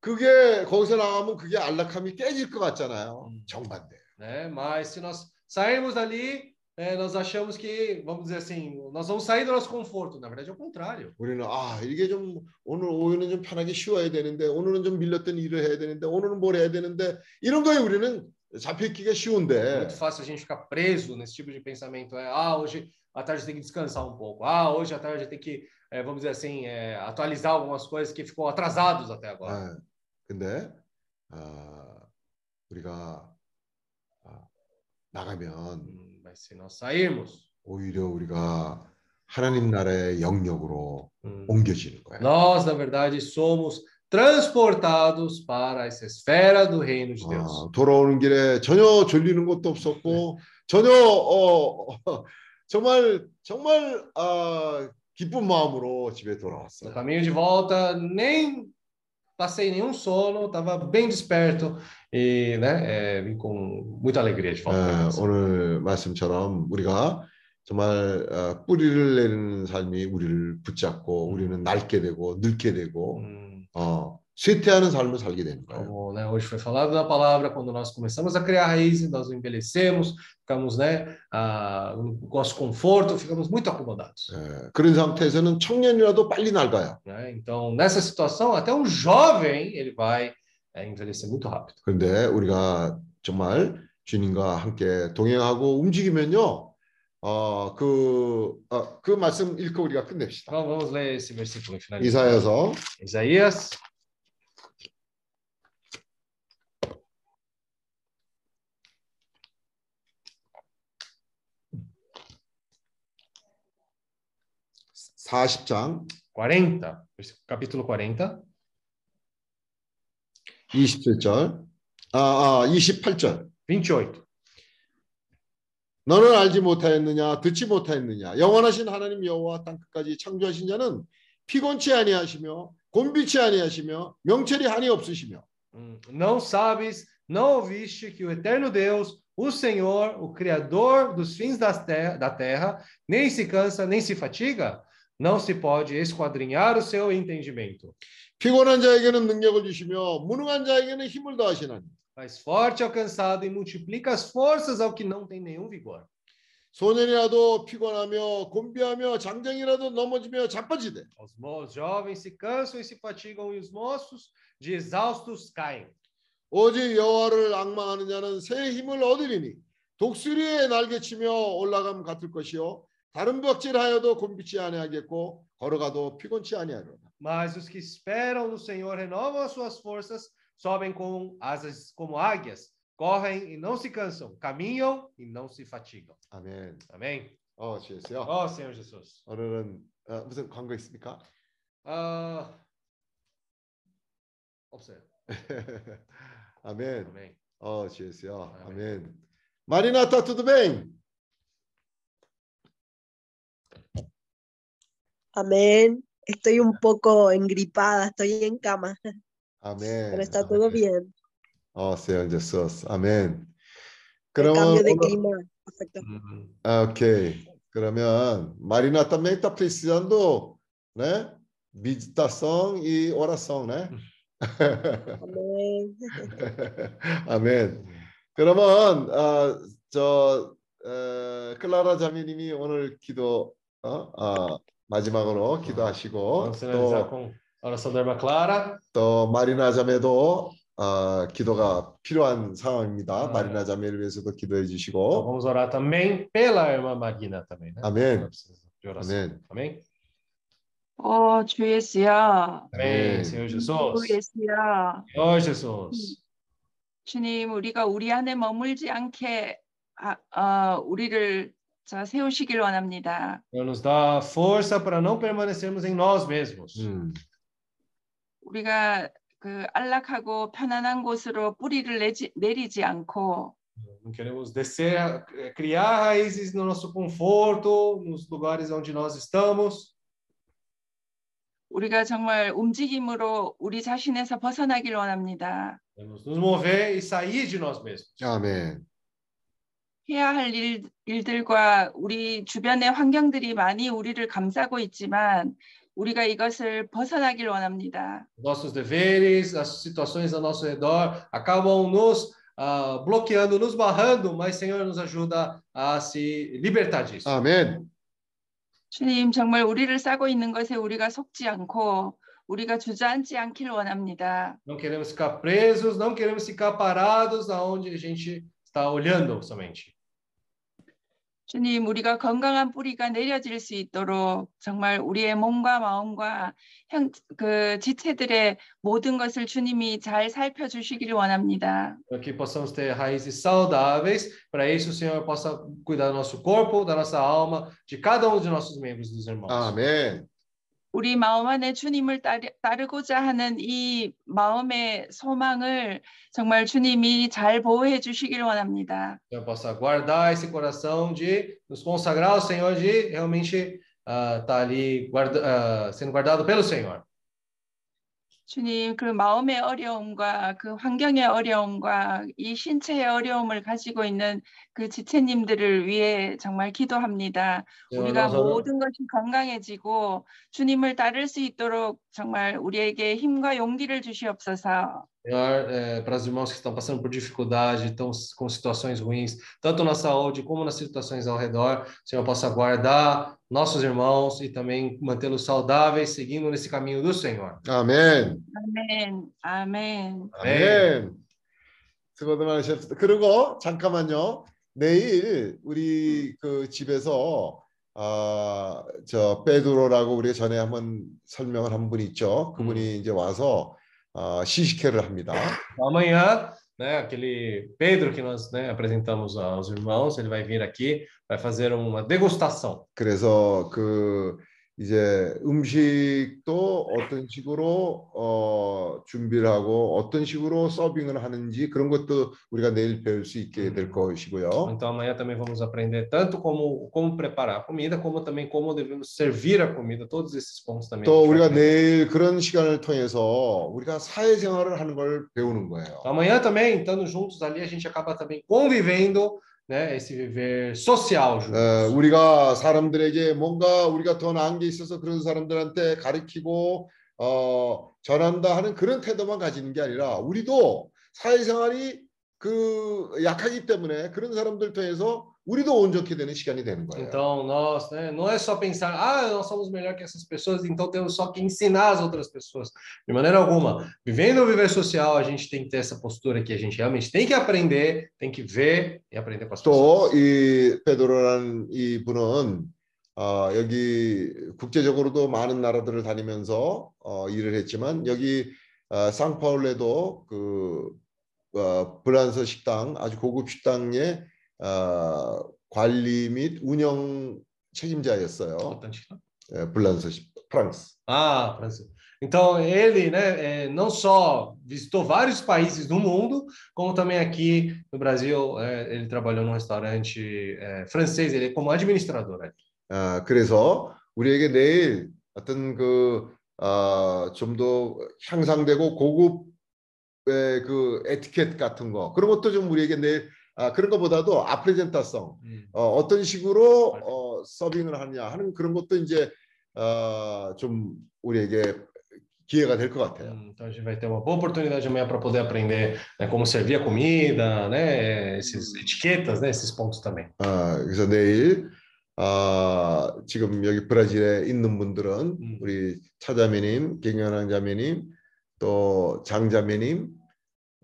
그게 거기서 나가면 그게 안락함이 깨질 것 같잖아요. 음. 정반대. né? Mas se nós sairmos dali, é, nós achamos que, vamos dizer assim, nós vamos sair do nosso conforto. Na verdade, é o contrário. 우리는 아 이게 좀 오늘 오후는 좀 편하게 쉬어야 되는데 오늘은 좀 밀렸던 일을 해야 되는데 오늘은 뭘 해야 되는데 이런 거에 우리는 잡혀있기가 É 쉬운데 muito fácil a gente ficar preso nesse tipo de pensamento. É, ah, hoje à tarde tem que descansar um pouco. Ah, hoje à tarde tem que, é, vamos dizer assim, é, atualizar algumas coisas que ficou atrasados até agora. 아, 근데 아, 우리가 아, 나가면 Hum, Mas se nós sairmos, 오히려 우리가 하나님 나라의 영역으로 hum, 옮겨지는 거야. nós, na verdade, somos transportados para essa esfera do reino de Deus. 아, 돌아오는 길에 전혀 졸리는 것도 없었고 전혀 어, 어, 정말 정말 아, 기쁜 마음으로 집에 No 돌아왔어요. caminho de volta, nem passei nenhum sono, estava bem desperto e né, é, vim com muita alegria de volta. casa. 오늘 말씀처럼 우리가 정말 어, 뿌리를 내리는 삶이 우리를 붙잡고 우리는 낡게 되고 늙게 되고 Hum, 어, 쇠퇴하는 삶을 살게 되는 거예요. como né, hoje foi falado na palavra, quando nós começamos a criar raízes, nós envelhecemos, ficamos né, ah, no nosso conforto, ficamos muito acomodados. 에, 그런 상태에서는 청년이라도 빨리 낡아요. né? Então, nessa situação, até um jovem ele vai é, envelhecer muito rápido. 그런데 우리가 정말 주님과 함께 동행하고 움직이면요. 어, 그, 어, 그 말씀 읽고 우리가 끝냅시다. Então, vamos ler esse versículo final. 이사야서 Isaías, 사십 장 40, vers- capítulo 40, 27절, 아, 아, 28절. 28. 너는 알지 못하였느냐, 듣지 못하였느냐. 영원하신 하나님 여호와 땅 끝까지 창조하신 자는 피곤치 아니하시며 곤비치 아니하시며 명철이 한이 없으시며 Não sabes, não ouviste que o eterno Deus, o Senhor, o Criador dos fins das ter da terra, nem se cansa, nem se fatiga? Não se pode esquadrinhar o seu entendimento. 피곤한 자에게는 능력을 주시며 무능한 자에게는 힘을 더하시나니 Faz forte ao cansado e multiplica as forças ao que não tem nenhum vigor. 소년이라도 피곤하며 곤비하며 장정이라도 넘어지며 자빠지되 Os jovens se cansam e se fatigam, e os moços de exaustos caem. 오직 여호와를 악망하는 자는 새 힘을 얻으리니 독수리의 날개치며 올라감 같을 것이요 다른 벽질하여도 곤비치 아니하겠고 걸어가도 피곤치 아니하리라. Mas os que esperam no Senhor renovam as suas forças, sobem com asas como águias, correm e não se cansam, caminham e não se fatigam. 아멘. Amém? 어, 주였어요. Ó Senhor Jesus. 오늘은 어, 무슨 광고 있습니까? Ah, 없어요. 아멘. 아멘. Oh, 주였어요. 아멘. 아멘. Marinata, tudo bem? Amén. Estoy un poco engripada, estoy en cama, 아멘. pero está todo bien. 어, Senhor Jesus. 아멘. El 그러면 cambio de 오늘- clima afecta. Hum, 아, 오케이. 그러면 Marina também está precisando, né? Meditação e oração, né? Amén. 아멘. 그러면 어, 저 어, 클라라 자매님이 오늘 기도 어? 아, 마지막으로 기도하시고 또, com a oração da irmã Clara. 또 마리나 자매도 어, 기도가 필요한 상황입니다. 아. 마리나 자매를 위해서도 기도해 주시고 vamos orar também pela irmã Magina também, né? Amém. Ela precisa de oração. 아멘. Amém? 어, 주 예수야. Senhor 주. 예수야. Senhor Jesus. 주님, 우리가 우리 안에 머물지 않게 아, 어, 우리를 자, 세우시길 원합니다. Senhor, nos dá força para não permanecermos em nós mesmos. 음, 우리가 그 안락하고 편안한 곳으로 뿌리를 내지, 내리지 않고 Não queremos descer, eh, criar raízes no nosso conforto, nos lugares onde nós estamos. 우리가 정말 움직임으로 우리 자신에서 벗어나길 원합니다. Queremos nos mover e sair de nós mesmos. 아멘. 해야 할 일, 일들과 우리 주변의 환경들이 많이 우리를 감싸고 있지만 우리가 이것을 벗어나길 원합니다. Nossos deveres, as situações ao nosso redor acabam nos ah, bloqueando, nos barrando, mas Senhor nos ajuda a se libertar disso. 아멘. 주님 정말 우리를 싸고 있는 것에 우리가 속지 않고 우리가 주저앉지 않길 원합니다. Não queremos ficar presos, não queremos ficar parados aonde a gente está olhando somente. 주님 우리가 건강한 뿌리가 내려질 수 있도록 정말 우리의 몸과 마음과 형, 그 지체들의 모든 것을 주님이 잘 살펴 주시기를 원합니다. Para que possamos ter raízes saudáveis, para isso o Senhor possa cuidar do nosso corpo, da nossa alma, de cada um de nossos membros dos irmãos. 아멘. 우리 마음 안에 주님을 따르, 따르고자 하는 이 마음의 소망을 정말 주님이 잘 보호해 주시길 원합니다. Que eu possa guardar esse coração de nos consagrar ao Senhor, de realmente estar ali guarda, ah, sendo guardado pelo Senhor. 주님 그 마음의 어려움과 그 환경의 어려움과 이 신체의 어려움을 가지고 있는 그 지체님들을 위해 정말 기도합니다. Senhor, 우리가 모든 것이 건강해지고 주님을 따를 수 있도록 정말 우리에게 힘과 용기를 주시옵소서. Senhor, eh, para os irmãos que estão passando por dificuldade, estão com situações ruins, tanto na saúde como nas situações ao redor, o Senhor possa guardar nossos irmãos e também mantê-los saudáveis, seguindo nesse caminho do Senhor. 아멘. 아멘. 아멘. 아멘. 수고들 많으셨습니다. 그리고 잠깐만요. 내일 우리 그 집에서 아, 저 페드로라고 우리가 전에 한번 설명을 한 분 있죠. 그분이 이제 와서 아, 시식회를 합니다. Amanhã, né, aquele Pedro que nós né, apresentamos aos irmãos, ele vai vir aqui, vai fazer uma degustação. 그래서 그 이제 음식도 어떤 식으로 어, 준비를 하고 어떤 식으로 서빙을 하는지 그런 것도 우리가 내일 배울 수 있게 될 것이고요. Então amanhã também vamos aprender tanto como como preparar a comida, como também como devemos servir a comida. Todos esses pontos também. 또 우리가. 내일 그런 시간을 통해서 우리가 사회생활을 하는 걸 배우는 거예요. Amanhã também, estando juntos ali, a gente acaba também convivendo, né, esse viver social. 어, 우리가 사람들에게 뭔가 우리가 더 나은 게 있어서 그런 사람들한테 가르치고 어, 전한다 하는 그런 태도만 가지는 게 아니라 우리도 사회생활이 그 약하기 때문에 그런 사람들 통해서 우리도 온전케 되는 시간이 되는 거예요. Então, nós, né, não é só pensar, ah, nós somos melhor que essas pessoas, então temos só que ensinar as outras pessoas. De maneira alguma. Vivendo o viver social, a gente tem que ter essa postura que a gente realmente tem que aprender, tem que ver e aprender com as 또 pessoas. 이 페드로라는 이 분은 어, 여기 국제적으로도 많은 나라들을 다니면서 어, 일을 했지만 여기 어, 상파울레도 그 어, 브란서 식당 아주 고급 식당에 어, 관리 및 운영 책임자였어요. 어떤 식으로? 예, 불란서 시- 프랑스. Ah, Francisco. Então, ele né, é, não só visitou vários países do mundo, como também aqui no Brasil, é, ele trabalhou num restaurante é, francês, ele é como administrador. né? 아, 그래서 우리에게 내일 어떤 그 아, 좀더 향상되고 고급의 그 에티켓 같은 거 그런 것도 좀 우리에게 내일 아, 그런 것보다도 아프레젠타성 음. 어, 어떤 식으로 어, 서빙을 하냐 하는 그런 것도 이제 어, 좀 우리에게 기회가 될 것 같아요. Hum, Então, a gente vai ter uma boa oportunidade amanhã para poder aprender né, como servir a comida, né, esses etiquetas, né, esses pontos também. 아, 그래서 내일 아, 지금 여기 브라질에 있는 분들은 음. 우리 차자매님, 경연한 자매님, 또 장자매님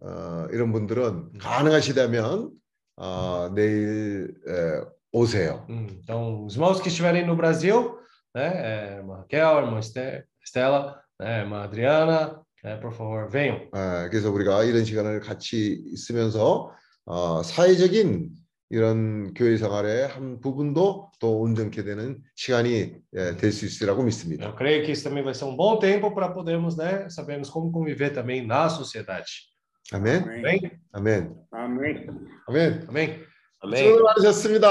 어, 이런 분들은 가능하시다면 어, 내일 에, 오세요. Hum, Então, os irmãos que estiverem no Brasil, né, é, irmã Raquel, irmã Este- Estela, né, irmã Adriana, né, por favor, venham. 아, 그래서 우리가 이런 시간을 같이 있으면서 어, 사회적인 이런 교회 생활의 한 부분도 또 온전케 되는 시간이 예, 될 수 있으리라고 믿습니다. Eu creio que isso também vai ser um bom tempo para podermos, né, sabermos como conviver também na sociedade. 아멘, 아멘. Amém? 아멘, 아멘. 아멘. Amém? 아멘. 수고 많으셨습니다.